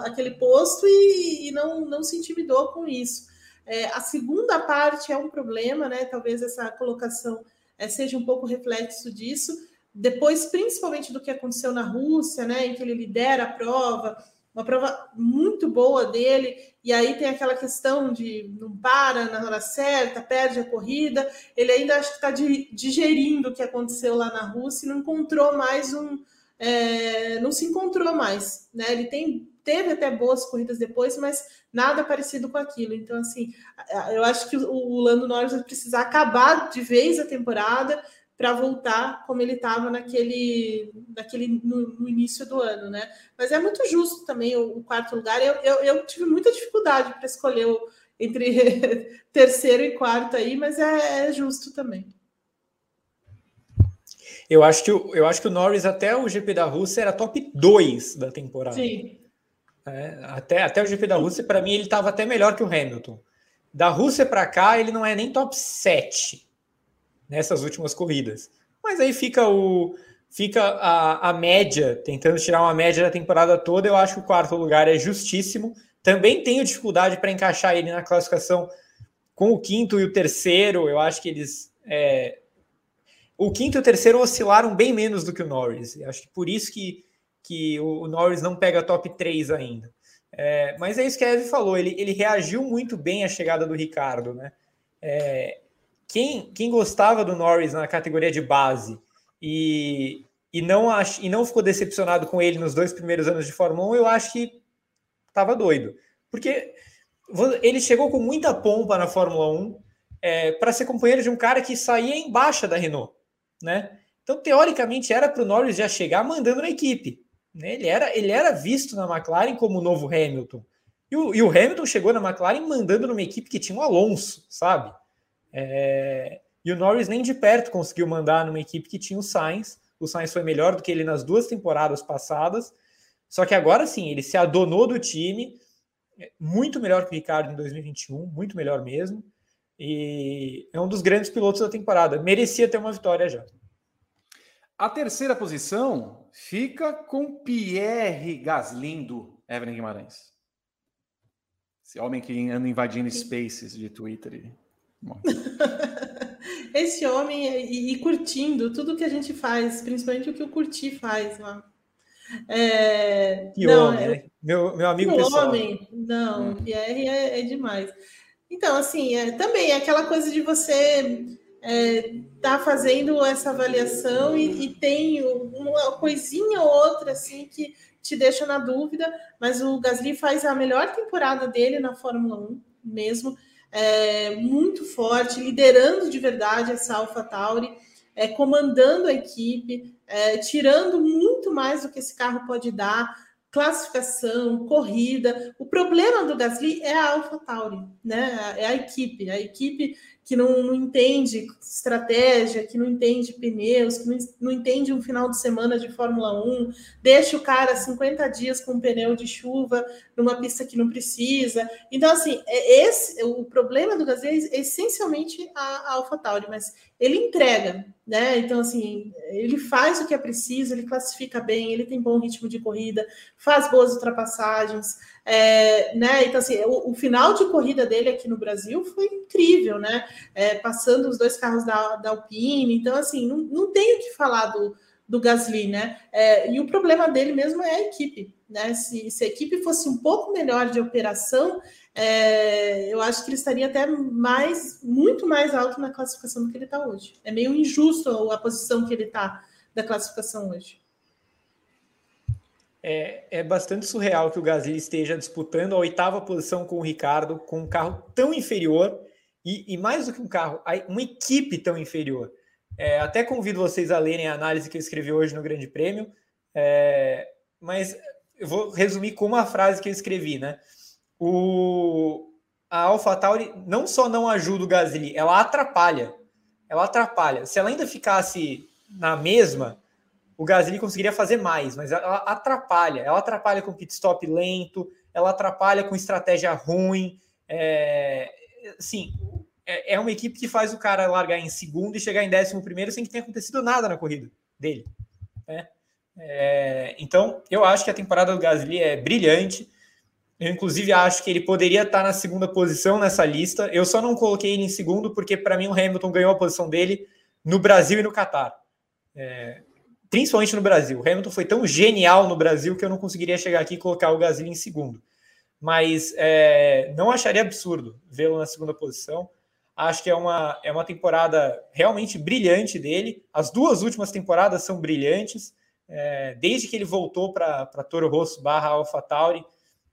aquele, posto e, e, não, não se intimidou com isso. É, a segunda parte é um problema, né? Talvez essa colocação é, seja um pouco reflexo disso. Depois, principalmente do que aconteceu na Rússia, né, em que ele lidera a prova, uma prova muito boa dele, e aí tem aquela questão de não para na hora certa, perde a corrida. Ele ainda acho que está digerindo o que aconteceu lá na Rússia e não encontrou mais um. É, não se encontrou mais. Né? Ele tem, teve até boas corridas depois, mas nada parecido com aquilo. Então, assim, eu acho que o Lando Norris vai precisar acabar de vez a temporada para voltar como ele estava naquele, naquele no, no, início do ano, né? Mas é muito justo também o, o quarto lugar. Eu, eu, eu, tive muita dificuldade para escolher o, entre terceiro e quarto aí, mas é, é, justo também. Eu acho que, eu acho que o Norris até o GP da Rússia era top 2 da temporada. Sim. É, até, até o GP da Rússia, para mim, ele estava até melhor que o Hamilton. Da Rússia para cá, ele não é nem top 7 nessas últimas corridas. Mas aí fica o fica a, a média, tentando tirar uma média da temporada toda. Eu acho que o quarto lugar é justíssimo. Também tenho dificuldade para encaixar ele na classificação com o quinto e o terceiro. Eu acho que eles. É... O quinto e o terceiro oscilaram bem menos do que o Norris. Eu acho que por isso que que o Norris não pega top 3 ainda. É, mas é isso que a Eve falou, ele, ele reagiu muito bem à chegada do Ricardo, né? É, quem, quem gostava do Norris na categoria de base e, e, não ach, e não ficou decepcionado com ele nos dois primeiros anos de Fórmula 1, eu acho que estava doido. Porque ele chegou com muita pompa na Fórmula 1 é, para ser companheiro de um cara que saía em baixa da Renault, né? Então, teoricamente, era para o Norris já chegar mandando na equipe. Né? Ele, era, ele era visto na McLaren como o novo Hamilton. E o, e o Hamilton chegou na McLaren mandando numa equipe que tinha o Alonso, sabe? É, e o Norris nem de perto conseguiu mandar numa equipe que tinha o Sainz. O Sainz foi melhor do que ele nas duas temporadas passadas. Só que agora sim, ele se adonou do time, é, muito melhor que o Ricardo em 2021, muito melhor mesmo. E é um dos grandes pilotos da temporada. Merecia ter uma vitória já. A terceira posição fica com Pierre Gaslindo, Evelyn Guimarães. Esse homem que anda invadindo spaces de Twitter. Esse homem e, e, curtindo tudo que a gente faz, principalmente o que o Curti faz. Mano. É, que não, homem, é, né? meu, meu amigo que pessoal. homem, não, hum. Pierre é, é, demais. Então, assim, é, também é aquela coisa de você está é, tá fazendo essa avaliação e, e, tem uma coisinha ou outra assim que te deixa na dúvida, mas o Gasly faz a melhor temporada dele na Fórmula 1 mesmo, é, muito forte, liderando de verdade essa AlphaTauri, é, comandando a equipe, é, tirando muito mais do que esse carro pode dar, classificação, corrida. O problema do Gasly é a AlphaTauri, né? É a equipe, a equipe que não, não, entende estratégia, que não entende pneus, que não, não, entende um final de semana de Fórmula 1, deixa o cara 50 dias com um pneu de chuva numa pista que não precisa. Então, assim, é esse o problema do Gasly é essencialmente a, a AlphaTauri, mas ele entrega, né? Então, assim, ele faz o que é preciso, ele classifica bem, ele tem bom ritmo de corrida, faz boas ultrapassagens, é, né? Então, assim, o, o, final de corrida dele aqui no Brasil foi incrível, né? É, passando os dois carros da, da Alpine. Então, assim, não, não tenho o que falar do, do Gasly, né? É, e o problema dele mesmo é a equipe, né? Se, se a equipe fosse um pouco melhor de operação, é, eu acho que ele estaria até mais, muito mais alto na classificação do que ele está hoje. É meio injusto a posição que ele está da classificação hoje é, é bastante surreal que o Gasly esteja disputando a oitava posição com o Ricardo, com um carro tão inferior e, e mais do que um carro, uma equipe tão inferior. É, até convido vocês a lerem a análise que eu escrevi hoje no Grande Prêmio, é, mas eu vou resumir com uma frase que eu escrevi, né? O, a AlphaTauri não só não ajuda o Gasly, ela atrapalha. Ela atrapalha. Se ela ainda ficasse na mesma, o Gasly conseguiria fazer mais, mas ela atrapalha. Ela atrapalha com pit stop lento, ela atrapalha com estratégia ruim. É, sim, é, é, uma equipe que faz o cara largar em segundo e chegar em décimo primeiro sem que tenha acontecido nada na corrida dele. Né? É, então, eu acho que a temporada do Gasly é brilhante. Eu, inclusive, acho que ele poderia estar na segunda posição nessa lista. Eu só não coloquei ele em segundo porque, para mim, o Hamilton ganhou a posição dele no Brasil e no Catar. É, principalmente no Brasil. O Hamilton foi tão genial no Brasil que eu não conseguiria chegar aqui e colocar o Gasly em segundo. Mas é, não acharia absurdo vê-lo na segunda posição. Acho que é uma, é uma temporada realmente brilhante dele. As duas últimas temporadas são brilhantes. É, desde que ele voltou para Toro Rosso barra AlphaTauri,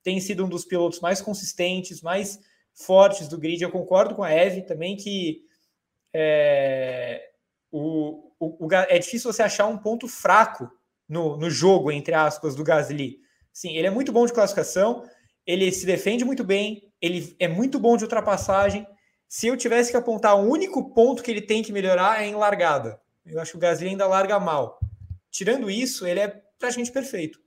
tem sido um dos pilotos mais consistentes, mais fortes do grid. Eu concordo com a Eve também que é, o, o, o, é difícil você achar um ponto fraco no, no jogo, entre aspas, do Gasly. Sim, ele é muito bom de classificação, ele se defende muito bem, ele é muito bom de ultrapassagem. Se eu tivesse que apontar o único ponto que ele tem que melhorar é em largada. Eu acho que o Gasly ainda larga mal. Tirando isso, ele é praticamente perfeito.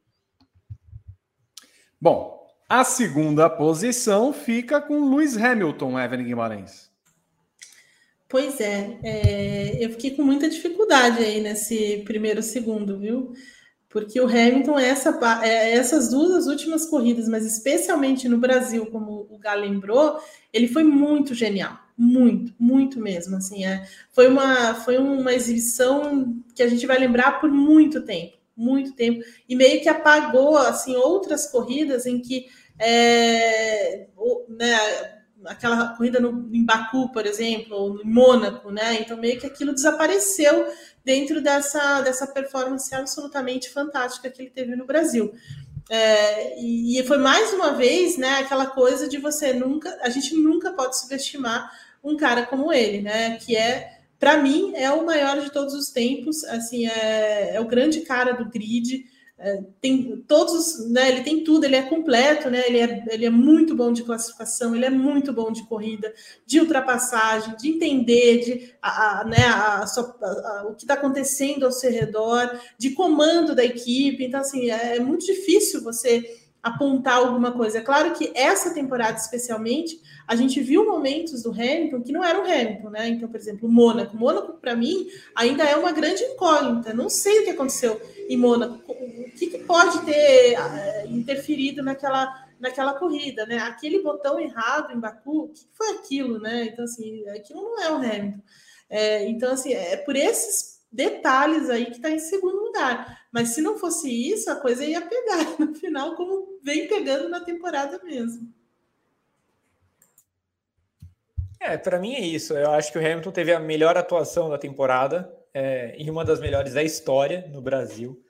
Bom, a segunda posição fica com Lewis Hamilton, Evelyn Guimarães. Pois é, é, eu fiquei com muita dificuldade aí nesse primeiro segundo, viu? Porque o Hamilton, essa, é, essas duas últimas corridas, mas especialmente no Brasil, como o Gá lembrou, ele foi muito genial. Muito, muito mesmo. Assim, é, foi, uma, foi uma exibição que a gente vai lembrar por muito tempo muito tempo e meio que apagou assim outras corridas em que é, né, aquela corrida no, em Baku, por exemplo, ou em Mônaco, né? Então meio que aquilo desapareceu dentro dessa, dessa performance absolutamente fantástica que ele teve no Brasil. É, e, e foi mais uma vez, né, aquela coisa de você nunca, a gente nunca pode subestimar um cara como ele, né? Que é, para mim, é o maior de todos os tempos. Assim, é, é o grande cara do grid. É, tem todos, né? Ele tem tudo, ele é completo, né? Ele é, ele é muito bom de classificação, ele é muito bom de corrida, de ultrapassagem, de entender de, a, a né, a, a, o que está acontecendo ao seu redor, de comando da equipe. Então, assim, é, é muito difícil você apontar alguma coisa. É claro que essa temporada, especialmente, a gente viu momentos do Hamilton que não eram Hamilton, né? Então, por exemplo, o Mônaco. Mônaco, para mim, ainda é uma grande incógnita. Não sei o que aconteceu em Mônaco. O que, pode ter uh, interferido naquela, naquela corrida, né? Aquele botão errado em Baku, o que foi aquilo, né? Então, assim, aquilo não é o Hamilton. É, então, assim, é por esses detalhes aí que está em segundo lugar. Mas se não fosse isso, a coisa ia pegar no final, como vem pegando na temporada mesmo. É, para mim é isso. Eu acho que o Hamilton teve a melhor atuação da temporada é, e uma das melhores da história no Brasil.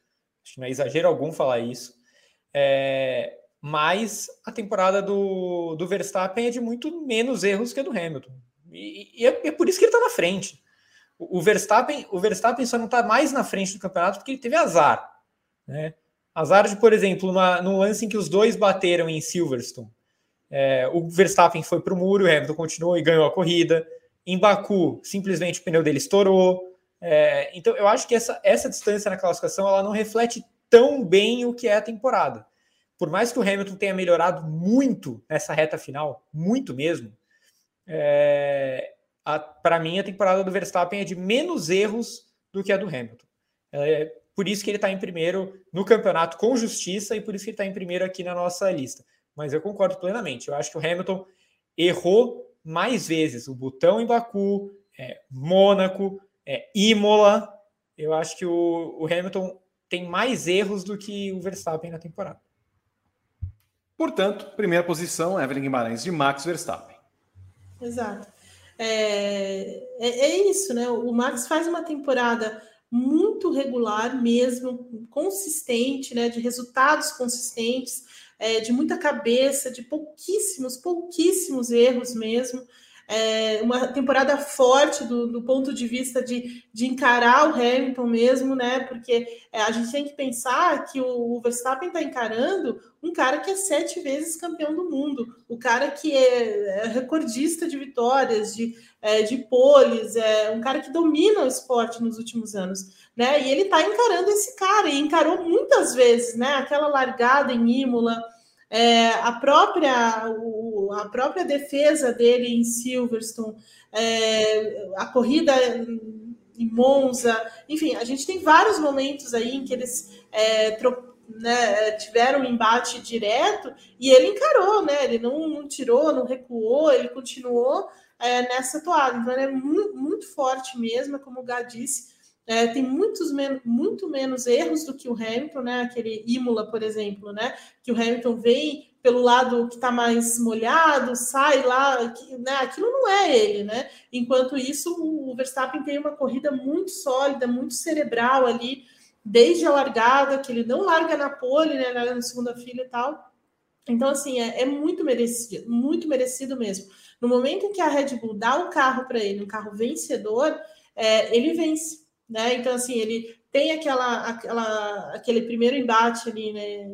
Acho que não é exagero algum falar isso. É, mas a temporada do, do Verstappen é de muito menos erros que a do Hamilton. E, e é, é, por isso que ele está na frente. O, o, Verstappen, o Verstappen só não está mais na frente do campeonato porque ele teve azar. Né? Azar de, por exemplo, uma, no lance em que os dois bateram em Silverstone. É, o Verstappen foi para o muro, o Hamilton continuou e ganhou a corrida. Em Baku, simplesmente o pneu dele estourou. É, então, eu acho que essa, essa distância na classificação ela não reflete tão bem o que é a temporada. Por mais que o Hamilton tenha melhorado muito nessa reta final, muito mesmo, é, para mim a temporada do Verstappen é de menos erros do que a do Hamilton. É, por isso que ele está em primeiro no campeonato com justiça e por isso que ele está em primeiro aqui na nossa lista mas eu concordo plenamente. Eu acho que o Hamilton errou mais vezes o botão em Baku, é, Mônaco, é, Imola. Eu acho que o, o Hamilton tem mais erros do que o Verstappen na temporada. Portanto, primeira posição, Evelyn Guimarães de Max Verstappen. Exato. É, é, é, isso, né? O Max faz uma temporada muito regular mesmo, consistente, né? De resultados consistentes é, de muita cabeça, de pouquíssimos, pouquíssimos erros mesmo. É, uma temporada forte do, do, ponto de vista de, de encarar o Hamilton mesmo, né? Porque é, a gente tem que pensar que o, o Verstappen está encarando um cara que é sete vezes campeão do mundo, o cara que é, é recordista de vitórias, de, é, de poles, é um cara que domina o esporte nos últimos anos, né? E ele está encarando esse cara, e encarou muitas vezes, né? Aquela largada em Imola é, a, própria, o, a própria defesa dele em Silverstone, é, a corrida em Monza, enfim, a gente tem vários momentos aí em que eles é, né, tiveram um embate direto e ele encarou, né? Ele não, não tirou, não recuou, ele continuou é, nessa toada. Então, ele é muito, muito forte mesmo, como o Gá disse. É, tem muitos men muito menos erros do que o Hamilton, né? Aquele Imola, por exemplo, né? Que o Hamilton vem pelo lado que está mais molhado, sai lá, né? Aquilo não é ele, né? Enquanto isso, o Verstappen tem uma corrida muito sólida, muito cerebral ali, desde a largada, que ele não larga na pole, né? Na segunda fila e tal. Então, assim, é, é muito merecido, muito merecido mesmo. No momento em que a Red Bull dá o carro para ele, um carro vencedor, é, ele vence né? Então, assim, ele tem aquela, aquela, aquele primeiro embate ali, né?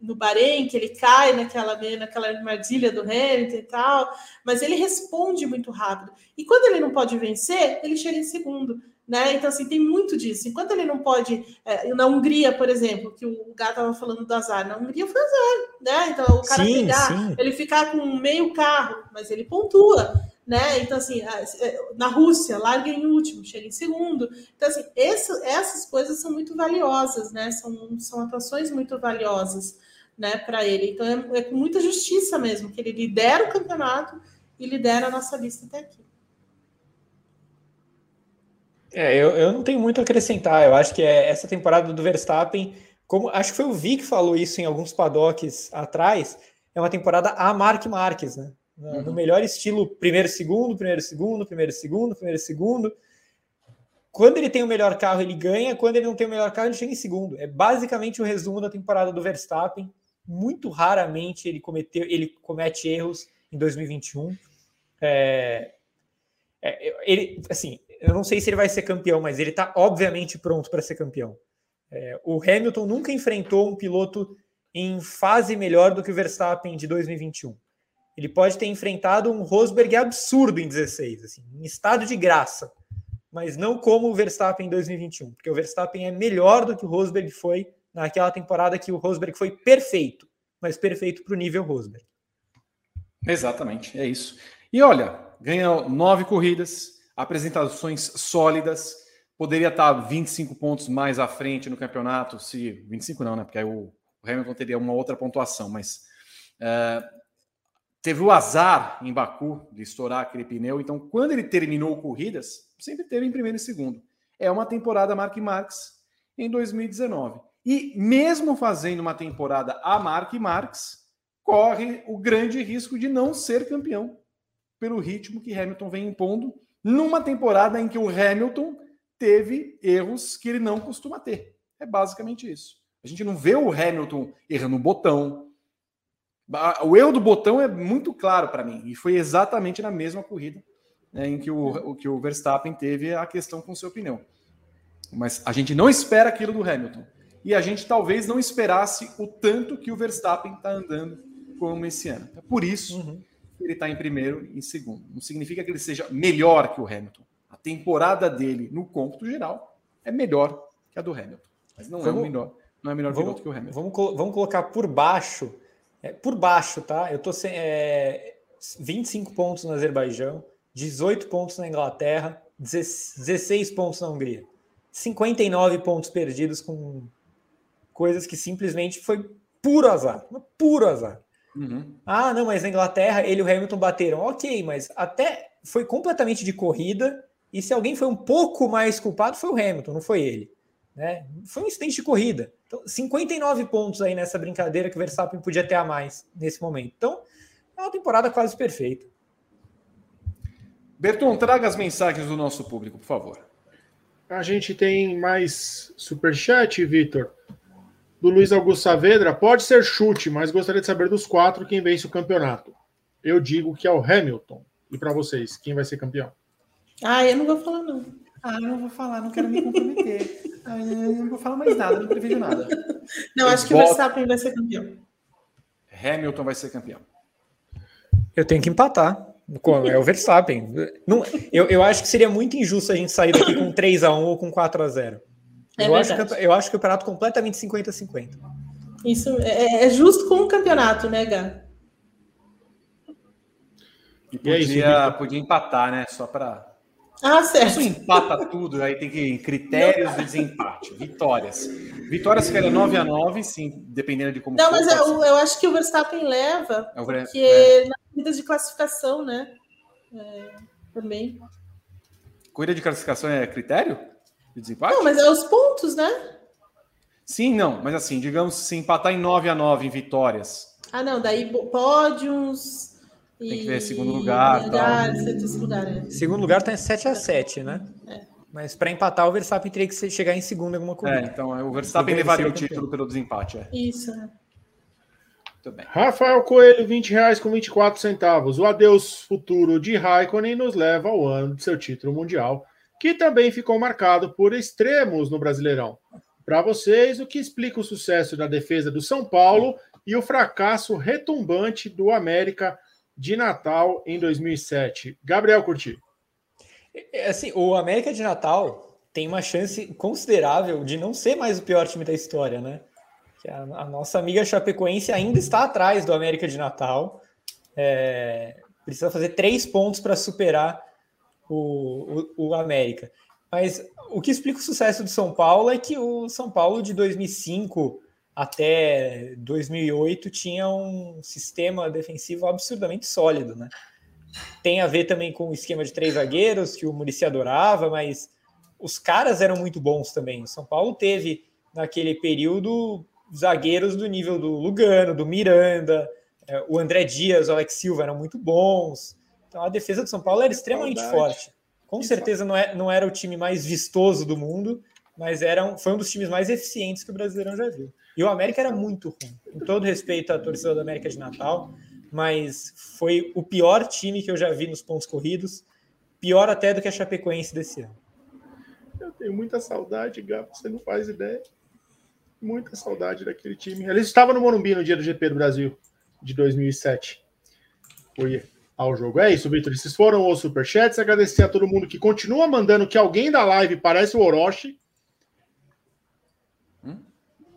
No Bahrein, que ele cai naquela, né, naquela armadilha do Hamilton e tal, mas ele responde muito rápido. E quando ele não pode vencer, ele chega em segundo. Né? Então, assim, tem muito disso. Enquanto ele não pode. É, na Hungria, por exemplo, que o Gá estava falando do azar, na Hungria foi azar, né? Então, o cara sim, pegar, sim. ele ficar com meio carro, mas ele pontua. Né? Então, assim, é, na Rússia, larga em último, chega em segundo. Então, assim, essa, essas coisas são muito valiosas, né? São, são atuações muito valiosas né, para ele. Então, é, é com muita justiça mesmo que ele lidera o campeonato e lidera a nossa lista até aqui. É, eu, eu não tenho muito a acrescentar. Eu acho que é essa temporada do Verstappen, como acho que foi o Vi que falou isso em alguns paddocks atrás, é uma temporada a Mark Marques, né? No, uhum. melhor estilo primeiro segundo, primeiro segundo, primeiro segundo, primeiro segundo. Quando ele tem o melhor carro, ele ganha. Quando ele não tem o melhor carro, ele chega em segundo. É basicamente o resumo da temporada do Verstappen. Muito raramente ele cometeu, ele comete erros em 2021. É, é, ele, assim, eu não sei se ele vai ser campeão, mas ele está obviamente pronto para ser campeão. É, o Hamilton nunca enfrentou um piloto em fase melhor do que o Verstappen de 2021. Ele pode ter enfrentado um Rosberg absurdo em 16, assim, em estado de graça, mas não como o Verstappen em 2021, porque o Verstappen é melhor do que o Rosberg foi naquela temporada que o Rosberg foi perfeito, mas perfeito para o nível Rosberg. Exatamente, é isso. E olha, ganha nove corridas, apresentações sólidas, poderia estar 25 pontos mais à frente no campeonato, se 25 não, né? Porque aí o Hamilton teria uma outra pontuação, mas é, teve o azar em Baku de estourar aquele pneu, então quando ele terminou corridas, sempre teve em primeiro e segundo. É uma temporada Mark Marx em 2019. E mesmo fazendo uma temporada a Mark Marx, corre o grande risco de não ser campeão pelo ritmo que Hamilton vem impondo numa temporada em que o Hamilton teve erros que ele não costuma ter. É basicamente isso. A gente não vê o Hamilton errando o botão. O erro do botão é muito claro para mim, e foi exatamente na mesma corrida né, em que o, que o Verstappen teve a questão com seu pneu. Mas a gente não espera aquilo do Hamilton. E a gente talvez não esperasse o tanto que o Verstappen está andando como esse ano. É por isso uhum ele está em primeiro e em segundo. Não significa que ele seja melhor que o Hamilton. A temporada dele, no cômputo geral, é melhor que a do Hamilton. Mas não vamos, é o melhor, não é melhor vamos, piloto que o Hamilton. Vamos, vamos colocar por baixo, é, por baixo, tá? Eu tô sem é, 25 pontos no Azerbaijão, 18 pontos na Inglaterra, 16 pontos na Hungria. 59 pontos perdidos com coisas que simplesmente foi puro azar, puro azar. Uhum. Ah, não, mas na Inglaterra ele e o Hamilton bateram. Ok, mas até foi completamente de corrida. E se alguém foi um pouco mais culpado, foi o Hamilton, não foi ele. Né? Foi um incidente de corrida. Então, 59 pontos aí nessa brincadeira que o Verstappen podia ter a mais nesse momento. Então, é uma temporada quase perfeita. Berton, traga as mensagens do nosso público, por favor. A gente tem mais superchat, Vitor do Luiz Augusto Saavedra pode ser chute, mas gostaria de saber dos quatro quem vence o campeonato. Eu digo que é o Hamilton. E para vocês, quem vai ser campeão? Ah, eu não vou falar, não. Ah, eu não vou falar, não quero me comprometer. ah, eu não vou falar mais nada, não prevejo nada. Não, eu acho que o Verstappen vai ser campeão. Hamilton vai ser campeão. Eu tenho que empatar. É o Verstappen. Não, eu, eu acho que seria muito injusto a gente sair daqui com 3x1 ou com 4x0. É eu, acho que, eu acho que o campeonato completamente 50-50. Isso é, é, justo com o campeonato, né, Gá? E podia, podia empatar, né? Só para. Ah, certo. Isso empata tudo, aí tem que critérios de desempate, vitórias. Vitórias que era 9 a 9 sim, dependendo de como Não, for, mas eu, eu, acho que o Verstappen leva, é porque é. nas corridas de classificação, né? É, também. Corrida de classificação é critério? De desempate? Não, mas é os pontos, né? Sim, não, mas assim, digamos se empatar em 9 a 9 em vitórias. Ah, não, daí pódios. Tem que ver segundo lugar. lugar, lugar é. Segundo lugar tá em 7 a 7 né? É. Mas para empatar, o Verstappen teria que chegar em segundo em alguma corrida. É, então o Verstappen levaria o título pelo desempate. É. Isso, né? Rafael Coelho, 20 reais com 24 centavos. O adeus futuro de Raikkonen nos leva ao ano de seu título mundial que também ficou marcado por extremos no Brasileirão. Para vocês, o que explica o sucesso da defesa do São Paulo e o fracasso retumbante do América de Natal em 2007? Gabriel Curti. É, assim, o América de Natal tem uma chance considerável de não ser mais o pior time da história, né? A, a nossa amiga Chapecoense ainda está atrás do América de Natal. É, precisa fazer três pontos para superar o, o, América. Mas o que explica o sucesso do São Paulo é que o São Paulo de 2005 até 2008 tinha um sistema defensivo absurdamente sólido, né? Tem a ver também com o esquema de três zagueiros que o Murici adorava, mas os caras eram muito bons também. O São Paulo teve naquele período zagueiros do nível do Lugano, do Miranda, é, o André Dias, o Alex Silva eram muito bons. Então a defesa do São Paulo era extremamente Saudade. forte. Com certeza não, é, não era o time mais vistoso do mundo, mas era um, foi um dos times mais eficientes que o Brasileirão já viu. E o América era muito ruim. Com todo respeito à torcida do América de Natal, mas foi o pior time que eu já vi nos pontos corridos, pior até do que a Chapecoense desse ano. Eu tenho muita saudade, Gabo, você não faz ideia. Muita saudade daquele time. Eles estavam no Morumbi no dia do GP do Brasil, de 2007. Foi ao jogo. É isso, Vitor. Esses foram os superchats. Agradecer a todo mundo que continua mandando que alguém da live parece o Orochi. Hum?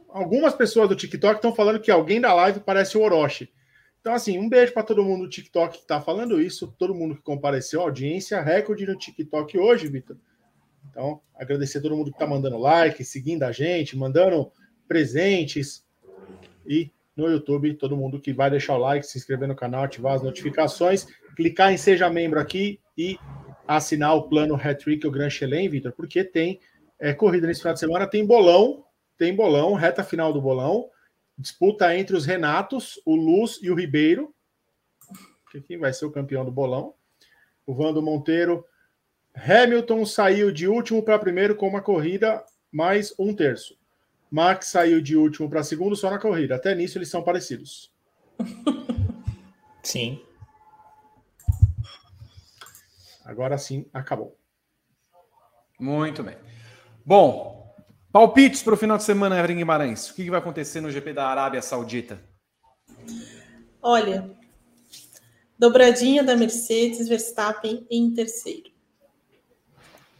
Algumas pessoas do TikTok estão falando que alguém da live parece o Orochi. Então, assim, um beijo para todo mundo do TikTok que está falando isso, todo mundo que compareceu, audiência, recorde no TikTok hoje, Vitor. Então, agradecer a todo mundo que está mandando like, seguindo a gente, mandando presentes. E no YouTube, todo mundo que vai deixar o like, se inscrever no canal, ativar as notificações, clicar em Seja Membro aqui e assinar o plano Hat-Trick, o Grand Chelem, Vitor, porque tem é, corrida nesse final de semana, tem bolão, tem bolão, reta final do bolão, disputa entre os Renatos, o Luz e o Ribeiro, quem vai ser o campeão do bolão. O Vando Monteiro. Hamilton saiu de último para primeiro com uma corrida mais um terço. Max saiu de último para segundo só na corrida. Até nisso eles são parecidos. Sim. Agora sim, acabou. Muito bem. Bom, palpites para o final de semana, Evelyn Guimarães. O que vai acontecer no GP da Arábia Saudita? Olha, dobradinha da Mercedes, Verstappen em terceiro.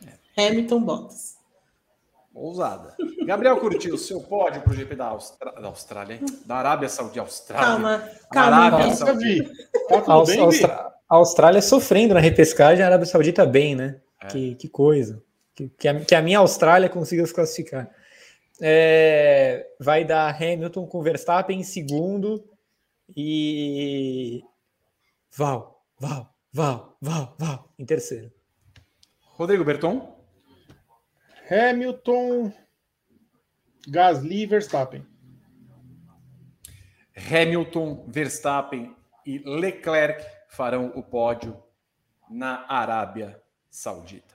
É. Hamilton Bottas. Ousada. Gabriel curtiu o seu pódio para o GP da, Austra... da Austrália, hein? Da Arábia Saudita. Austrália. Calma, calma. Arábia Saudita. Tá a, bem, Austra... a Austrália sofrendo na repescagem, a Arábia Saudita bem, né? É. Que, que coisa. Que, que, a, que a minha Austrália consiga se classificar. É, vai dar Hamilton com Verstappen em segundo e Val, Val, Val, Val, Val em terceiro. Rodrigo Berton. Hamilton, Gasly, Verstappen. Hamilton, Verstappen e Leclerc farão o pódio na Arábia Saudita.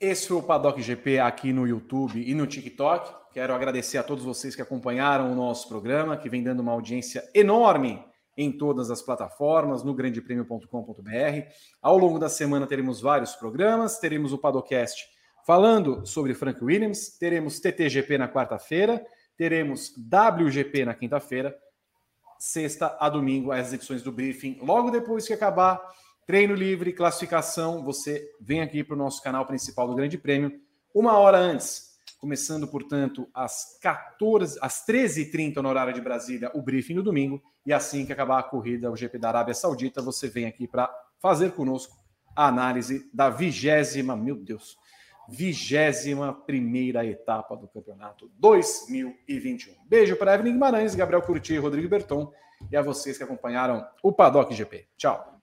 Esse foi o Paddock GP aqui no YouTube e no TikTok. Quero agradecer a todos vocês que acompanharam o nosso programa, que vem dando uma audiência enorme em todas as plataformas, no grandepremio.com.br. Ao longo da semana teremos vários programas, teremos o Padocast Falando sobre Frank Williams, teremos TTGP na quarta-feira, teremos WGP na quinta-feira, sexta a domingo, as edições do briefing. Logo depois que acabar treino livre, classificação, você vem aqui para o nosso canal principal do Grande Prêmio, uma hora antes, começando, portanto, às 14, às 13h30 no horário de Brasília, o briefing no domingo, e assim que acabar a corrida, o GP da Arábia Saudita, você vem aqui para fazer conosco a análise da vigésima, meu Deus, vigésima primeira etapa do campeonato 2021. Beijo para Evelyn Guimarães, Gabriel Curti e Rodrigo Berton e a vocês que acompanharam o Paddock GP. Tchau.